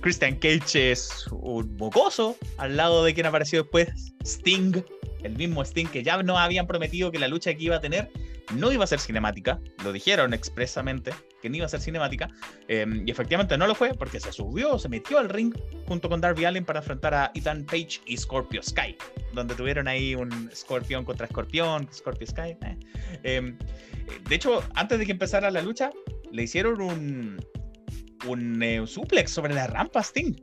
Christian Cage es un mocoso al lado de quien apareció después, Sting, el mismo Sting que ya nos habían prometido que la lucha que iba a tener no iba a ser cinemática, lo dijeron expresamente que no iba a ser cinemática, eh, y efectivamente no lo fue porque se subió, se metió al ring junto con Darby Allin para enfrentar a Ethan Page y Scorpio Sky, donde tuvieron ahí un escorpión contra escorpión, Scorpio Sky. eh. Eh, de hecho, antes de que empezara la lucha, le hicieron un, un eh, suplex sobre la rampa Sting.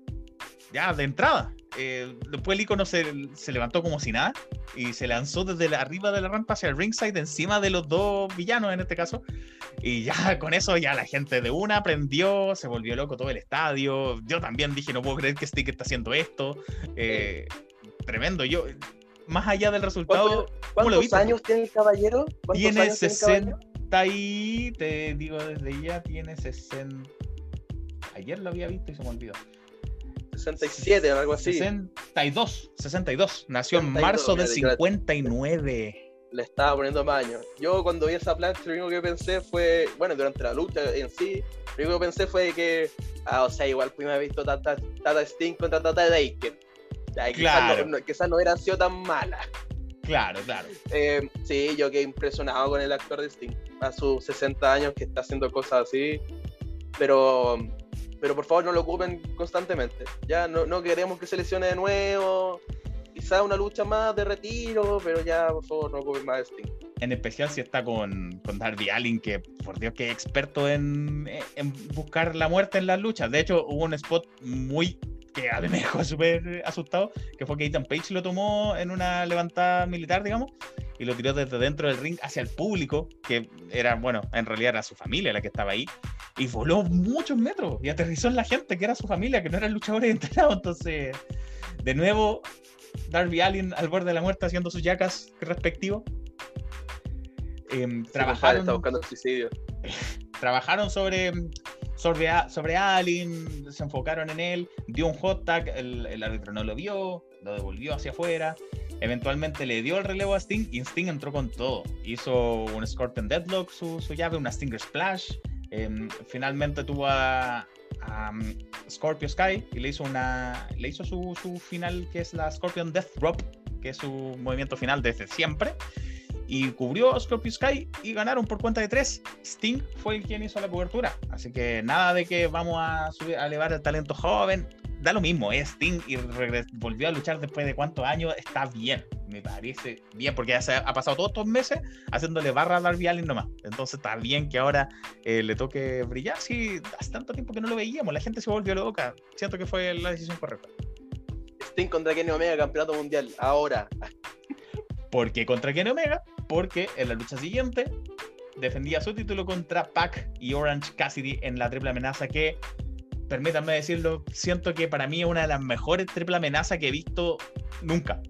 Ya, de entrada. Eh, después el icono se, se levantó como si nada y se lanzó desde la- arriba de la rampa hacia el ringside, encima de los dos villanos en este caso. Y ya con eso, ya la gente de una aprendió, se volvió loco todo el estadio. Yo también dije, no puedo creer que Sting está haciendo esto. Eh, tremendo. Yo, más allá del resultado, ¿cómo lo ¿Cuántos viste? años tiene el caballero? ¿Cuántos Tiene años tiene el caballero? 60 y te digo desde ya tiene 60. Ayer lo había visto y se me olvidó. 67 o algo así. 62, 62. Nació en 62, marzo del mira, 59. Le estaba poniendo maño. Yo cuando vi esa plancha, lo único que pensé fue, bueno, durante la lucha en sí, lo único que pensé fue que, ah, o sea, igual primero he visto Tata, Tata Sting contra Tata quizás Claro. no, no- quizás no hubiera sido tan mala. Claro, claro. Eh, sí, yo quedé impresionado con el actor de Sting. A sus 60 años que está haciendo cosas así. Pero, pero por favor no lo ocupen constantemente. Ya no, no queremos que se lesione de nuevo. Quizás una lucha más de retiro, pero ya por favor no ocupen más Sting. En especial si está con, con Darby Allin, que por Dios que es experto en, en buscar la muerte en las luchas. De hecho, hubo un spot muy que a mí me dejó súper asustado, que fue que Ethan Page lo tomó en una levantada militar, digamos, y lo tiró desde dentro del ring hacia el público, que era, bueno, en realidad era su familia la que estaba ahí, y voló muchos metros y aterrizó en la gente, que era su familia, que no eran luchadores entrenados. Entonces, de nuevo, Darby Allin al borde de la muerte haciendo sus yacas respectivos. Sí, compadre, trabajaron, Está buscando suicidio. trabajaron sobre, sobre, sobre Allen, se enfocaron en él, dio un hot tag, el, el árbitro no lo vio, lo devolvió hacia afuera, eventualmente le dio el relevo a Sting y Sting entró con todo. Hizo un Scorpion Deadlock, su, su llave, una Stinger Splash, em, finalmente tuvo a, a, um, Scorpio Sky y le hizo, una, le hizo su, su final que es la Scorpion Death Drop, que es su movimiento final desde siempre y cubrió a Scorpio Sky y ganaron por cuenta de tres. Sting fue el quien hizo la cobertura. Así que nada de que vamos a, subir, a elevar el talento joven. Da lo mismo, es Sting y volvió a luchar después de cuántos años. Está bien, me parece bien, porque ya se ha pasado todos estos meses haciéndole barra a Darby Allin nomás. Entonces está bien que ahora eh, le toque brillar. Sí, hace tanto tiempo que no lo veíamos, la gente se volvió loca. Siento que fue la decisión correcta. Sting contra Kenny Omega, campeonato mundial. Ahora. ¿Por qué contra Kenny Omega? Porque en la lucha siguiente defendía su título contra Pac y Orange Cassidy en la triple amenaza que, permítanme decirlo, siento que para mí es una de las mejores triple amenazas que he visto nunca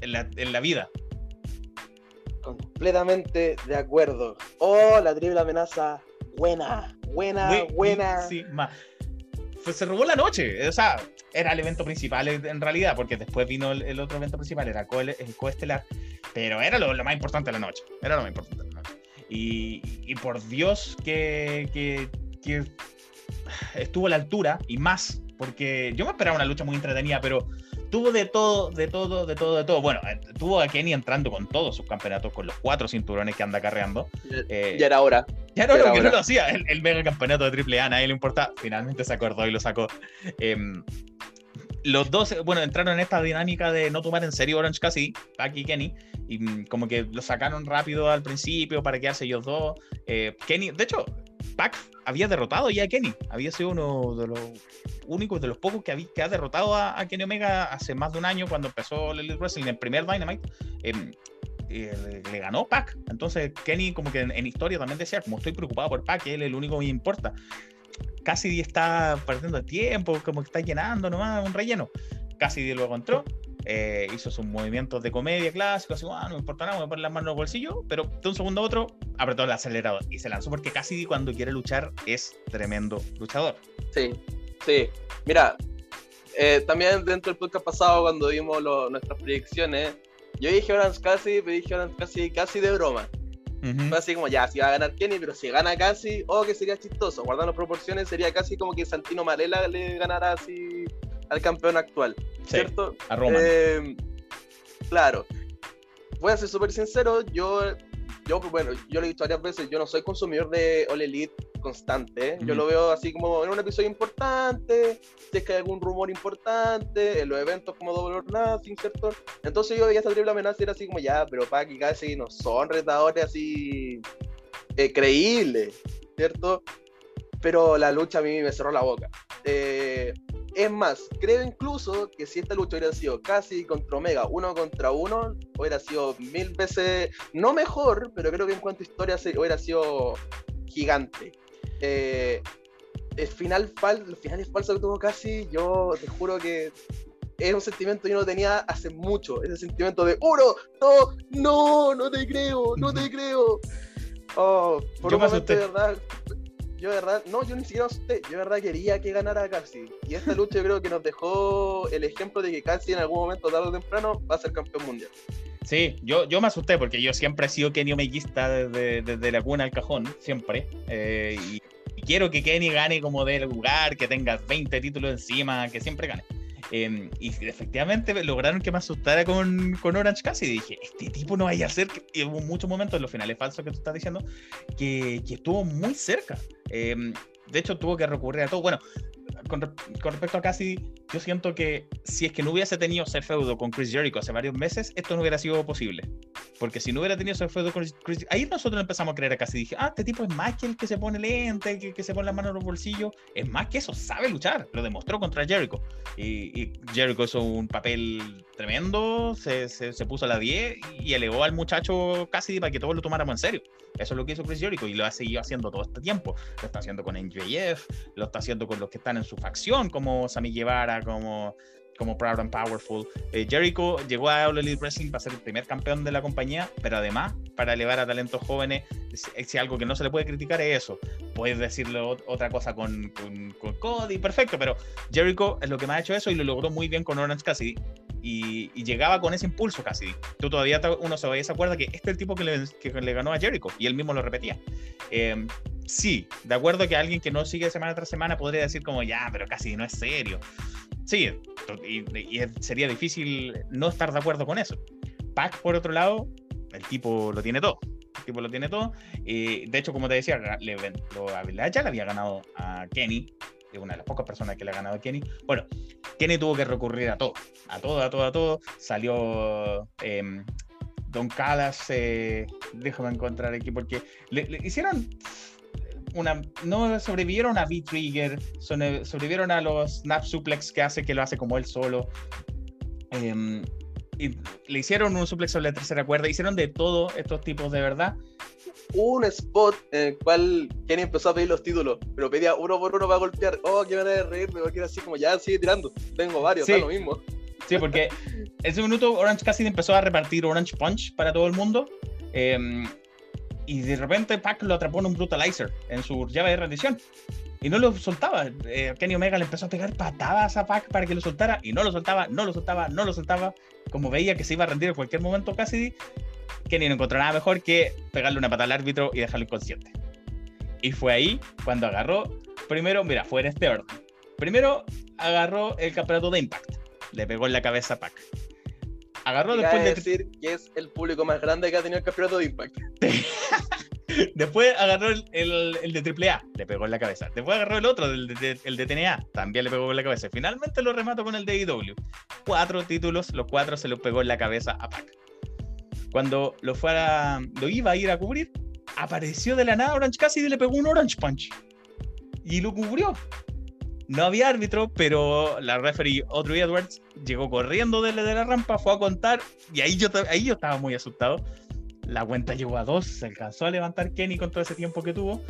en la, en la vida. Completamente de acuerdo. Oh, la triple amenaza. Buena. buena, buena. Buenísima. Pues se robó la noche. O sea, era el evento principal en realidad, porque después vino el, el otro evento principal, era co- el coestelar. Pero era lo, lo más importante de la noche. Era lo más importante de la noche. Y, y por Dios que, que, que estuvo a la altura y más, porque yo me esperaba una lucha muy entretenida, pero tuvo de todo, de todo, de todo, de todo. Bueno, eh, tuvo a Kenny entrando con todos sus campeonatos, con los cuatro cinturones que anda carreando. Eh, Ya era hora. ya no, Pero no, que no lo hacía. El, el mega campeonato de AAA a nadie le importa. Finalmente se acordó y lo sacó. Em, los dos, bueno, entraron en esta dinámica de no tomar en serio Orange Cassidy, Pac y Kenny, y mm, como que lo sacaron rápido al principio para quedarse ellos dos. Eh, Kenny, de hecho, Pac había derrotado ya a Kenny, había sido uno de los únicos, de los pocos que, ha derrotado a, Kenny Omega hace más de un año cuando empezó el Elite Wrestling, el primer Dynamite. em, le, ganó Pac. Entonces Kenny como que en, historia también decía, como estoy preocupado por Pac, él es el único que me importa. Cassidy está perdiendo tiempo, como que está llenando nomás un relleno. Cassidy luego entró, eh, hizo sus movimientos de comedia clásicos, así, ah, no me importa nada, voy a poner las manos en el bolsillo, pero de un segundo a otro apretó el acelerador y se lanzó porque Cassidy cuando quiere luchar es tremendo luchador. Sí, sí. Mira, eh, también dentro del podcast pasado, cuando vimos lo- nuestras predicciones, yo dije Orange Cassidy, pero dije Orange Cassidy casi de broma. Fue así como, ya, si va a ganar Kenny, pero si gana casi, oh, que sería chistoso. Guardando proporciones, sería casi como que Santino Marella le ganara así al campeón actual, Sí, ¿cierto? a Roman. Eh, claro. Voy a ser súper sincero, yo, yo, bueno, yo lo he dicho varias veces, yo no soy consumidor de All Elite constante, ¿eh? yo lo veo así como en un episodio importante, si es que hay algún rumor importante, en los eventos como Double or Nothing, ¿cierto? Entonces yo veía esta triple amenaza y era así como, ya, pero Pac y casi no son retadores así eh, creíbles, ¿cierto? Pero la lucha a mí me cerró la boca. Eh, es más, creo incluso que si esta lucha hubiera sido casi contra Omega, uno contra uno, hubiera sido mil veces, no mejor, pero creo que en cuanto a historia hubiera sido gigante. Eh, el final fal los finales falsos que tuvo casi, yo te juro que es un sentimiento que yo no tenía hace mucho. Ese sentimiento de uno, dos, no, no te creo, no te creo. Oh, por Yo un me momento de verdad, yo de verdad, no, yo ni siquiera asusté, yo de verdad quería que ganara Cassidy. Y esta lucha yo creo que nos dejó el ejemplo de que Cassidy en algún momento, tarde o temprano, va a ser campeón mundial. Sí, yo, yo me asusté porque yo siempre he sido Kenny Omeguista desde, desde la cuna al cajón, siempre. Eh, y, y quiero que Kenny gane como de lugar, que tenga 20 títulos encima, que siempre gane. Eh, y efectivamente lograron que me asustara con, con Orange Cassidy. Dije, este tipo no vaya a ser. que-". Y hubo muchos momentos en los finales falsos que tú estás diciendo que, que estuvo muy cerca. Eh, de hecho, tuvo que recurrir a todo. Bueno, con, con respecto a Cassidy, yo siento que si es que no hubiese tenido ese feudo con Chris Jericho hace varios meses, esto no hubiera sido posible. Porque si no hubiera tenido ese feudo con Chris ahí nosotros empezamos a creer a Cassidy. Dije, ah, este tipo es más que el que se pone lente, que, que se pone las manos en los bolsillos. Es más que eso, sabe luchar. Lo demostró contra Jericho. Y, y Jericho hizo un papel tremendo, se, se, se puso a la 10 y elevó al muchacho Cassidy para que todos lo tomáramos en serio. Eso es lo que hizo Chris Jericho y lo ha seguido haciendo todo este tiempo. Lo está haciendo con NJF, lo está haciendo con los que están en su facción, como Sammy Guevara, como, como Proud and Powerful. Eh, Jericho llegó a All Elite Wrestling para ser el primer campeón de la compañía, pero además para elevar a talentos jóvenes, si, si algo que no se le puede criticar es eso. Puedes decirle ot- otra cosa con, con, con Cody, perfecto, pero Jericho es lo que me ha hecho eso y lo logró muy bien con Orange Cassidy. Y, y llegaba con ese impulso Cassidy. Tú todavía uno se se acuerda que este es el tipo que le, que le ganó a Jericho y él mismo lo repetía. Eh, sí, de acuerdo que alguien que no sigue semana tras semana podría decir como, ya, pero casi no es serio. Sí, y, y sería difícil no estar de acuerdo con eso. Pac, por otro lado, el tipo lo tiene todo. El tipo lo tiene todo. Eh, de hecho, como te decía, le, lo- ya le había ganado a Kenny. Es una de las pocas personas que le ha ganado a Kenny. Bueno, Kenny tuvo que recurrir a todo. A todo, a todo, a todo. Salió em, Don Callas. eh, déjame encontrar aquí porque le, le hicieron una, no sobrevivieron a V-Trigger, son- sobrevivieron a los Snap Suplex que hace, que lo hace como él solo. Em, y le hicieron un suplex sobre la tercera cuerda, hicieron de todo estos tipos de verdad. Hubo un spot en el cual Kenny empezó a pedir los títulos, pero pedía uno por uno para golpear. Oh, qué manera de reírme, porque era así como ya sigue tirando. Tengo varios, Sí. lo mismo. Sí, porque ese minuto Orange Cassidy empezó a repartir Orange Punch para todo el mundo. em, Y de repente Pac lo atrapó en un brutalizer, en su llave de rendición. Y no lo soltaba. Eh, Kenny Omega le empezó a pegar patadas a Pac para que lo soltara. Y no lo soltaba, no lo soltaba, no lo soltaba. Como veía que se iba a rendir en cualquier momento casi, Kenny no encontró nada mejor que pegarle una patada al árbitro y dejarlo inconsciente. Y fue ahí cuando agarró, primero, mira, fue en este orden. Primero agarró el campeonato de Impact. Le pegó en la cabeza a Pac. Agarró después de... decir que es el público más grande que ha tenido el campeonato de Impact. Después agarró el, el, el de AAA, le pegó en la cabeza. Después agarró el otro, el de, el de TNA, también le pegó en la cabeza. Finalmente lo remató con el de IW. Cuatro títulos, los cuatro se los pegó en la cabeza a Pac. Cuando lo, fuera, lo iba a ir a cubrir, apareció de la nada Orange Cassidy y le pegó un Orange Punch. Y lo cubrió. No había árbitro, pero la referee Audrey Edwards llegó corriendo desde de la rampa, fue a contar, y ahí yo, ahí yo estaba muy asustado. La cuenta llegó a dos, se alcanzó a levantar Kenny con todo ese tiempo que tuvo,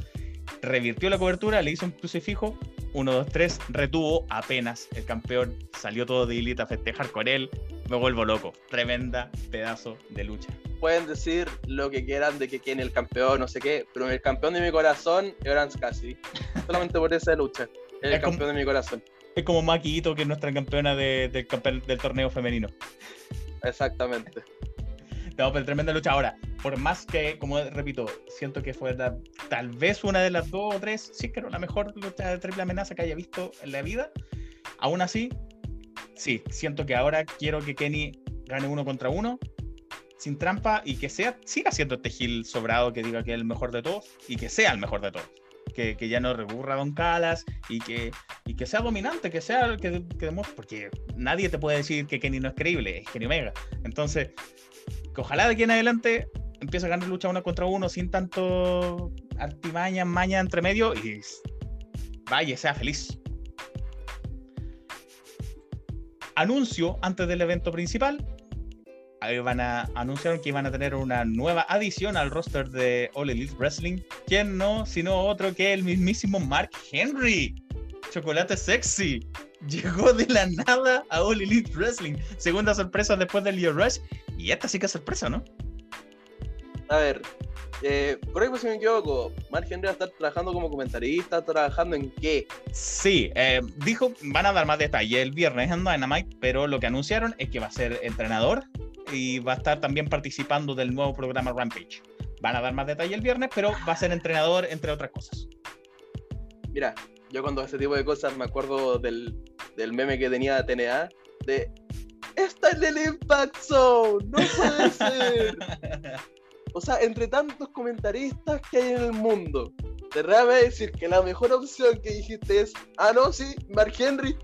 revirtió la cobertura, le hizo un crucifijo, 1, 2, 3, retuvo apenas el campeón, salió todo de Elite a festejar con él, me vuelvo loco, tremenda pedazo de lucha. Pueden decir lo que quieran de que Kenny el campeón, no sé qué, pero el campeón de mi corazón es Orange Cassidy. Solamente por esa lucha. Es el Es como- campeón de mi corazón. Es como Maki Ito, que es nuestra campeona de- del, del torneo femenino. Exactamente. No, pero tremenda lucha. Ahora, por más que, como repito, siento que fue la- tal vez una de las dos o tres, sí que era la mejor lucha de triple amenaza que haya visto en la vida. Aún así, sí, siento que ahora quiero que Kenny gane uno contra uno, sin trampa, y que sea, siga siendo este Gil sobrado que diga que es el mejor de todos, y que sea el mejor de todos. Que, ya no recurra a Don Calas y que, y que sea dominante, que sea que, que demuestre, porque nadie te puede decir que Kenny no es creíble, es Kenny Omega. Entonces, que ojalá de aquí en adelante empiece a ganar lucha uno contra uno sin tanto artimaña, maña entre medio y vaya, sea feliz. Anuncio antes del evento principal. Ahí van a anunciaron que iban a tener una nueva adición al roster de All Elite Wrestling. ¿Quién no? Sino otro que el mismísimo Mark Henry. Chocolate sexy. Llegó de la nada a All Elite Wrestling. Segunda sorpresa después del Leo Rush. Y esta sí que es sorpresa, ¿no? A ver, eh, correcto si me equivoco, Mark Henry va a estar trabajando como comentarista, trabajando en qué. Sí, eh, dijo, van a dar más detalles el viernes en Dynamite, pero lo que anunciaron es que va a ser entrenador y va a estar también participando del nuevo programa Rampage. Van a dar más detalles el viernes, pero va a ser entrenador, entre otras cosas. Mira, yo cuando ese tipo de cosas me acuerdo del, del meme que tenía TNA de ¡Está en el Impact Zone! ¡No puede ser! O sea, entre tantos comentaristas que hay en el mundo, te voy a decir que la mejor opción que dijiste es, ah, no, sí, Mark Henry.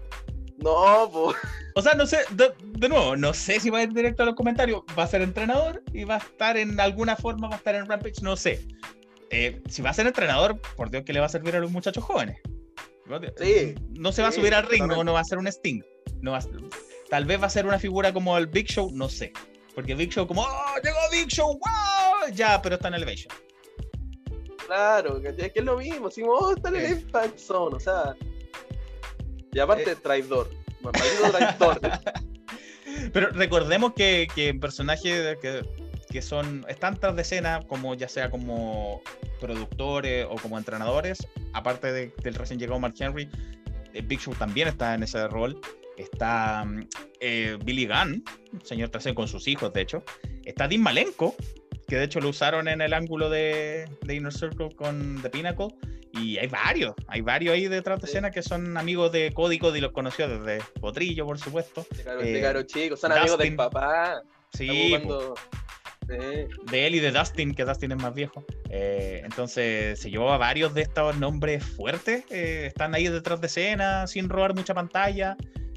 No, po. O sea, no sé, de, de nuevo, no sé si va a ir directo a los comentarios. Va a ser entrenador y va a estar en alguna forma, va a estar en Rampage, no sé. Eh, si va a ser entrenador, por Dios que le va a servir a los muchachos jóvenes. Sí, No se va a subir al ring, no, no va a ser un Sting. No va a- tal vez va a ser una figura como el Big Show, no sé. Porque Big Show como, ¡Oh, llegó Big Show! ¡Wow! Ya, pero está en Elevation. Claro, ¿cachai? que es lo mismo. Si oh, está en el. Impact Zone, o sea. Y aparte, Eh. traidor. Maldito traidor. Pero recordemos que, que personajes que, que son están tras de escena, como ya sea como productores o como entrenadores, aparte de- del recién llegado Mark Henry, eh, Big Show también está en ese rol. Está mm, eh, Billy Gunn, señor tercero con sus hijos, de hecho. Está Dean Malenko, que de hecho lo usaron en el ángulo de, de Inner Circle con The Pinnacle. Y hay varios, hay varios ahí detrás de Sí. escena que son amigos de Cody. Cody los conoció desde Potrillo, por supuesto. De caro, Eh, de caro chico, son amigos Dustin. del papá. Sí, cuando- de él y de Dustin, que Dustin es más viejo. Eh, entonces se llevó a varios de estos nombres fuertes, eh, están ahí detrás de escena, sin robar mucha pantalla.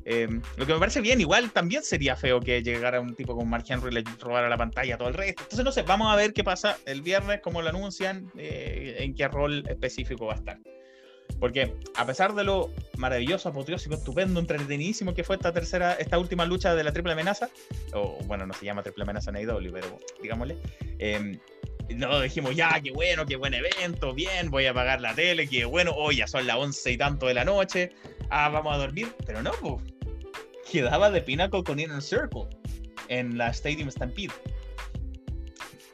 Eh, lo que me parece bien, igual también sería feo que llegara un tipo como Mark Henry y le robara la pantalla a todo el resto. Entonces, no sé, vamos a ver qué pasa el viernes, cómo lo anuncian, eh, en qué rol específico va a estar. Porque a pesar de lo maravilloso, apoteósico, estupendo, entretenidísimo que fue esta tercera, esta última lucha de la triple amenaza, o bueno, no se llama triple amenaza en AEW, pero digámosle, eh, no dijimos, ya, qué bueno, qué buen evento, bien, voy a apagar la tele, qué bueno, hoy ya son las once y tanto de la noche, ah, vamos a dormir, pero no, pues, quedaba de Pinnacle con Inner Circle en la Stadium Stampede.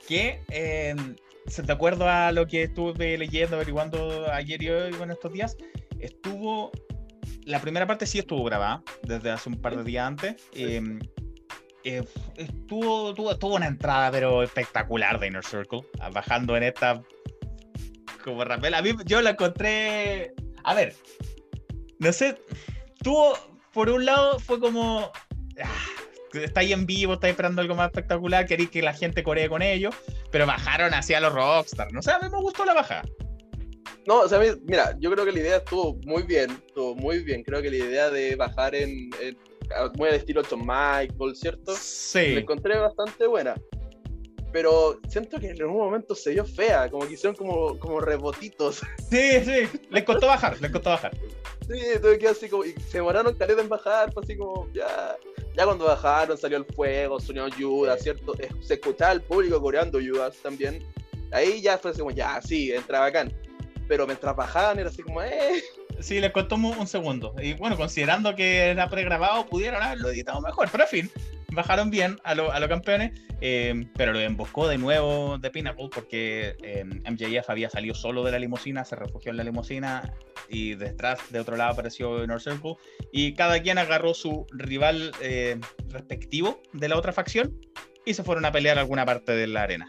Que eh, de acuerdo a lo que estuve leyendo, averiguando ayer y hoy, bueno, estos días, estuvo. La primera parte sí estuvo grabada desde hace un par de días antes. eh, eh, estuvo, tuvo, tuvo una entrada, pero espectacular de Inner Circle, ah, bajando en esta como rapel. A mí yo la encontré. A ver, no sé, tuvo, por un lado, fue como. ah, está ahí en vivo, está esperando algo más espectacular, queréis que la gente coree con ellos, pero bajaron hacia los Rockstar. No sé, a mí me gustó la bajada. No, o sea, mira, yo creo que la idea estuvo muy bien, estuvo muy bien. Creo que la idea de bajar en, en muy al estilo John Michael, ¿cierto? La Sí. encontré bastante buena. Pero siento que en algún momento se vio fea, como que hicieron como, como rebotitos. Sí, sí. Les costó bajar, les costó bajar. Sí, tuve que así como, y se demoraron caleta en bajar, fue así como, ya, ya cuando bajaron salió el fuego, sonó Judas. ¿cierto? Se escuchaba el público coreando Judas también. Ahí ya fue así como, ya, sí, entra bacán. Pero mientras bajaban era así como, eh, Sí, les costó un segundo. Y bueno, considerando que era pregrabado, pudieron haberlo editado mejor. Pero en fin, bajaron bien a, lo- los campeones. eh, pero lo emboscó de nuevo de Pinnacle porque eh, MJF había salido solo de la limusina, se refugió en la limusina y detrás, de otro lado, apareció Inner Circle. Y cada quien agarró su rival eh, respectivo de la otra facción y se fueron a pelear alguna parte de la arena.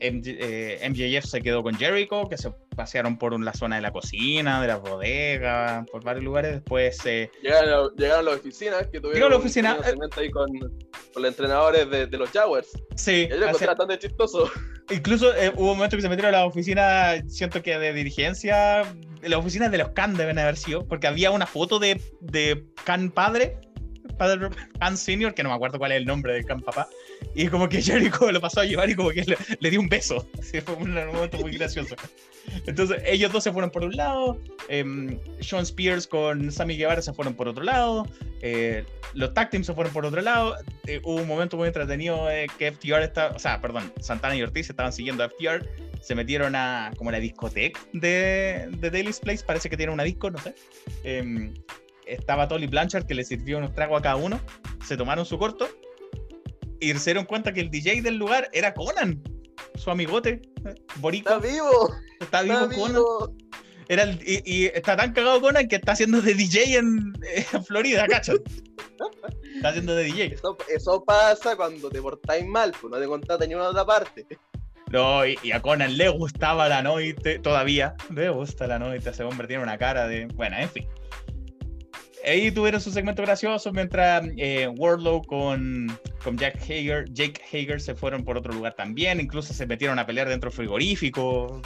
MJ, eh, MJF se quedó con Jericho, que se pasearon por la zona de la cocina, de las bodegas, por varios lugares. Después eh, llegaron, a- llegaron a las oficinas, que tuvieron la oficina, un eh. ahí con, con los entrenadores de, de los Jaguars. sí, lo hace- encontré bastante chistoso. incluso eh, hubo un momento que se metieron a la oficina, siento que de dirigencia, de las oficinas de los Khan deben haber sido, porque había una foto de, de Khan padre, padre Khan senior, que no me acuerdo cuál es el nombre del Khan papá, y como que Jericho lo pasó a llevar y como que le, le dio un beso. Así fue un momento muy gracioso. Entonces ellos dos se fueron por un lado, em, Sean Spears con Sammy Guevara se fueron por otro lado, eh, los tag teams se fueron por otro lado. eh, hubo un momento muy entretenido eh, que FTR está, o sea, perdón, Santana y Ortiz estaban siguiendo a FTR, se metieron a como la discoteca de, de Daily's Place, parece que tiene una disco, no sé. Em, estaba Tolly Blanchard que le sirvió unos tragos a cada uno, se tomaron su corto y se dieron cuenta que el DJ del lugar era Conan, su amigote, eh, Boricua. ¡Está vivo! Está ¡Está vivo Conan. vivo! Era el- y, y está tan cagado Conan que está haciendo de DJ en, en Florida, ¿cachai? Está haciendo de DJ. Eso, eso pasa cuando te portáis mal, pues no te contaste ni una otra parte. No, y, y a Conan le gustaba la noche, todavía le gusta la noche, ese hombre tiene una cara de... Bueno, en fin. Ahí tuvieron su segmento gracioso mientras eh, Wardlow con, con Jack Hager, Jake Hager se fueron por otro lugar también, incluso se metieron a pelear dentro del frigorífico.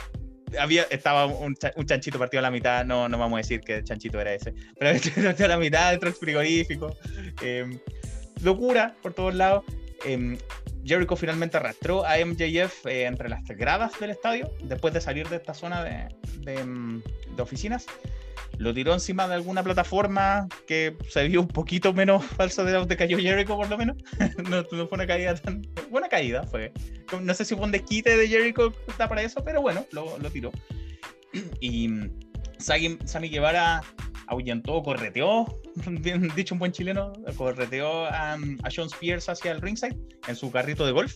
Había, estaba un, cha- un chanchito partido a la mitad, no, no vamos a decir que chanchito era ese, pero partido a la mitad dentro del frigorífico. Eh, locura por todos lados. Eh, Jericho finalmente arrastró a MJF eh, entre las gradas del estadio después de salir de esta zona de, de, oficinas. Lo tiró encima de alguna plataforma que se vio un poquito menos falsa de donde cayó Jericho, por lo menos. no, no fue una caída tan. Buena caída fue. No sé si fue un desquite de Jericho para eso, pero bueno, lo, lo tiró. Y mm, Sagi- Sammy Guevara ahuyentó, correteó, bien dicho un buen chileno, correteó a, a Sean Spears hacia el ringside en su carrito de golf.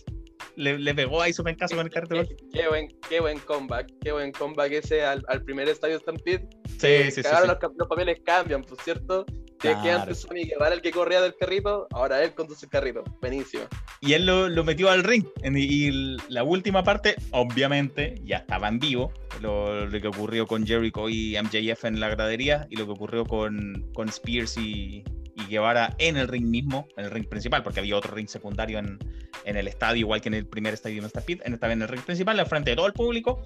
Le, le pegó ahí su pencazo con el carrito de golf. Qué, buen, qué buen comeback, qué buen comeback ese al, al primer estadio Stampede. Sí, sí, sí. Cagaron sí. Los, los papeles cambian, por cierto. Que, que Claro. antes Sammy Guevara el que corría del carrito, ahora él conduce el carrito. Buenísimo. Y él lo, lo metió al ring. Y la última parte, obviamente, ya estaba en vivo. Lo, lo que ocurrió con Jericho y MJF en la gradería y lo que ocurrió con, con Spears y, y Guevara en el ring mismo, en el ring principal, porque había otro ring secundario en, en el estadio, igual que en el primer estadio de Stampede. En esta vez en el ring principal, al frente de todo el público.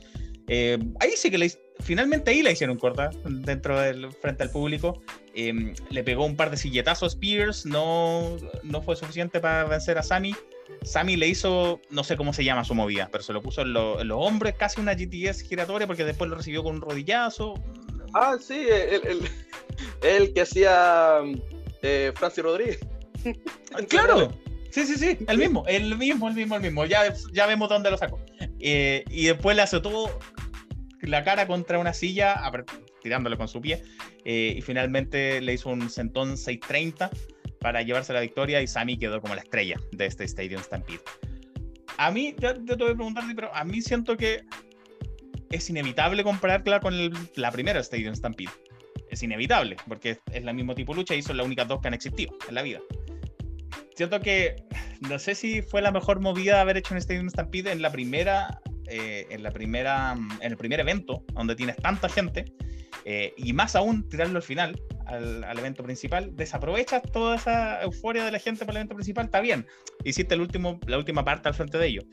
Eh, ahí sí que le, hic- finalmente ahí la hicieron corta, dentro del frente al público. Eh, le pegó un par de silletazos a Spears, no, no fue suficiente para vencer a Sammy. Sammy le hizo, no sé cómo se llama su movida, pero se lo puso en, lo- en los hombros, casi una GTS giratoria, porque después lo recibió con un rodillazo. Ah, sí, el, el, el que hacía eh, Francis Rodríguez. ¡Claro! Sí, sí, sí, el mismo, el mismo, el mismo, el mismo. Ya, ya vemos dónde lo sacó. Eh, y después le azotó la cara contra una silla, tirándole con su pie. eh, y finalmente le hizo un sentón 630 para llevarse la victoria. Y Sammy quedó como la estrella de este Stadium Stampede. a mí, ya, ya te voy a preguntar, pero a mí siento que es inevitable compararla con la primera Stadium Stampede. Es inevitable, porque es, la mismo tipo de lucha y son las únicas dos que han existido en la vida. Siento que no sé si fue la mejor movida haber hecho un Stadium Stampede en la primera, eh, en la primera, mm, en el primer evento, donde tienes tanta gente, eh, y más aún tirarlo al final, al, al evento principal, desaprovechas toda esa euforia de la gente para el evento principal, está bien, hiciste el último, la última parte al frente de ellos.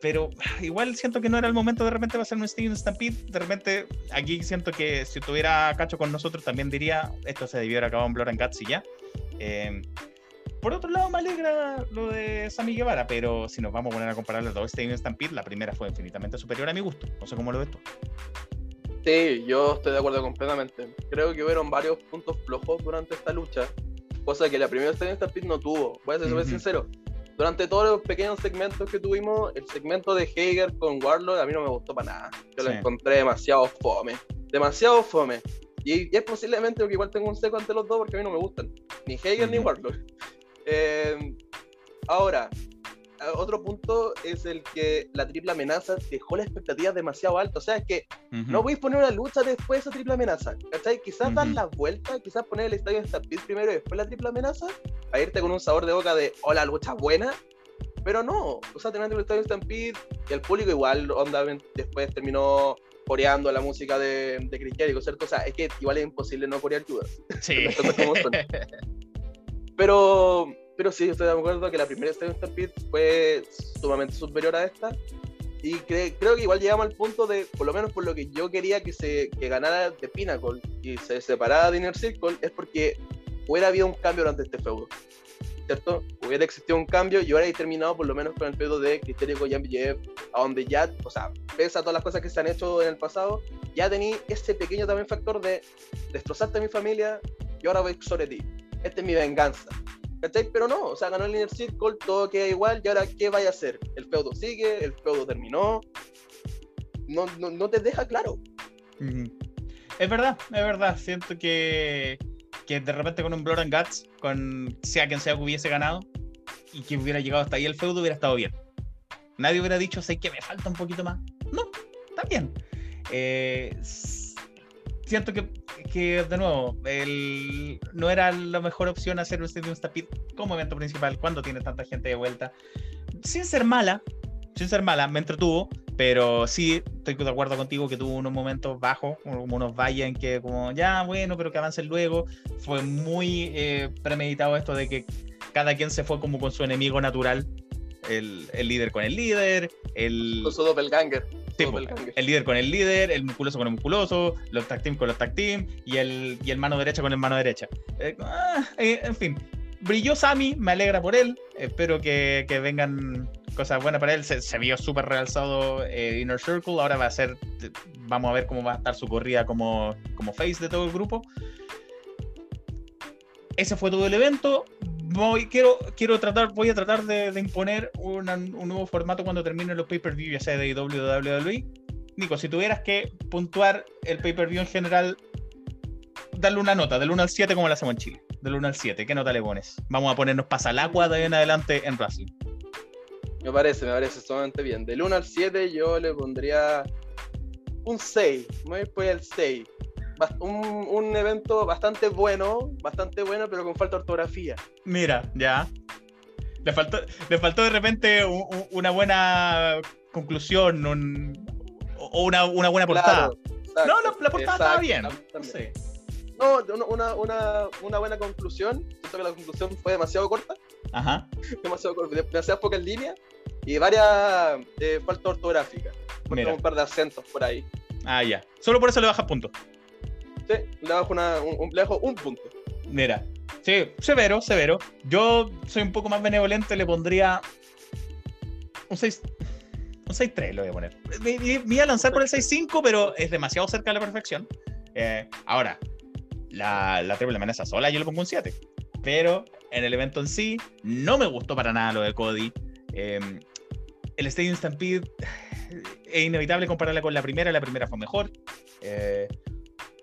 Pero igual siento que no era el momento de repente va a ser un Stadium Stampede. De repente, aquí siento que si tuviera Cacho con nosotros, también diría esto se debió haber acabado en Blood and Guts y ya. Eh, por otro lado, me alegra lo de Sammy Guevara, pero si nos vamos a poner a comparar los dos Stadium Stampede, la primera fue infinitamente superior a mi gusto. No sé cómo lo ves tú. Sí, yo estoy de acuerdo completamente. Creo que hubieron varios puntos flojos durante esta lucha, cosa que la primera Stadium Stampede no tuvo. Voy a ser súper sincero. Durante todos los pequeños segmentos que tuvimos, el segmento de Hager con Warlock a mí no me gustó para nada. Yo lo encontré demasiado fome. Demasiado fome. Y, y es posiblemente porque igual tengo un seco ante los dos porque a mí no me gustan. Ni Hager ni Ujú. Eh, ahora, otro punto es el que la triple amenaza dejó las expectativas demasiado altas. O sea, es que no voy a poner una lucha después de esa triple amenaza. ¿Cachai? Quizás dar Ujú. la vuelta, quizás poner el estadio Stampede primero y después la triple amenaza, a irte con un sabor de boca de, oh, la lucha buena. Pero no, o sea, tener el estadio Stampede y el público igual, onda, después terminó coreando la música de, de Chris Jericho, ¿cierto? O sea, es que igual es imposible no corear Judas. Sí. Pero, pero sí, estoy de acuerdo que la primera Stadium Stampede fue sumamente superior a esta. Y cre- creo que igual llegamos al punto de, por lo menos por lo que yo quería que se que ganara de Pinnacle y se separara de Inner Circle, es porque hubiera habido un cambio durante este feudo. ¿Cierto? Hubiera existido un cambio y hubiera terminado por lo menos con el feudo de Chris Jericho y MJF, a donde ya, o sea, pese a todas las cosas que se han hecho en el pasado, ya tení ese pequeño también factor de destrozarte a mi familia y ahora voy sobre ti. Esta es mi venganza. ¿Cachai? Pero no, o sea, ganó el Inner Circle, todo queda igual, y ahora, ¿qué vaya a hacer? El feudo sigue, el feudo terminó. No, no, no te deja claro. Es verdad, es verdad. Siento que, que de repente con un Blood and Guts, con sea quien sea que hubiese ganado y que hubiera llegado hasta ahí el feudo, hubiera estado bien. Nadie hubiera dicho, sé que me falta un poquito más. No, está bien. Eh, siento que, que, de nuevo, el, no era la mejor opción hacer un Stadium Stampede como evento principal cuando tiene tanta gente de vuelta. Sin ser mala, sin ser mala, me entretuvo, pero sí estoy de acuerdo contigo que tuvo unos momentos bajos, como unos valles en que como, ya, bueno, pero que avancen luego. Fue muy eh, premeditado esto de que cada quien se fue como con su enemigo natural. El, el líder con el líder, el, su doppelganger. Sí, Su po, doppelganger. el líder con el líder, el musculoso con el musculoso, los tag team con los tag team y el, y el mano derecha con el mano derecha. Eh, ah, eh, en fin, brilló Sammy, me alegra por él. Espero que, que vengan cosas buenas para él. Se, se vio súper realzado eh, Inner Circle. Ahora va a ser, vamos a ver cómo va a estar su corrida como, como face de todo el grupo. Ese fue todo el evento. Voy, quiero, quiero tratar, voy a tratar de, de imponer una- un nuevo formato cuando terminen los pay-per-view, ya sea de WWE. Nico, si tuvieras que puntuar el pay-per-view en general, darle una nota, del 1 al 7 como lo hacemos en Chile. Del 1 al 7, ¿qué nota le pones? Vamos a ponernos pasalagua de ahí en adelante en wrestling. Me parece, me parece sumamente bien. Del 1 al 7 yo le pondría un 6. Me voy por el 6. Un, un evento bastante bueno, bastante bueno, pero con falta de ortografía. Mira, ya. Le faltó, le faltó de repente un- un- una buena conclusión un- o una, una buena portada. Claro, exacto, no, la, la portada estaba bien. No sé. No, una, una, una buena conclusión. Siento que la conclusión fue demasiado corta, Ajá. demasiado corta, demasiadas pocas líneas y varias eh, faltas ortográficas. Un par de acentos por ahí. Ah, ya. Solo por eso le bajas punto. Le bajo, una, un, le bajo un punto. Mira. Sí, severo, severo. Yo soy un poco más benevolente, le pondría un 6. Un 6-3 lo voy a poner. Me, me- me iba a lanzar por el 6-5, pero es demasiado cerca de la perfección. Eh, ahora, la, la triple amenaza sola yo le pongo un 7. Pero en el evento en sí, no me gustó para nada lo de Cody. Eh, el Stadium Stampede es inevitable compararla con la primera. La primera fue mejor. Eh,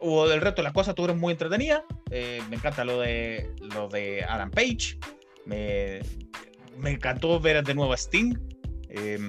hubo del resto de las cosas estuvieron muy entretenidas. Eh, me encanta lo de lo de Adam Page. Me, me encantó ver de nuevo a Sting. Eh,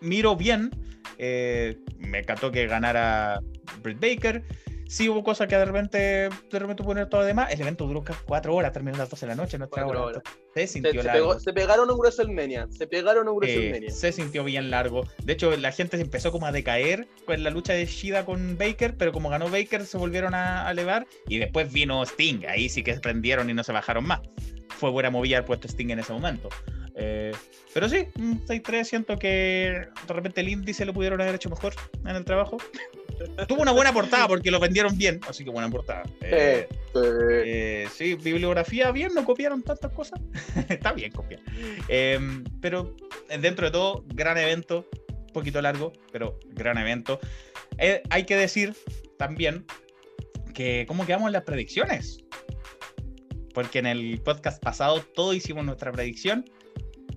miro bien. eh, me encantó que ganara Britt Baker. Sí hubo cosas que de repente, de repente poner todo de más. El evento duró cuatro horas, terminó a las 12 de la noche, no hora. horas. Se Se, sintió se largo. pegó- se pegaron en WrestleMania. Se pegaron en Eh, WrestleMania. se sintió bien largo. De hecho, la gente se empezó como a decaer con la lucha de Shida con Baker, pero como ganó Baker se volvieron a, a elevar y después vino Sting. Ahí sí que se prendieron y no se bajaron más. Fue buena movida el puesto Sting en ese momento. Eh, pero sí, un 6-3 siento que de repente el índice lo pudieron haber hecho mejor en el trabajo. Tuvo una buena portada porque lo vendieron bien, así que buena portada. Eh, Eh, sí, bibliografía bien, no copiaron tantas cosas. Está bien copiar. Eh, pero eh, dentro de todo, gran evento, un poquito largo, pero gran evento. Eh, hay que decir también que cómo quedamos en las predicciones. Porque en el podcast pasado todos hicimos nuestra predicción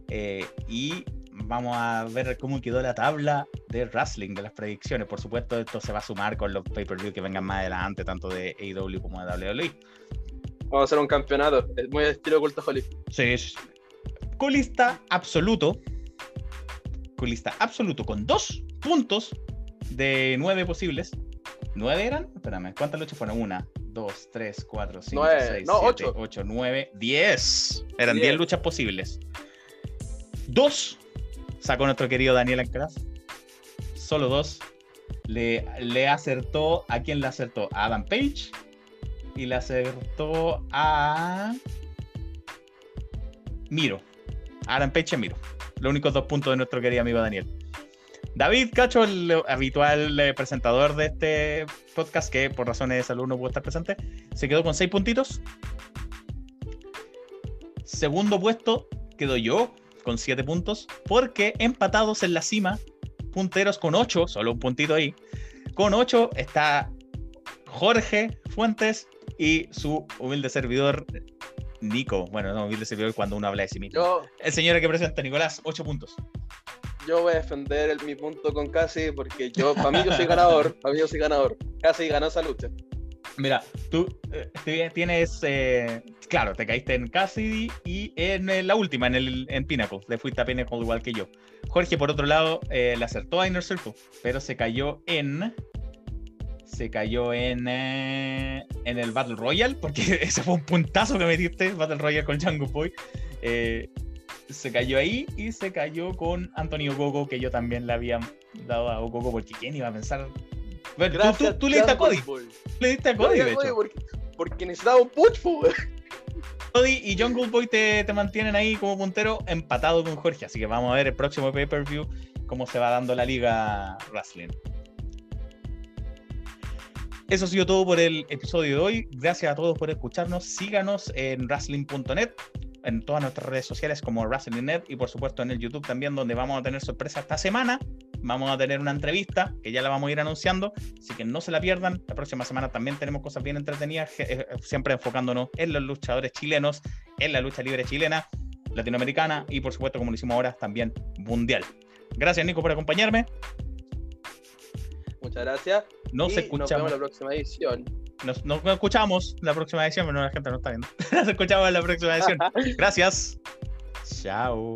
eh, y vamos a ver cómo quedó la tabla de wrestling de las predicciones. Por supuesto, esto se va a sumar con los pay-per-view que vengan más adelante, tanto de AEW como de WWE. vamos a hacer un campeonato. Es muy estilo culto Holly. Sí, sí, sí. Colista absoluto. Colista absoluto con dos puntos de nueve posibles. ¿Nueve eran? Espérame, ¿cuántas luchas fueron? Una, dos, tres, cuatro, cinco, Nueve, seis, no, siete, ocho. ocho, nueve, diez. Eran Diez. diez luchas posibles. Dos sacó nuestro querido Daniel Alcaraz. Solo dos. Le, acertó. ¿A quién le acertó? A Adam Page. Y le acertó a. Miro. Adam Page y Miro. Los únicos dos puntos de nuestro querido amigo Daniel. David Cacho, el habitual eh, presentador de este podcast, que por razones de salud no pudo estar presente, se quedó con seis puntitos. Segundo puesto quedó yo con siete puntos, porque empatados en la cima, punteros con ocho, solo un puntito ahí. Con ocho está Jorge Fuentes y su humilde servidor Nico. Bueno, no, humilde servidor cuando uno habla de sí mismo. Yo, El señor que presenta, Nicolás, ocho puntos. yo voy a defender el- mi punto con Casi porque yo, para mí yo soy ganador. Para mí yo soy ganador. Casi ganó esa lucha. Mira, tú eh, tienes, eh, claro, te caíste en Cassidy y en eh, la última, en el en Pinnacle. Le fuiste a Pinnacle igual que yo. Jorge, por otro lado, le acertó a Inner Circle, pero se cayó en. Se cayó en. en el Battle Royale, porque ese fue un puntazo que metiste, Battle Royale con Django Boy. Se cayó ahí y se cayó con Antonio Gogo, que yo también le había dado a Gogo, porque ¿quién iba a pensar? Bueno, tú- tú, tú le diste a Cody. Boy. Le diste a Cody, de hecho. porque, porque necesitaba un po, weón. Cody y Jungle Boy te, te mantienen ahí como puntero empatado con Jorge. Así que vamos a ver el próximo pay-per-view cómo se va dando la liga wrestling. Eso ha sido todo por el episodio de hoy. Gracias a todos por escucharnos. Síganos en wrestling.net, en todas nuestras redes sociales como WrestlingNet y por supuesto en el YouTube también, donde vamos a tener sorpresa esta semana. Vamos a tener una entrevista que ya la vamos a ir anunciando, así que no se la pierdan. La próxima semana también tenemos cosas bien entretenidas, eh, siempre enfocándonos en los luchadores chilenos, en la lucha libre chilena, latinoamericana y por supuesto, como lo hicimos ahora, también mundial. Gracias Nico por acompañarme. Muchas gracias. Nos y Nos escuchamos. vemos en la próxima edición. Nos, nos escuchamos la próxima edición, pero no, la gente no está viendo. Nos escuchamos en la próxima edición. Gracias. Chao.